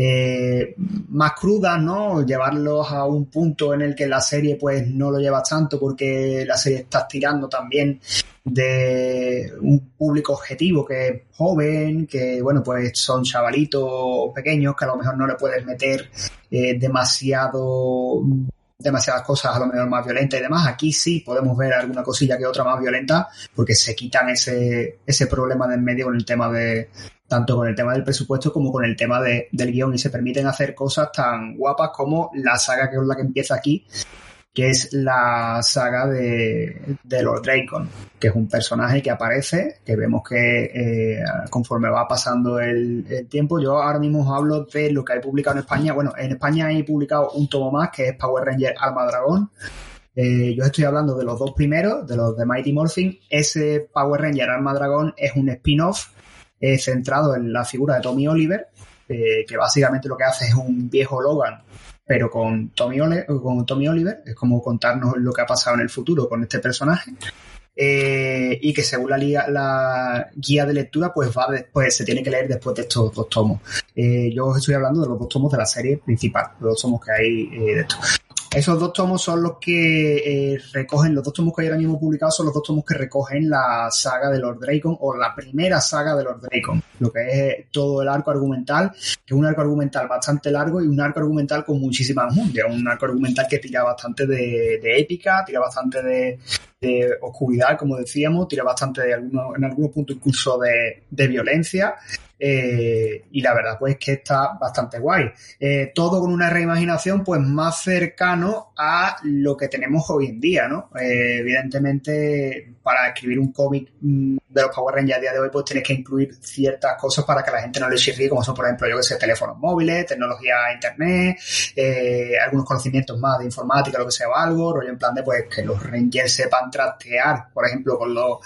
eh, más crudas, ¿no? Llevarlos a un punto en el que la serie pues no lo llevas tanto porque la serie está tirando también de un público objetivo que es joven, que bueno, pues son chavalitos pequeños que a lo mejor no le puedes meter eh, demasiado demasiadas cosas a lo mejor más violentas y demás. Aquí sí podemos ver alguna cosilla que otra más violenta porque se quitan ese, ese problema de en medio con el tema de, tanto con el tema del presupuesto como con el tema de- del guion y se permiten hacer cosas tan guapas como la saga que es la que empieza aquí, que es la saga de, de Lord Dracon, que es un personaje que aparece, que vemos que eh, conforme va pasando el, tiempo, yo ahora mismo os hablo de lo que hay publicado en España, bueno, en España hay publicado un tomo más que es Power Ranger Alma Dragón, eh, yo estoy hablando de los dos primeros, de los de Mighty Morphin. Ese Power Ranger Alma Dragón es un spin-off eh, centrado en la figura de Tommy Oliver, eh, que básicamente lo que hace es un viejo Logan, pero con Tommy, Oliver, es como contarnos lo que ha pasado en el futuro con este personaje. Eh, y que según la, guía de lectura, pues va después, se tiene que leer después de estos dos tomos. Eh, yo os estoy hablando de los dos tomos de la serie principal, los dos tomos que hay de esto. Esos dos tomos son los que eh, recogen, los dos tomos que hay ahora mismo publicados son los dos tomos que recogen la saga de Lord Dracon o la primera saga de Lord Dracon, lo que es todo el arco argumental, que es un arco argumental bastante largo y un arco argumental con muchísimas mundias, un arco argumental que tira bastante de, épica, tira bastante de, de oscuridad, como decíamos, tira bastante de algunos, en algunos puntos incluso de, de violencia. Eh, y la verdad pues que está bastante guay. Eh, todo con una reimaginación pues más cercano a lo que tenemos hoy en día, ¿no? Eh, evidentemente para escribir un cómic mm, de los Power Rangers a día de hoy pues tienes que incluir ciertas cosas para que la gente no le chirríe, como son por ejemplo yo que sé, teléfonos móviles, tecnología internet, algunos conocimientos más de informática, lo que sea o algo, rollo en plan de pues que los Rangers sepan trastear, por ejemplo, con los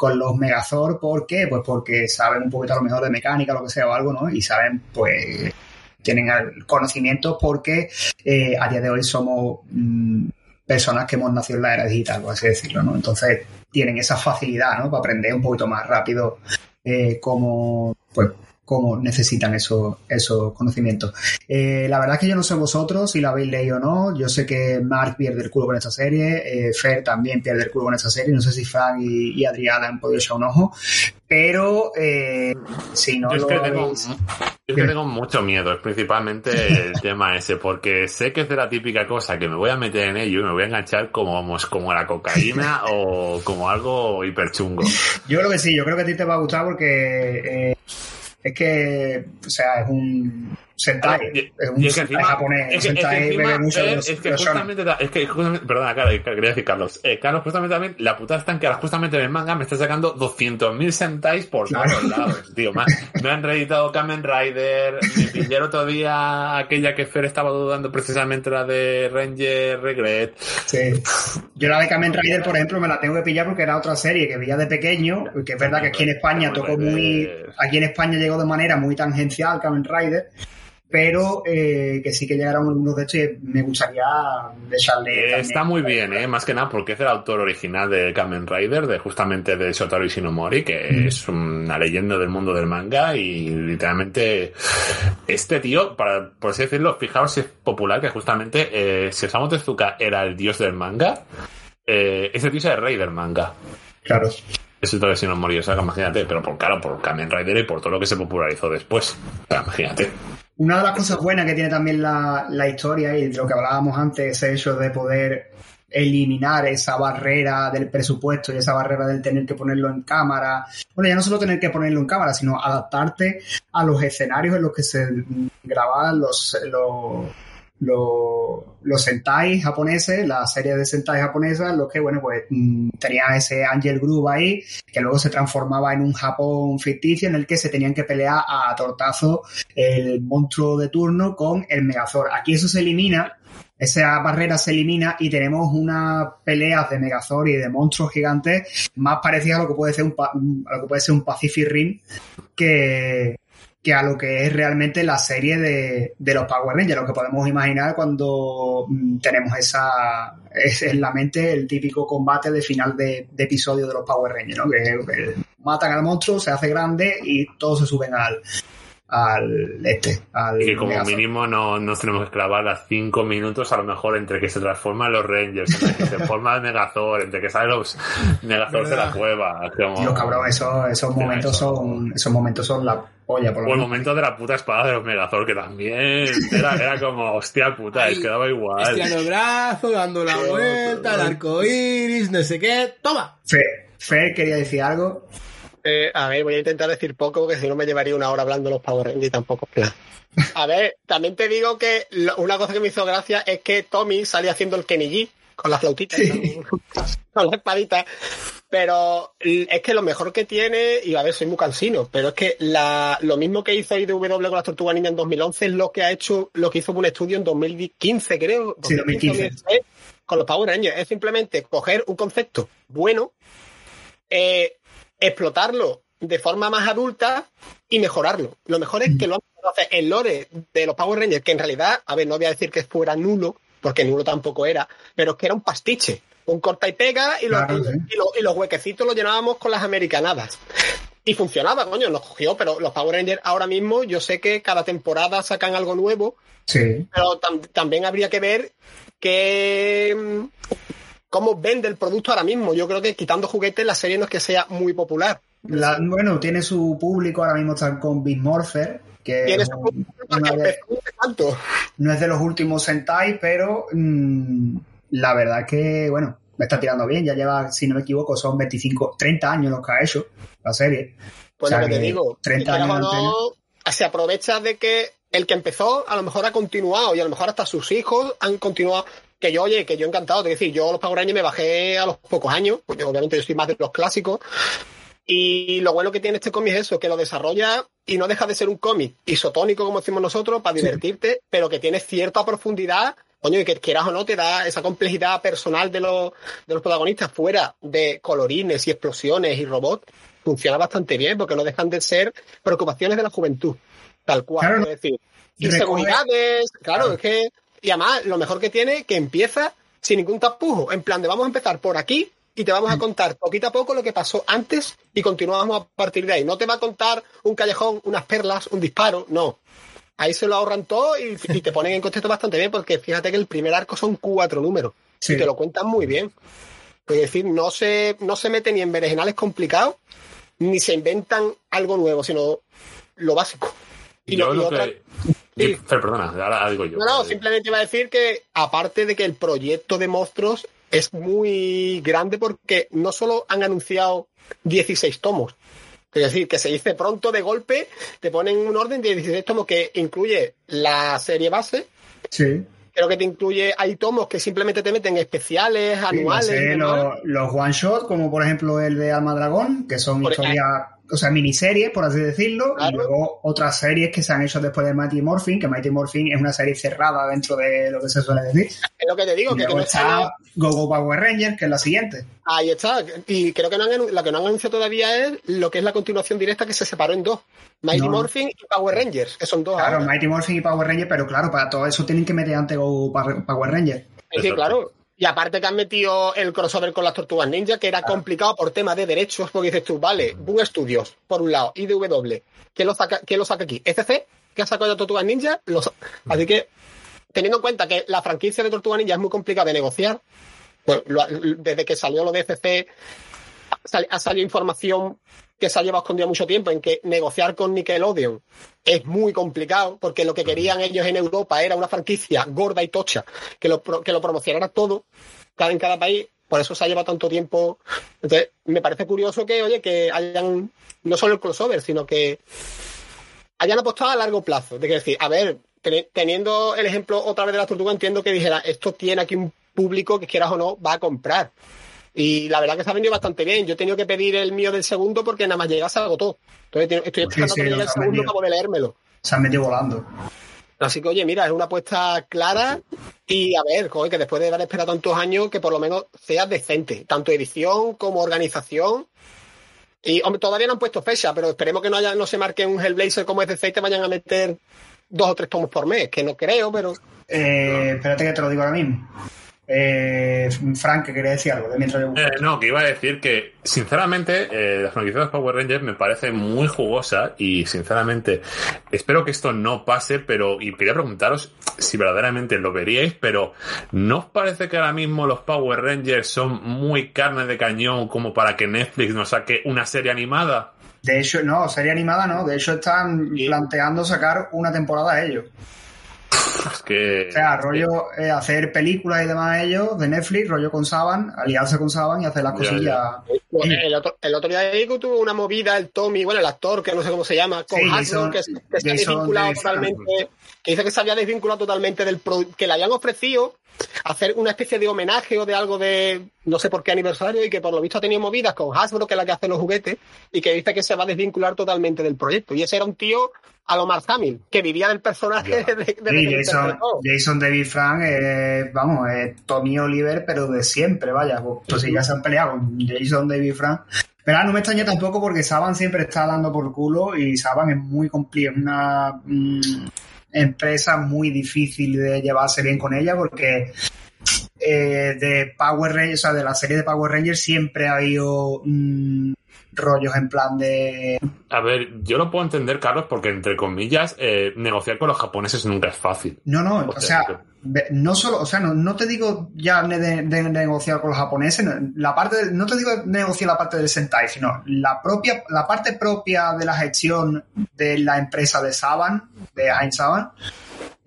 con los Megazord, ¿por qué? Pues porque saben un poquito a lo mejor de mecánica, lo que sea o algo, ¿no? Y saben, pues, tienen conocimientos porque eh, a día de hoy somos mm, personas que hemos nacido en la era digital, por así decirlo, ¿no? Entonces tienen esa facilidad, ¿no? Para aprender un poquito más rápido eh, cómo, pues, cómo necesitan esos, esos conocimientos. Eh, la verdad es que yo no sé vosotros si lo habéis leído o no. Yo sé que Mark pierde el culo con esta serie, eh, Fer también pierde el culo con esta serie. No sé si Frank y, y Adriana han podido echar un ojo, pero eh, si no Yo es lo que tengo, habéis- yo es que tengo mucho miedo, es principalmente el [laughs] tema ese, porque sé que es de la típica cosa que me voy a meter en ello y me voy a enganchar como, vamos, como la cocaína [laughs] o como algo hiperchungo. Yo creo que sí, yo creo que a ti te va a gustar porque eh, es que, o sea, es un Sentai, es es que Sentai encima, japonés, es es Sentai bebe mucho eh, los- es que justamente, es que justamente, perdona, cara, quería decir Carlos, eh, Carlos, justamente también, la putada está en que ahora justamente en el manga me está sacando 200.000 sentais por Claro. todos lados, tío, me, han- me han reeditado Kamen Rider, me pillé el otro día aquella que Fer estaba dudando precisamente la de Ranger Regret, Sí. Yo la de Kamen Rider, por ejemplo, me la tengo que pillar porque era otra serie que veía de pequeño, que es verdad que aquí en España tocó muy, aquí en España llegó de manera muy tangencial Kamen Rider, pero eh, que sí que llegaron algunos de estos y me gustaría echarle Eh, está muy bien, eh, más que nada porque es el autor original de Kamen Rider, de justamente de Shotaro Ishinomori, que es una leyenda del mundo del manga y literalmente este tío, para, por así decirlo, fijaos si es popular que justamente eh, si Osamu Tezuka era el dios del manga, eh, ese tío es el rey del manga. Claro. Es Shotaro Ishinomori, o sea, imagínate, pero por claro, por Kamen Rider y por todo lo que se popularizó después. O sea, imagínate. Una de las cosas buenas que tiene también la, la historia y de lo que hablábamos antes, ese hecho de poder eliminar esa barrera del presupuesto y esa barrera del tener que ponerlo en cámara. Bueno, ya no solo tener que ponerlo en cámara, sino adaptarte a los escenarios en los que se grababan los, los, los, los Sentai japoneses, la serie de Sentai japonesas, los que, bueno, pues mm, tenía ese Angel Groove ahí, que luego se transformaba en un Japón ficticio en el que se tenían que pelear a tortazo el monstruo de turno con el Megazord. Aquí eso se elimina, esa barrera se elimina y tenemos unas peleas de Megazord y de monstruos gigantes más parecidas a lo que puede ser un, a lo que puede ser un Pacific Rim que, que a lo que es realmente la serie de, de los Power Rangers, lo que podemos imaginar cuando mm, tenemos esa es en la mente el típico combate de final de, episodio de los Power Rangers, ¿no? Que, que matan al monstruo, se hace grande y todos se suben al al este, al Y que como Megazord. mínimo no nos tenemos que clavar las 5 minutos a lo mejor entre que se transforman los Rangers, entre que se [laughs] forma el Megazord, entre que salen los Megazords de la cueva. Como... Tío, cabrón, esos, esos momentos son esos momentos son la polla por lo O el menos. momento de la puta espada de los Megazord, que también era, era como, hostia puta, es que daba igual. Estirando el brazo, dando la vuelta, el arco iris, no sé qué. ¡Toma! Fer, Fer quería decir algo. Eh, a ver, voy a intentar decir poco, porque si no me llevaría una hora hablando de los Power Rangers y tampoco plan. A ver, también te digo que lo- una cosa que me hizo gracia es que Tommy salía haciendo el Kenny G con la flautita, ¿no? [laughs] con la espadita. Pero es que lo mejor que tiene, y a ver, soy muy cansino, pero es que la, lo mismo que hizo IDW con las Tortugas Ninja en 2011 es lo que ha hecho, lo que hizo un estudio en 2015, creo. Sí, 2015. 2016, Con los Power Rangers. Es simplemente coger un concepto bueno, eh, explotarlo de forma más adulta y mejorarlo. Lo mejor es que lo han Entonces, el lore de los Power Rangers, que en realidad, a ver, no voy a decir que fuera nulo, porque nulo tampoco era, pero es que era un pastiche. Un corta y pega y, los- Claro, sí. y los- y los huequecitos los llenábamos con las americanadas. Y funcionaba, coño, nos cogió, pero los Power Rangers ahora mismo, yo sé que cada temporada sacan algo nuevo, Sí. pero tam- también habría que ver que mm, cómo vende el producto ahora mismo. Yo creo que quitando juguetes la serie no es que sea muy popular. La- bueno, tiene su público, ahora mismo están con Big Morpher, que Tiene es su un- una de- no es de los últimos Sentai, pero mm, la verdad que, bueno, me está tirando bien. Ya lleva, si no me equivoco, son 25, 30 años los que ha hecho la serie. Pues O sea lo que te digo, 30 quieras años no, se aprovecha de que el que empezó a lo mejor ha continuado y a lo mejor hasta sus hijos han continuado. Que yo, oye, que yo encantado, de decir, yo los Power Rangers me bajé a los pocos años, porque obviamente yo soy más de los clásicos. Y lo bueno que tiene este cómic es eso, que lo desarrolla y no deja de ser un cómic isotónico, como decimos nosotros, para divertirte, pero que tiene cierta profundidad, coño, y que quieras o no te da esa complejidad personal de los, de los protagonistas fuera de colorines y explosiones y robots, funciona bastante bien, porque no dejan de ser preocupaciones de la juventud, tal cual, Claro, es decir, inseguridades, claro, Claro. es que, y además, lo mejor que tiene, que empieza sin ningún tapujo, en plan de vamos a empezar por aquí y te vamos a contar poquito a poco lo que pasó antes y continuamos a partir de ahí. No te va a contar un callejón, unas perlas, un disparo, no. Ahí se lo ahorran todo y, y te ponen en contexto bastante bien porque fíjate que el primer arco son cuatro números Sí. y te lo cuentan muy bien. Es decir, no se, no se mete ni en berenjenales complicados ni se inventan algo nuevo, sino lo básico. Y yo lo- y lo otra- que... Di- Fer, perdona, ahora digo yo. no, no, simplemente iba a decir que aparte de que el proyecto de monstruos es muy grande porque no solo han anunciado 16 tomos, es decir, que se dice pronto de golpe, te ponen un orden de 16 tomos que incluye la serie base, Sí. creo que te incluye, hay tomos que simplemente te meten especiales, Sí, anuales. demás. los, los one shot, como por ejemplo el de Alma Dragón, que son historias, o sea, miniseries, por así decirlo, Claro. y luego otras series que se han hecho después de Mighty Morphin, que Mighty Morphin es una serie cerrada dentro de lo que se suele decir. Es lo que te digo, Y que, que luego no está está Go Go Power Rangers, que es la siguiente. Ahí está. Y creo que no han, lo que no han anunciado todavía es lo que es la continuación directa que se separó en dos. Mighty No. Morphin y Power Rangers, que son dos Claro, ahora. Mighty Morphin y Power Rangers, pero claro, para todo eso tienen que meter antes Go Power Power Rangers. Sí, Exacto. claro. Y aparte que han metido el crossover con las tortugas ninja, que era complicado por temas de derechos, porque dices tú, vale, Boom Studios, por un lado, IDW, ¿quién lo saca, quién lo saca aquí? ¿ECC? ¿Que ha sacado de tortugas ninja? Lo sa- Así que, teniendo en cuenta que la franquicia de tortugas ninja es muy complicada de negociar, pues lo desde que salió lo de ECC, sal- ha salido información que se ha llevado escondida mucho tiempo en que negociar con Nickelodeon es muy complicado porque lo que querían ellos en Europa era una franquicia gorda y tocha que lo, que lo promocionara todo cada en cada país. Por eso se ha llevado tanto tiempo. Entonces me parece curioso que oye que hayan no solo el crossover sino que hayan apostado a largo plazo. De que decir a ver teni- teniendo el ejemplo otra vez de la tortuga entiendo que dijera esto tiene aquí un público que quieras o no va a comprar y la verdad que se ha vendido bastante bien. Yo he tenido que pedir el mío del segundo porque nada más llega se agotó. Entonces estoy Sí, esperando sí, que me llegue el segundo para poder leérmelo. Se han metido volando. Así que, oye, mira, es una apuesta clara y a ver, joder, que después de haber esperado tantos años, que por lo menos sea decente, tanto edición como organización. Y, hombre, todavía no han puesto fecha, pero esperemos que no haya, no se marque un Hellblazer como SDC y te vayan a meter dos o tres tomos por mes, que no creo, pero Eh, espérate que te lo digo ahora mismo. Eh, Frank, que quería decir algo de mientras yo... Eh, no, que iba a decir que, sinceramente, eh, la franquicia de los Power Rangers me parece muy jugosa y, sinceramente, espero que esto no pase, pero, y quería preguntaros si verdaderamente lo veríais, pero ¿no os parece que ahora mismo los Power Rangers son muy carne de cañón como para que Netflix nos saque una serie animada? De hecho, no, serie animada no. De hecho, están planteando sacar una temporada ellos. Es que... O sea, rollo eh, hacer películas y demás ellos de Netflix, rollo con Saban, aliarse con Saban y hacer las Ya, cosillas. Bueno, el, otro, el otro día ahí tuvo una movida el Tommy, bueno, el actor, que no sé cómo se llama, con Sí, Hasbro, que, que Jason desvinculado Davis totalmente, que dice que se había desvinculado totalmente del que le habían ofrecido hacer una especie de homenaje o de algo de no sé por qué aniversario y que por lo visto ha tenido movidas con Hasbro, que es la que hace los juguetes, y que dice que se va a desvincular totalmente del proyecto. Y ese era un tío a lo Mark Hamill, que vivía del personaje de, de- de- Sí, que Jason. Jason David Frank, eh, vamos, es Tommy Oliver, pero de siempre, vaya. Pues, pues si ya se han peleado con Jason David Frank. Pero ah, no me extraña tampoco porque Saban siempre está dando por culo y Saban es muy complicado, es una mm, empresa muy difícil de llevarse bien con ella porque eh, de Power Rangers, o sea, de la serie de Power Rangers siempre ha habido mm, rollos en plan de A ver, yo lo puedo entender, Carlos, porque entre comillas, eh, negociar con los japoneses nunca es fácil. No, no, O o sea, no solo, o sea, no, no te digo ya de, negociar con los japoneses, no, la parte, de- no te digo negociar la parte del Sentai, sino la propia, la parte propia de la gestión de la empresa de Saban, de Heinz Saban,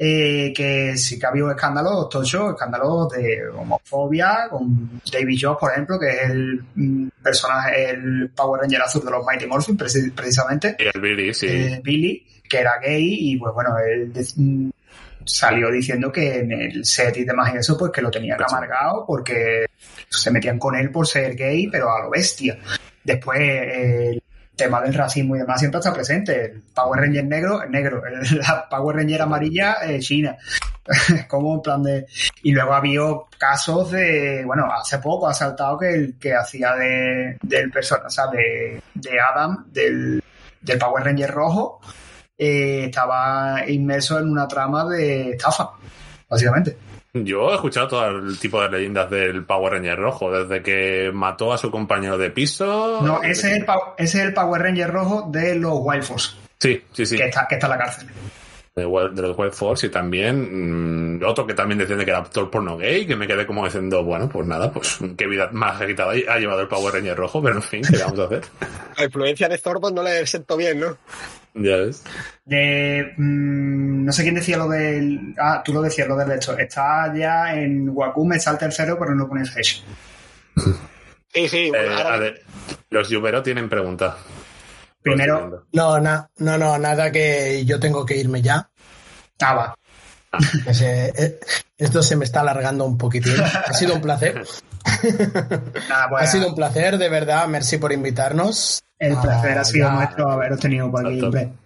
eh, que sí que ha habido escándalos, tochos, escándalos de homofobia, con David Jones, por ejemplo, que es el mm, personaje, el Power Ranger azul de los Mighty Morphin, preci- precisamente, Y el Billy, sí. eh, Billy, que era gay, y pues bueno, él mm, salió diciendo que en el set y demás y eso, pues que lo tenían Pues sí. amargado porque se metían con él por ser gay, pero a lo bestia. Después, eh, tema del racismo y demás siempre está presente. El Power Ranger negro, negro. El- [laughs] La Power Ranger amarilla, eh, China. [laughs] Como en plan de... Y luego ha habido casos de... Bueno, hace poco ha saltado que el que hacía de, del personaje, o sea, de, de Adam, del, del Power Ranger rojo, eh, estaba inmerso en una trama de estafa, básicamente. Yo he escuchado todo el tipo de leyendas del Power Ranger rojo, desde que mató a su compañero de piso. No, ese es el, ese es el Power Ranger rojo de los Wild Force, Sí, sí, sí. que, está, que está en la cárcel. De, de los Wild Force y también mm, otro que también decían de que era actor porno gay, que me quedé como diciendo, bueno, pues nada, pues qué vida más agitada ha llevado el Power Ranger rojo, pero en fin, ¿qué le vamos a hacer? [laughs] La influencia de Thornton no le sentó bien, ¿no? Ya ves. De, mm, no sé quién decía lo del... Ah, tú lo decías, lo del esto. Está ya en Wacom, está el tercero, pero no pones Hesh. [laughs] Sí, sí. bueno, Eh, ahora- a ver, los Yubero tienen pregunta. Primero-. No, na- no, no, nada que yo tengo que irme ya. Ah, va. Eh, esto se me está alargando un poquitín. Ha sido un placer. Pues, Ha sido un placer, de verdad. Merci por invitarnos. el placer Ah, ha sido ya- nuestro haberos tenido por aquí.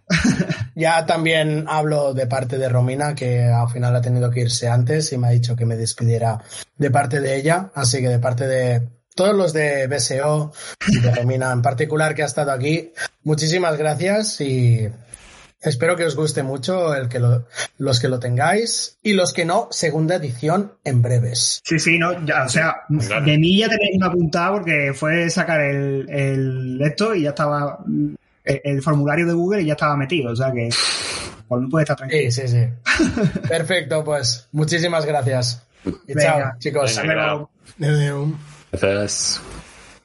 [laughs] Ya también hablo de parte de Romina, que al final ha tenido que irse antes y me ha dicho que me despidiera de parte de ella. Así que de parte de todos los de BSO y de Romina en particular que ha estado aquí, muchísimas gracias y espero que os guste mucho el que lo- los que lo tengáis y los que no, segunda edición en breves. Sí, sí, no, ya, o sea, Claro. de mí ya tenéis una apuntada porque fue sacar el, el esto y ya estaba el, el formulario de Google y ya estaba metido, o sea que por mí puede estar tranquilo. Sí, sí, sí. Perfecto, pues muchísimas gracias. Y Venga. chao, chicos. Venga. Pero, Adeu. Entonces,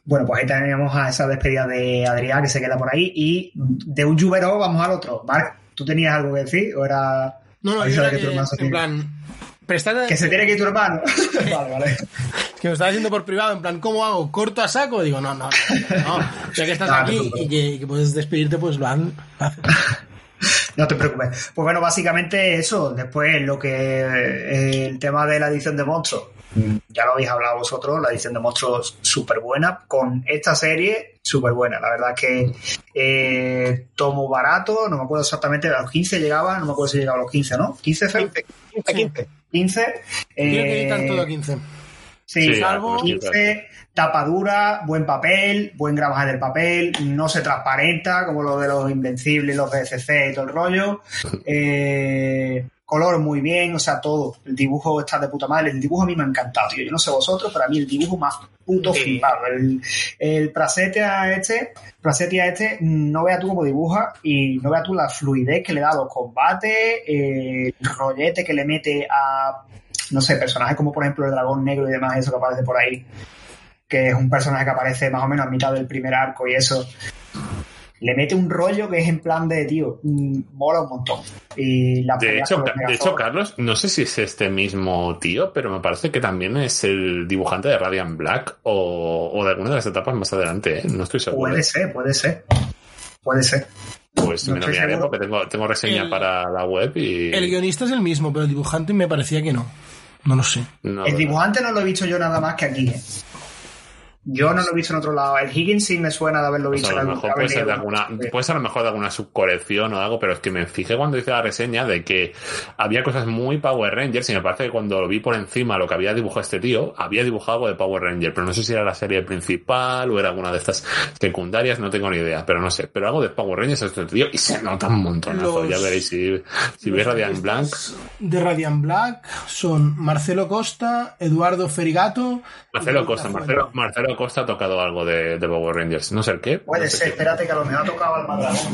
bueno, pues ahí tenemos a esa despedida de Adrián que se queda por ahí y de un Jubero vamos al otro. Marc, ¿tú tenías algo que decir o era No, no, yo era que tu hermano se en tiene- plan, prestad que se tiene que ir tu hermano? [laughs] vale, vale. que me estaba diciendo por privado, en plan, ¿cómo hago? ¿Corto a saco? Digo, no, no, no, [laughs] ya que estás No, aquí preocupes. y que, y que puedes despedirte, pues lo han... [laughs] No te preocupes. Pues bueno, básicamente eso. Después lo que eh, el tema de la edición de monstruos. Ya lo habéis hablado vosotros, la edición de monstruos súper buena. Con esta serie, súper buena. La verdad es que eh, tomo barato, no me acuerdo exactamente, a los 15 llegaba, no me acuerdo si llegaba a los 15, ¿no? 15, Fer? 15, 15, 15. 15. Creo que eh, todo a 15. Sí, Sí, salvo algunos 15, tapa dura, buen papel, buen gramaje del papel, no se transparenta como lo de los Invencibles, los BFC y todo el rollo. [laughs] Eh, color muy bien, o sea, todo. El dibujo está de puta madre. El dibujo a mí me ha encantado, tío. Yo no sé vosotros, pero a mí el dibujo más puto Sí. flipado. El, el Prasetia este, Prasetia este, no veas tú cómo dibuja y no veas tú la fluidez que le da a los combates, eh, el rollete que le mete a no sé, personajes como por ejemplo el dragón negro y demás, eso que aparece por ahí, que es un personaje que aparece más o menos a mitad del primer arco y eso, le mete un rollo que es en plan de, tío, mm, mola un montón. Y la de hecho, de Carlos, no sé si es este mismo tío, pero me parece que también es el dibujante de Radiant Black o, o de alguna de las etapas más adelante, ¿eh? No estoy seguro. Puede ser, puede ser. Puede ser. Pues no me lo miraré porque tengo, tengo reseña El- para la web y... El guionista es el mismo, pero el dibujante me parecía que no. No lo sé. No, El dibujante no lo he visto yo nada más que aquí, ¿eh? Yo no lo he visto en otro lado. El Higgins sí me suena de haberlo O visto sea, a en lo mejor puede ser, de alguna, puede ser a lo mejor de alguna subcolección o algo, pero es que me fijé cuando hice la reseña de que había cosas muy Power Rangers y me parece que cuando lo vi por encima lo que había dibujado este tío, había dibujado algo de Power Ranger, pero no sé si era la serie principal o era alguna de estas secundarias, no tengo ni idea, pero no sé, pero algo de Power Rangers es este tío y se nota un montonazo, Los- ya veréis si, si veis Radiant Blanc, De Radiant Black son Marcelo Costa, Eduardo Ferigato. Marcelo Costa, Rafael. Marcelo, Costa ha tocado algo de, de Power Rangers, no sé el qué. Puede no sé ser, qué. espérate que a lo mejor ha tocado al Madragón.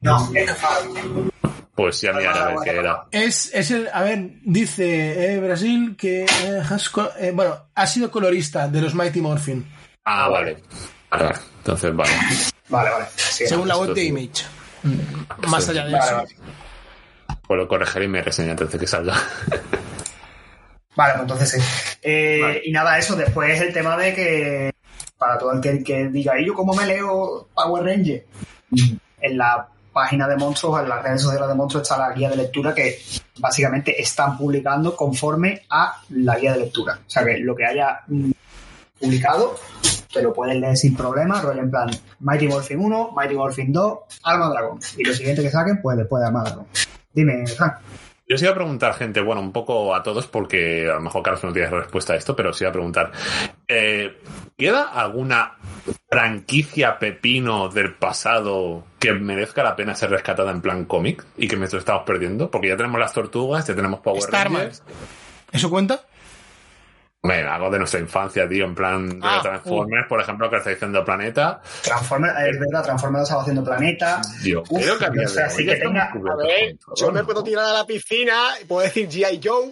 No, es que. Pues ya miraré a ver qué era. Es, es el, a ver, dice eh, Brasil que eh, has eh, bueno, ha sido colorista de los Mighty Morphin, Ah, vale. Entonces, vale. Vale, vale. Sí, según la web de. Image. Más allá de Vale, eso. vale. Pues lo corregiré y me reseña antes de que salga. Vale, pues entonces sí. Eh, Y nada, eso, después el tema de que, para todo el que, que diga, ¿y yo cómo me leo Power Ranger? En la página de Monstruos, en las redes sociales de Monstruos está la guía de lectura que básicamente están publicando conforme a la guía de lectura. O sea que lo que haya mm, publicado te lo puedes leer sin problema, rollo en plan Mighty Morphin 1, Mighty Morphin 2, Alma Dragón. Y lo siguiente que saquen, pues después de Alma Dragón. Dime, Frank. Yo os iba a preguntar, gente, bueno, un poco a todos, porque a lo mejor Carlos no tiene respuesta a esto, pero os iba a preguntar. eh, ¿Queda alguna franquicia pepino del pasado que merezca la pena ser rescatada en plan cómic y que me lo estamos perdiendo? Porque ya tenemos las tortugas, ya tenemos Power Starman. Rangers. ¿Eso cuenta? Bueno, algo de nuestra infancia, tío, en plan de Ah, Transformers, por ejemplo, que está diciendo Planeta. Transformers, es verdad, Transformers estaba haciendo Planeta. Yo Uf, creo que a día no sé, de así hoy que estamos tenga- cubiertos A ver, yo me puedo tirar a la piscina y puedo decir G.I. Joe.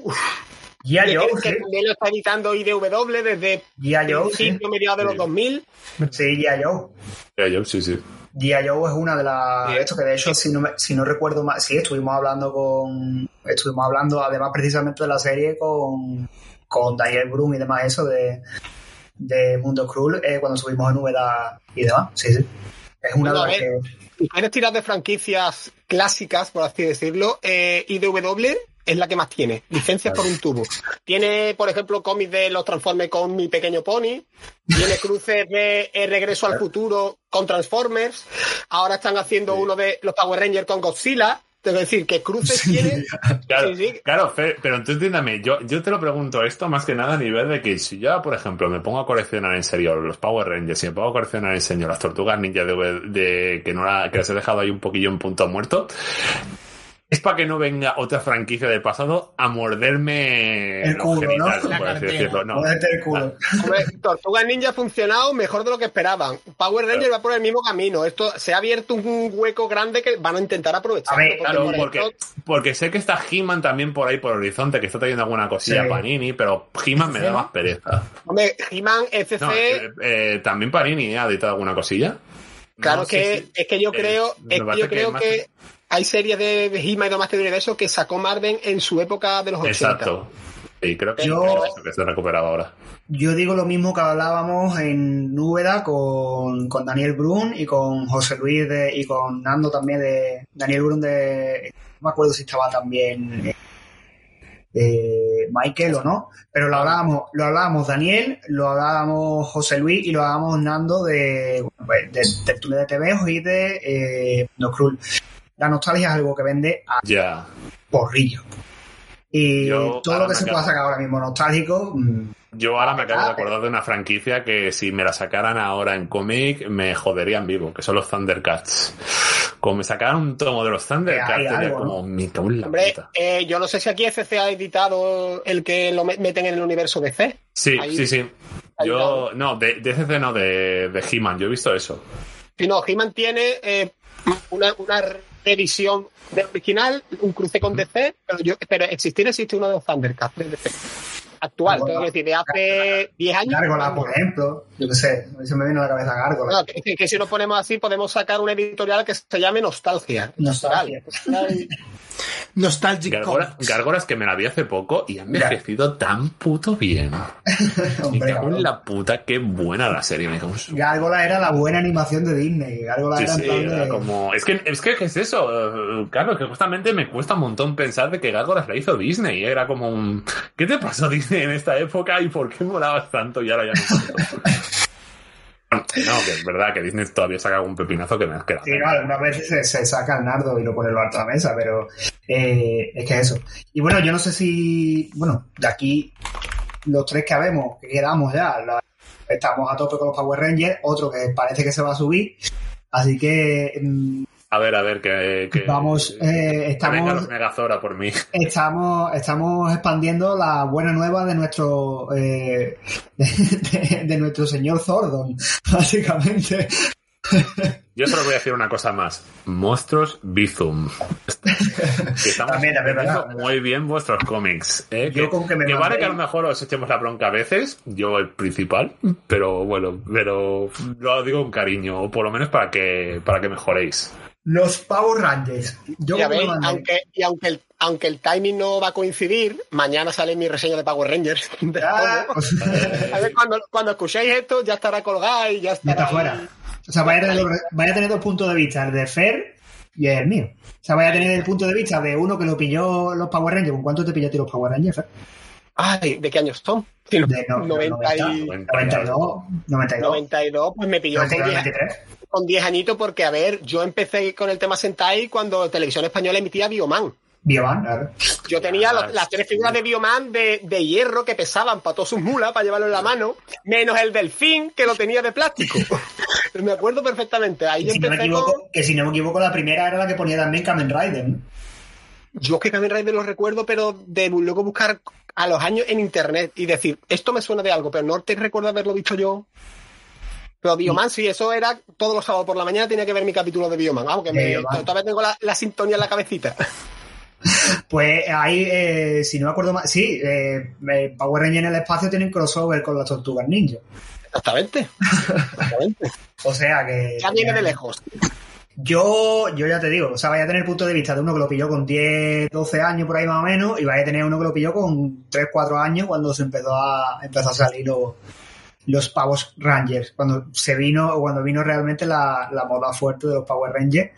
G.I. [laughs] Joe, que sí. también lo está editando IDW desde G.I. Joe, sí. principios mediados de los Sí. 2000. Sí, G.I. Joe. Ya, yo, sí, sí. G.I. Joe es una de las... Esto que de hecho, si no, me- si no recuerdo mal, sí, estuvimos hablando con... Estuvimos hablando, además, precisamente de la serie con, con Daniel Brum y demás, eso de, de Mundo Cruel, eh, cuando subimos en Úbeda y demás. Sí, sí. Es una Bueno, de a que... Quieres tirar de franquicias clásicas, por así decirlo, eh, IDW es la que más tiene. Licencias por un tubo. Tiene, por ejemplo, cómics de los Transformers con Mi Pequeño Pony. Tiene cruces de El Regreso al Futuro con Transformers. Ahora están haciendo uno de los Power Rangers con Godzilla. Que decir que cruces tiene. Claro, Sí, sí. claro, Fer, pero tú entiéndame, yo, yo te lo pregunto esto más que nada a nivel de que si yo, por ejemplo, me pongo a coleccionar en serio los Power Rangers, si me pongo a coleccionar en serio las tortugas ninja de, de- que no la, que las he dejado ahí un poquillo en punto muerto, es para que no venga otra franquicia del pasado a morderme El culo, ¿no? genitales, La por así decirlo. No. Morderte el culo. Hombre, Tortugas Ninja ha funcionado mejor de lo que esperaban. Power Rangers va por el mismo camino. Esto se ha abierto un hueco grande que van a intentar aprovechar. A ver, Claro, por porque, porque sé que está He-Man también por ahí por el horizonte, que está trayendo alguna cosilla Sí. Panini, pero He-Man me da más pereza. hombre, He-Man, FC, No, eh, eh, también Panini ha editado alguna cosilla. Claro No que es que yo creo, es que yo creo más- que hay series de de He-Man y demás de universo que sacó Marvel en su época de los 80. Exacto. Y creo que, Yo- es eso que se recuperaba ahora. Yo digo lo mismo que hablábamos en Núbeda con, con Daniel Brun y con José Luis de, y con Nando también de Daniel Brun de no me acuerdo si estaba también eh, eh, Michael o no, pero lo hablábamos, lo hablábamos Daniel, lo hablábamos José Luis y lo hablábamos Nando de, bueno, pues, de Tertulia de TV y de eh, No Cruel. La nostalgia es algo que vende a Ya. porrillo. Y Yo todo lo que se pueda sacar ahora mismo nostálgico, mm, Yo ahora me acabo de Ah, acordar de una franquicia que si me la sacaran ahora en cómic me joderían vivo, que son los Thundercats. Como me sacaran un tomo de los Thundercats, sería como mi Hombre, eh, yo no sé si aquí FC ha editado el que lo me- meten en el universo DC. Sí, ahí- sí, sí. Yo, no, de, de CC no, de, de He-Man, yo he visto eso. Si no, He-Man tiene eh, una, una revisión del original, un cruce con DC, pero, yo, pero existir existe uno de los Thundercats de DC. Actual, tengo que decir, de hace 10 años. Gárgola, por ejemplo. Yo qué sé, se me viene a la cabeza Gárgola. No, que, que- si nos ponemos así, podemos sacar una editorial que se llame Nostalgia. Nostalgia. Nostalgic Gárgolas, Comics. Gárgolas que me la vi hace poco y ha envejecido tan puto bien. [laughs] Me Hombre, cago en cabrón. la puta, qué buena la serie. Me cago en su- Gárgola era la buena animación de Disney. Gárgola Sí, era en sí, plan era de- como... Es que, es que ¿qué es eso, Eh, Carlos, que justamente me cuesta un montón pensar de que Gárgolas la hizo Disney. Era como un... ¿Qué te pasó Disney en esta época y por qué molabas tanto y ahora ya no? [laughs] [laughs] No, que es verdad que Disney todavía saca algún pepinazo que me has quedado. Sí, no, algunas veces se, saca el nardo y lo pone lo alto la mesa, pero eh, es que es eso. Y bueno, yo no sé si, bueno, de aquí los tres que habemos, que quedamos ya, estamos a tope con los Power Rangers, otro que parece que se va a subir, así que mm, A ver, a ver, que... que vamos, eh, que venga estamos, los Megazora por mí. [laughs] estamos, estamos expandiendo la buena nueva de nuestro, eh, de, de- de nuestro señor Zordon, [laughs] básicamente. Yo solo voy a decir una cosa más. Monstruos Bizum. Que estamos También, también, verdad, muy bien vuestros cómics. ¿eh? Yo que con que me que vale que a lo mejor os echemos la bronca a veces, yo el principal, pero bueno, pero lo digo con cariño, o por lo menos para que, para que mejoréis. Los Power Rangers. Yo Ya aunque, y aunque el, aunque el timing no va a coincidir, mañana sale mi reseña de Power Rangers. [laughs] Ah, [laughs] pues- A ver, cuando, cuando escuchéis esto, ya estará colgado y ya Ya estará. está fuera. O sea, vaya a, tener, dos- vaya a tener dos puntos de vista, el de Fer y el mío. O sea, vaya a tener el punto de vista de uno que lo pilló los Power Rangers. ¿Con cuánto te pilló a ti los Power Rangers, Fer? Ay, ¿de qué años son? Sí, no, De no- 90 y- 92, 92, 92, pues me pilló con 92, 10, 93. Con 10 añitos porque, a ver, yo empecé con el tema Sentai cuando Televisión Española emitía Bioman. Bioman, claro. Yo tenía los- las tres figuras de Bioman de, de hierro que pesaban para todas sus mulas para llevarlo en la mano, menos el delfín que lo tenía de plástico. [laughs] me acuerdo perfectamente. Ahí Que si, no me empecé equivoco, con... que si no me equivoco, la primera era la que ponía también Kamen Rider. ¿no? Yo es que Kamen Rider lo recuerdo, pero de luego buscar a los años en internet y decir, esto me suena de algo, pero no te recuerdo haberlo visto yo. Pero Bioman, sí, eso era todos los sábados por la mañana tenía que ver mi capítulo de Bioman. Vamos, que me, todavía tengo la, la sintonía en la cabecita. [laughs] Pues ahí, eh, si no me acuerdo más, sí, eh, Power Rangers en el espacio tienen crossover con las tortugas ninja. Exactamente. Exactamente. [laughs] O sea que. Ya viene de lejos. Yo, yo ya te digo, o sea, vaya a tener el punto de vista de uno que lo pilló con 10, 12 años por ahí más o menos, y vaya a tener uno que lo pilló con 3, 4 años cuando se empezó a, empezó a salir los, los Power Rangers, cuando se vino, cuando vino realmente la, la moda fuerte de los Power Rangers.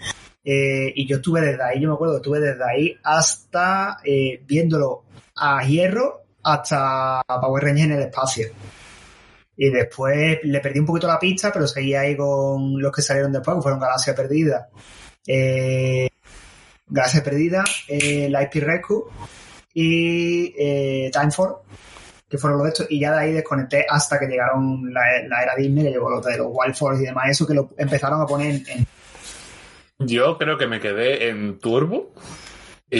Eh, y yo estuve desde ahí, yo me acuerdo, estuve desde ahí hasta eh, viéndolo a hierro hasta Power Rangers en el espacio. Y después le perdí un poquito la pista, pero seguí ahí con los que salieron después, que fueron Galaxia Perdida, eh, Galaxia Perdida, eh, Rescue y Time For, que fueron los de estos, y ya de ahí desconecté hasta que llegaron la, la era Disney, que llegó los de los Wild Force y demás, eso que lo empezaron a poner en, en- Yo creo que me quedé en Turbo. Y,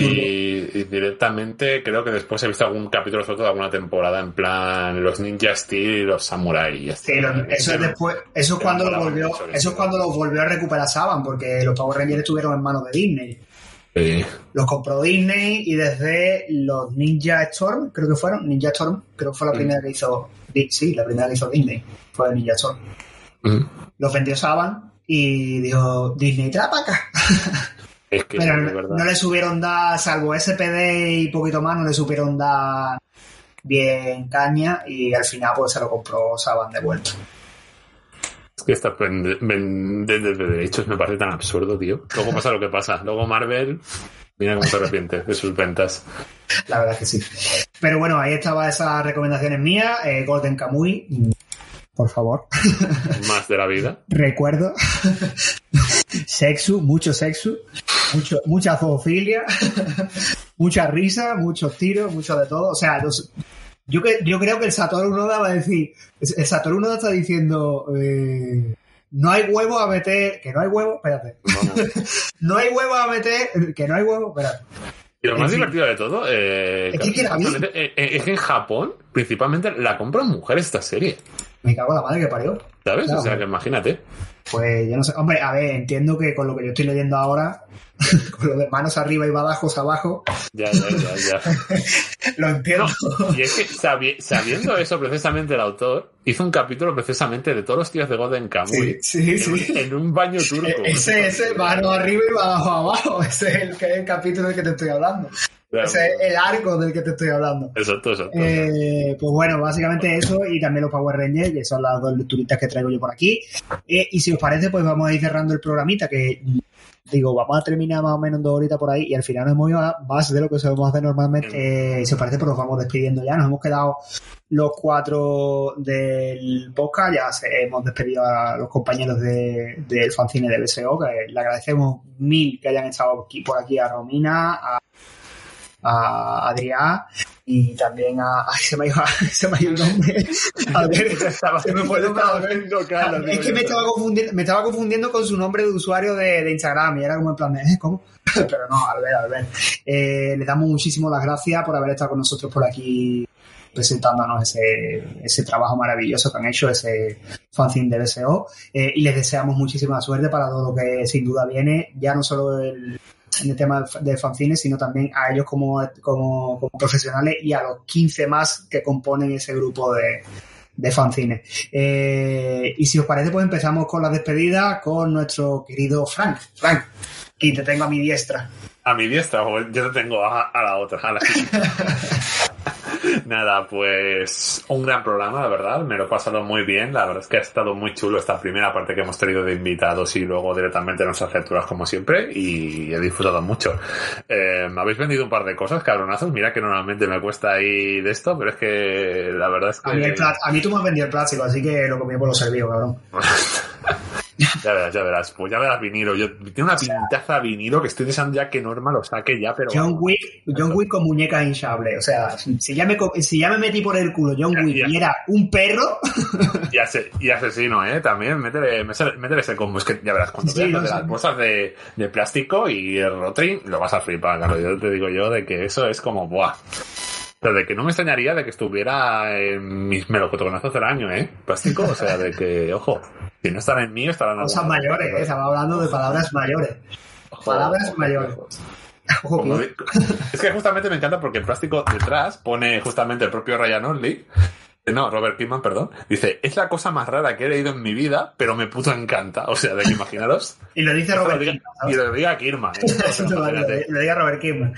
y directamente creo que después he visto algún capítulo suelto de alguna temporada en plan los Ninja Steel y los Samurai. y. Sí, lo- eso es después, eso es cuando lo volvió, eso es cuando lo volvió a recuperar Saban, porque los Power Rangers estuvieron en manos de Disney. Sí. Los compró Disney y desde los Ninja Storm, creo que fueron, Ninja Storm, creo que fue la Mm. primera que hizo, sí, la primera que hizo Disney, fue Ninja Storm. Mm. Los vendió Saban y dijo, Disney, trae para acá. [laughs] Es que Pero no, verdad. no le subieron dar, salvo SPD y poquito más, no le supieron dar bien caña y al final pues se lo compró Saban de vuelta. Que esta de, de- de derechos me parece tan absurdo, tío. Luego pasa lo que pasa. Luego Marvel, mira cómo se arrepiente de sus ventas. La verdad es que sí. Pero bueno, ahí estaba esas recomendaciones mías. Eh, Golden Kamuy, por favor. Más de la vida. Recuerdo. sexu, mucho sexu, mucho, mucha zoofilia, mucha risa, muchos tiros, mucho de todo. O sea, los- yo, que, yo creo que el Satoru Unoda va a decir, el Satoru Unoda está diciendo, eh, no hay huevo a meter, que no hay huevo, espérate, [laughs] no hay huevo a meter, que no hay huevo, espérate. Y lo En más fin. divertido de todo eh, Es que eh, es que en Japón, principalmente, la compran mujeres esta serie. Me cago en la madre que parió. ¿Sabes? Claro. O sea, que imagínate. Pues yo no sé. Hombre, a ver, entiendo que con lo que yo estoy leyendo ahora, [laughs] con lo de manos arriba y bajos abajo, Ya, ya, ya, ya. [laughs] lo entiendo. Y es que sabi- sabiendo eso, precisamente el autor hizo un capítulo precisamente de todos los tíos de Golden Kamuy Sí, sí, en, sí. en un baño turco. E- Ese, ese, mano arriba y abajo abajo. [laughs] Ese es el, que es el capítulo del que te estoy hablando. Claro. Ese es el arco del que te estoy hablando. Exacto, exacto. Eh, pues bueno, básicamente eso y también los Power Rangers, que son las dos lecturitas que traigo yo por aquí. Eh, y si os parece, pues vamos a ir cerrando el programita que mm, digo, vamos a terminar más o menos en dos horitas por ahí y al final nos hemos ido a más de lo que solemos hacer normalmente. Eh, si os parece, pues nos vamos despidiendo ya. Nos hemos quedado los cuatro del podcast, ya se- hemos despedido a los compañeros de- del fanzine de BSO, que le agradecemos mil que hayan estado aquí, por aquí a Romina, a a Adrián y también a. Ay, [laughs] se me ha ido, [laughs] se me ha ido el nombre. A ver, [laughs] se me fue el nombre. Es que me estaba, confundiendo, me estaba confundiendo con su nombre de usuario de, de Instagram y era como en plan de, ¿eh? ¿Cómo? Pero no, Albert, Albert. Eh, le damos muchísimas las gracias por haber estado con nosotros por aquí presentándonos ese, ese trabajo maravilloso que han hecho, ese fanzine de BSO. Eh, y les deseamos muchísima suerte para todo lo que sin duda viene, ya no solo el, en el tema de fanzines, sino también a ellos como, como, como profesionales y a los 15 más que componen ese grupo de, de fanzines. Eh, y si os parece, pues empezamos con la despedida con nuestro querido Frank. Frank, y te tengo a mi diestra. A mi diestra, o yo te tengo a, a la otra, a la [laughs] [laughs] Nada, pues un gran programa, la verdad, me lo he pasado muy bien, la verdad es que ha estado muy chulo esta primera parte que hemos tenido de invitados y luego directamente nuestras lecturas como siempre y he disfrutado mucho. Eh, me habéis vendido un par de cosas, cabronazos, mira que normalmente me cuesta ahí de esto, pero es que la verdad es que... A mí, a tú me has vendido el plástico, así que lo comí por lo servido, cabrón. [laughs] Ya verás, ya verás, pues ya verás vinilo, yo tiene una pintaza vinilo que estoy deseando ya que Norma lo saque ya, pero... John Wick, John Wick con muñecas hinchables. O sea, si ya me, si ya me metí por el culo John Wick y era un perro, [laughs] Y, ase- y asesino, ¿eh? También, métele, métele, ese combo. Es que ya verás, cuando Sí, veas no las bolsas de, de plástico y el rotring, lo vas a flipar, claro. Yo te digo yo de que eso es como, ¡buah! Pero de que no me extrañaría de que estuviera en mis melocotonazos del año, ¿eh? Plástico, o sea, de que, ojo, si no están en mí, estarán en cosas mayores, ¿eh? estaba hablando de palabras mayores. Palabras mayores. [laughs] Di- es que justamente me encanta porque el plástico detrás pone justamente el propio Ryan Only. No, Robert Kidman, perdón. Dice, es la cosa más rara que he leído en mi vida, pero me puto encanta. O sea, de que imaginaros. Y lo dice Robert diga- Kidman, y lo diga Kirman. ¿eh? [laughs] O sea, Eso lo, imagínate. lo diga Robert Kidman.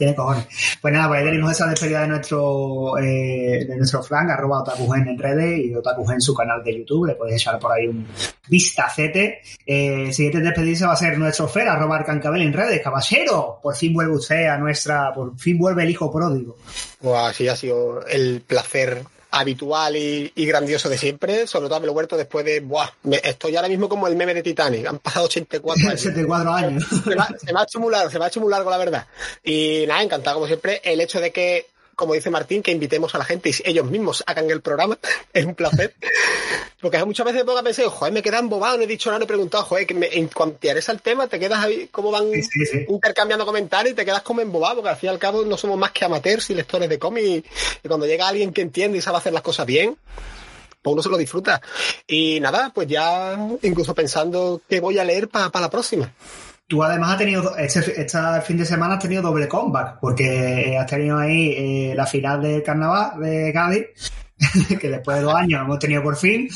Tiene cojones. Pues nada, pues ahí tenemos esa despedida de nuestro eh, de nuestro flan, arroba otakugen en redes y otakugen en su canal de YouTube. Le podéis echar por ahí un vistacete. Eh, siguiente en despedirse va a ser nuestro Fer, arroba arcancabel en redes. Caballero, por fin vuelve usted a nuestra, por fin vuelve el hijo pródigo. Buah, sí, ha sido el placer habitual y, y grandioso de siempre, sobre todo haberlo vuelto después de, buah, me- estoy ahora mismo como el meme de Titanic, han pasado 84 [laughs] años. 74 años. se, me ha, se me ha hecho muy largo, se me ha hecho muy largo la verdad. Y nada, encantado como siempre, el hecho de que, como dice Martín, que invitemos a la gente y ellos mismos hagan el programa, [laughs] es un placer. Porque muchas veces pongo a pensar, joder, me queda embobado, no he dicho nada, no he preguntado, joder, que me, en cuanto te el tema, te quedas ahí, cómo van Sí, sí, sí. intercambiando comentarios y te quedas como embobado, porque al fin y al cabo no somos más que amateurs y lectores de cómic. Y, y cuando llega alguien que entiende y sabe hacer las cosas bien, pues uno se lo disfruta. Y nada, pues ya incluso pensando que voy a leer para la próxima. Tú además has tenido, este, este fin de semana has tenido doble comeback, porque has tenido ahí eh, la final del carnaval de Cádiz, [laughs] que después de dos años hemos tenido por fin,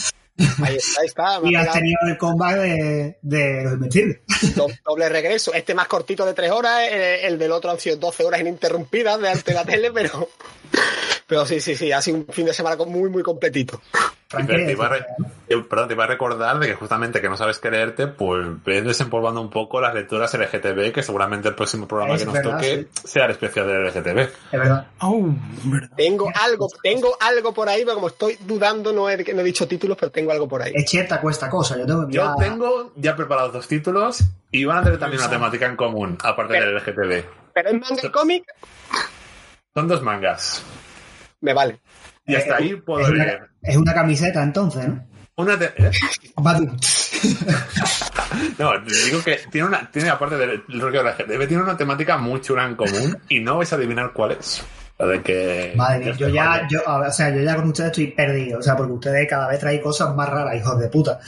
Ahí está, ahí está. y ha has tenido el comeback de, de los invencibles. do- doble regreso. Este más cortito de tres horas, eh, el del otro han sido 12 horas ininterrumpidas de ante la tele, pero, pero sí, sí, sí, ha sido un fin de semana muy, muy completito. Yo, perdón, te iba a recordar de que justamente que no sabes qué leerte, pues ves desempolvando un poco las lecturas LGTB, que seguramente el próximo programa Es que nos verdad, toque sea el especial de LGTB. Es verdad. Oh, verdad. Tengo algo, tengo algo por ahí, pero como estoy dudando, no he, no he dicho títulos, pero tengo algo por ahí. Es cierta cuesta cosa, yo tengo que Yo mirar- tengo ya preparados dos títulos y van a tener también una temática en común, aparte del LGTB. Pero es manga y cómic, Son dos mangas. Me vale. Y hasta ahí puedo es leer. una, es una camiseta entonces, ¿no? Una te- ¿eh? [laughs] No, digo que tiene una, tiene aparte del rollo de LGTB, tiene una temática muy chula en común y no vais a adivinar cuál es. Que. Madre mía, yo ya, yo, o sea, yo ya con ustedes estoy perdido, o sea, porque ustedes cada vez traen cosas más raras, hijos de puta.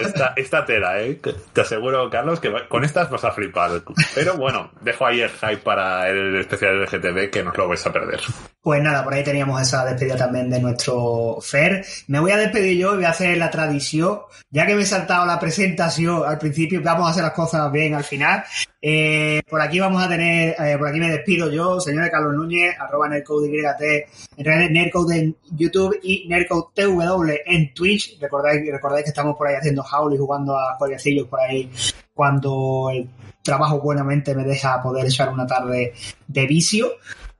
Esta, esta tela, ¿eh? Te aseguro, Carlos, que con estas vas a flipar. Pero bueno, dejo ahí el hype para el especial del GTV que no lo vais a perder. Pues nada, por ahí teníamos esa despedida también de nuestro Fer. Me voy a despedir yo y voy a hacer la tradición. Ya que me he saltado la presentación al principio, vamos a hacer las cosas bien al final. Eh, por aquí vamos a tener, eh, por aquí me despido yo, señor Carlos Núñez, arroba NerdCodeYT, en redes Nerdcode en YouTube y NerdCodeTW en Twitch. Recordáis, recordáis que estamos por ahí haciendo howl y jugando a jueguecillos por ahí cuando el trabajo buenamente me deja poder echar una tarde de vicio.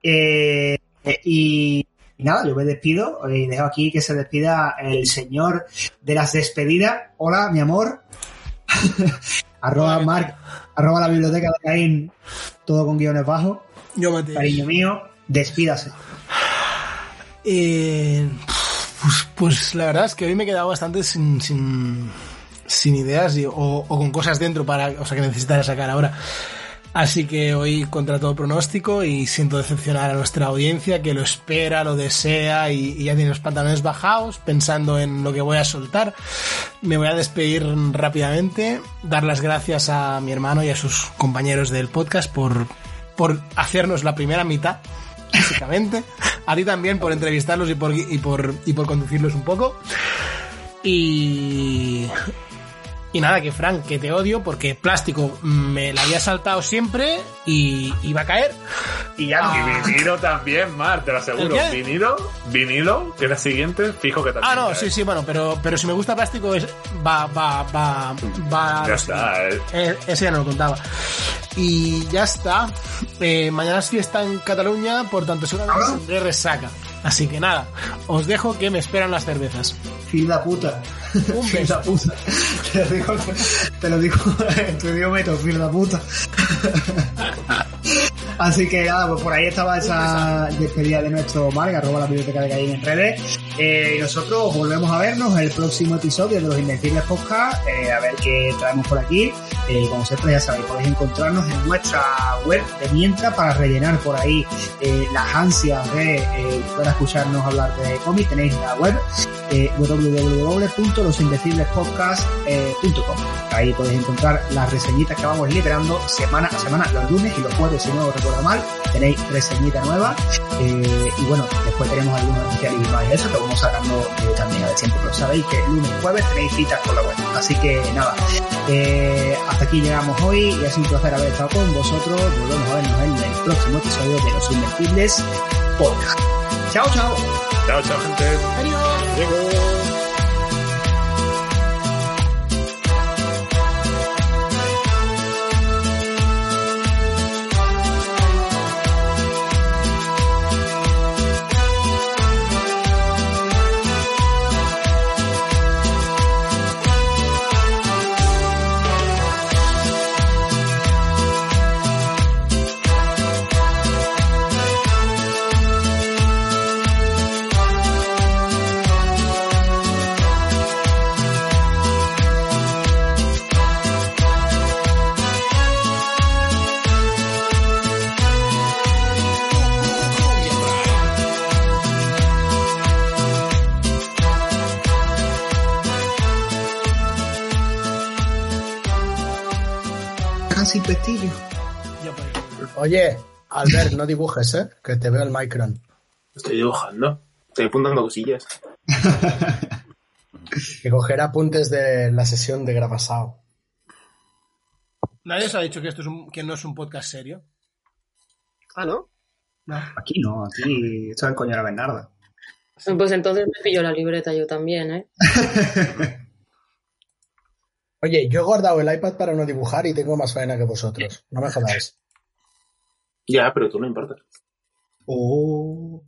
Eh, y, y nada, yo me despido y dejo aquí que se despida el señor de las despedidas. Hola, mi amor. [laughs] arroba Marc, arroba la biblioteca de Caín, todo con guiones bajos. Yo. Cariño mío, despídase. Eh, pues, pues la verdad es que hoy me he quedado bastante sin, ideas o, con cosas dentro para, o sea, que necesitara sacar ahora. Así que hoy contra todo pronóstico y siento decepcionar a nuestra audiencia que lo espera, lo desea y, y ya tiene los pantalones bajados pensando en lo que voy a soltar. Me voy a despedir rápidamente, dar las gracias a mi hermano y a sus compañeros del podcast por, por hacernos la primera mitad básicamente. A ti también por entrevistarlos y por, y por, y por conducirlos un poco. Y. Y nada, que Frank, que te odio porque plástico me la había saltado siempre y iba a caer. Y ya. Y vinilo también, Mar, te lo aseguro. Vinilo, vinilo, que es la siguiente, fijo que también. Ah, no, cae. sí, sí, bueno, pero, pero si me gusta plástico es, va, va, va, va. Ya está, eh. Eh, ese ya no lo contaba. Y ya está. Eh, mañana es fiesta en Cataluña, por tanto seguramente tendré resaca. Así que nada, os dejo que me esperan las cervezas. Fila puta. Un beso. puta. Te lo digo, te lo digo en tu idioma, fila puta. Así que nada, pues por ahí estaba esa despedida de nuestro Marc, arroba la biblioteca de Caín en redes. Eh, nosotros volvemos a vernos en el próximo episodio de los Invencibles Podcast, eh, a ver qué traemos por aquí. Eh, como siempre, ya sabéis, podéis encontrarnos en nuestra web de mientras para rellenar por ahí eh, las ansias de poder escucharnos hablar de cómic. Tenéis la web www.losinveciblespodcast.com. Ahí podéis encontrar las reseñitas que vamos liberando semana a semana, los lunes y los jueves, si no recuerdo mal. Tenéis reseñita nueva. Y bueno, después tenemos algunos especiales y más eso vamos sacando eh, también a ver siempre. Pero sabéis que lunes y jueves tenéis citas con la web. Así que nada, eh, hasta aquí llegamos hoy y ha sido un placer haber estado con vosotros. Volvemos a vernos en el próximo episodio de Los Invencibles Podcast. Chao, chao. Chao, chao, gente. Casi pestillo. Ahí. Oye, Albert, no dibujes, ¿eh? Que te veo el micron. Estoy dibujando. Estoy apuntando cosillas. [laughs] Que coger apuntes de la sesión de grabasao. Nadie os ha dicho que esto es un, que no es un podcast serio. Ah, ¿no? Aquí no, aquí esto es el coño de la Bernarda. Pues entonces me pillo la libreta yo también, ¿eh? [laughs] Oye, yo he guardado el iPad para no dibujar y tengo más faena que vosotros. No me jodáis. Ya, pero tú no importa. Oh.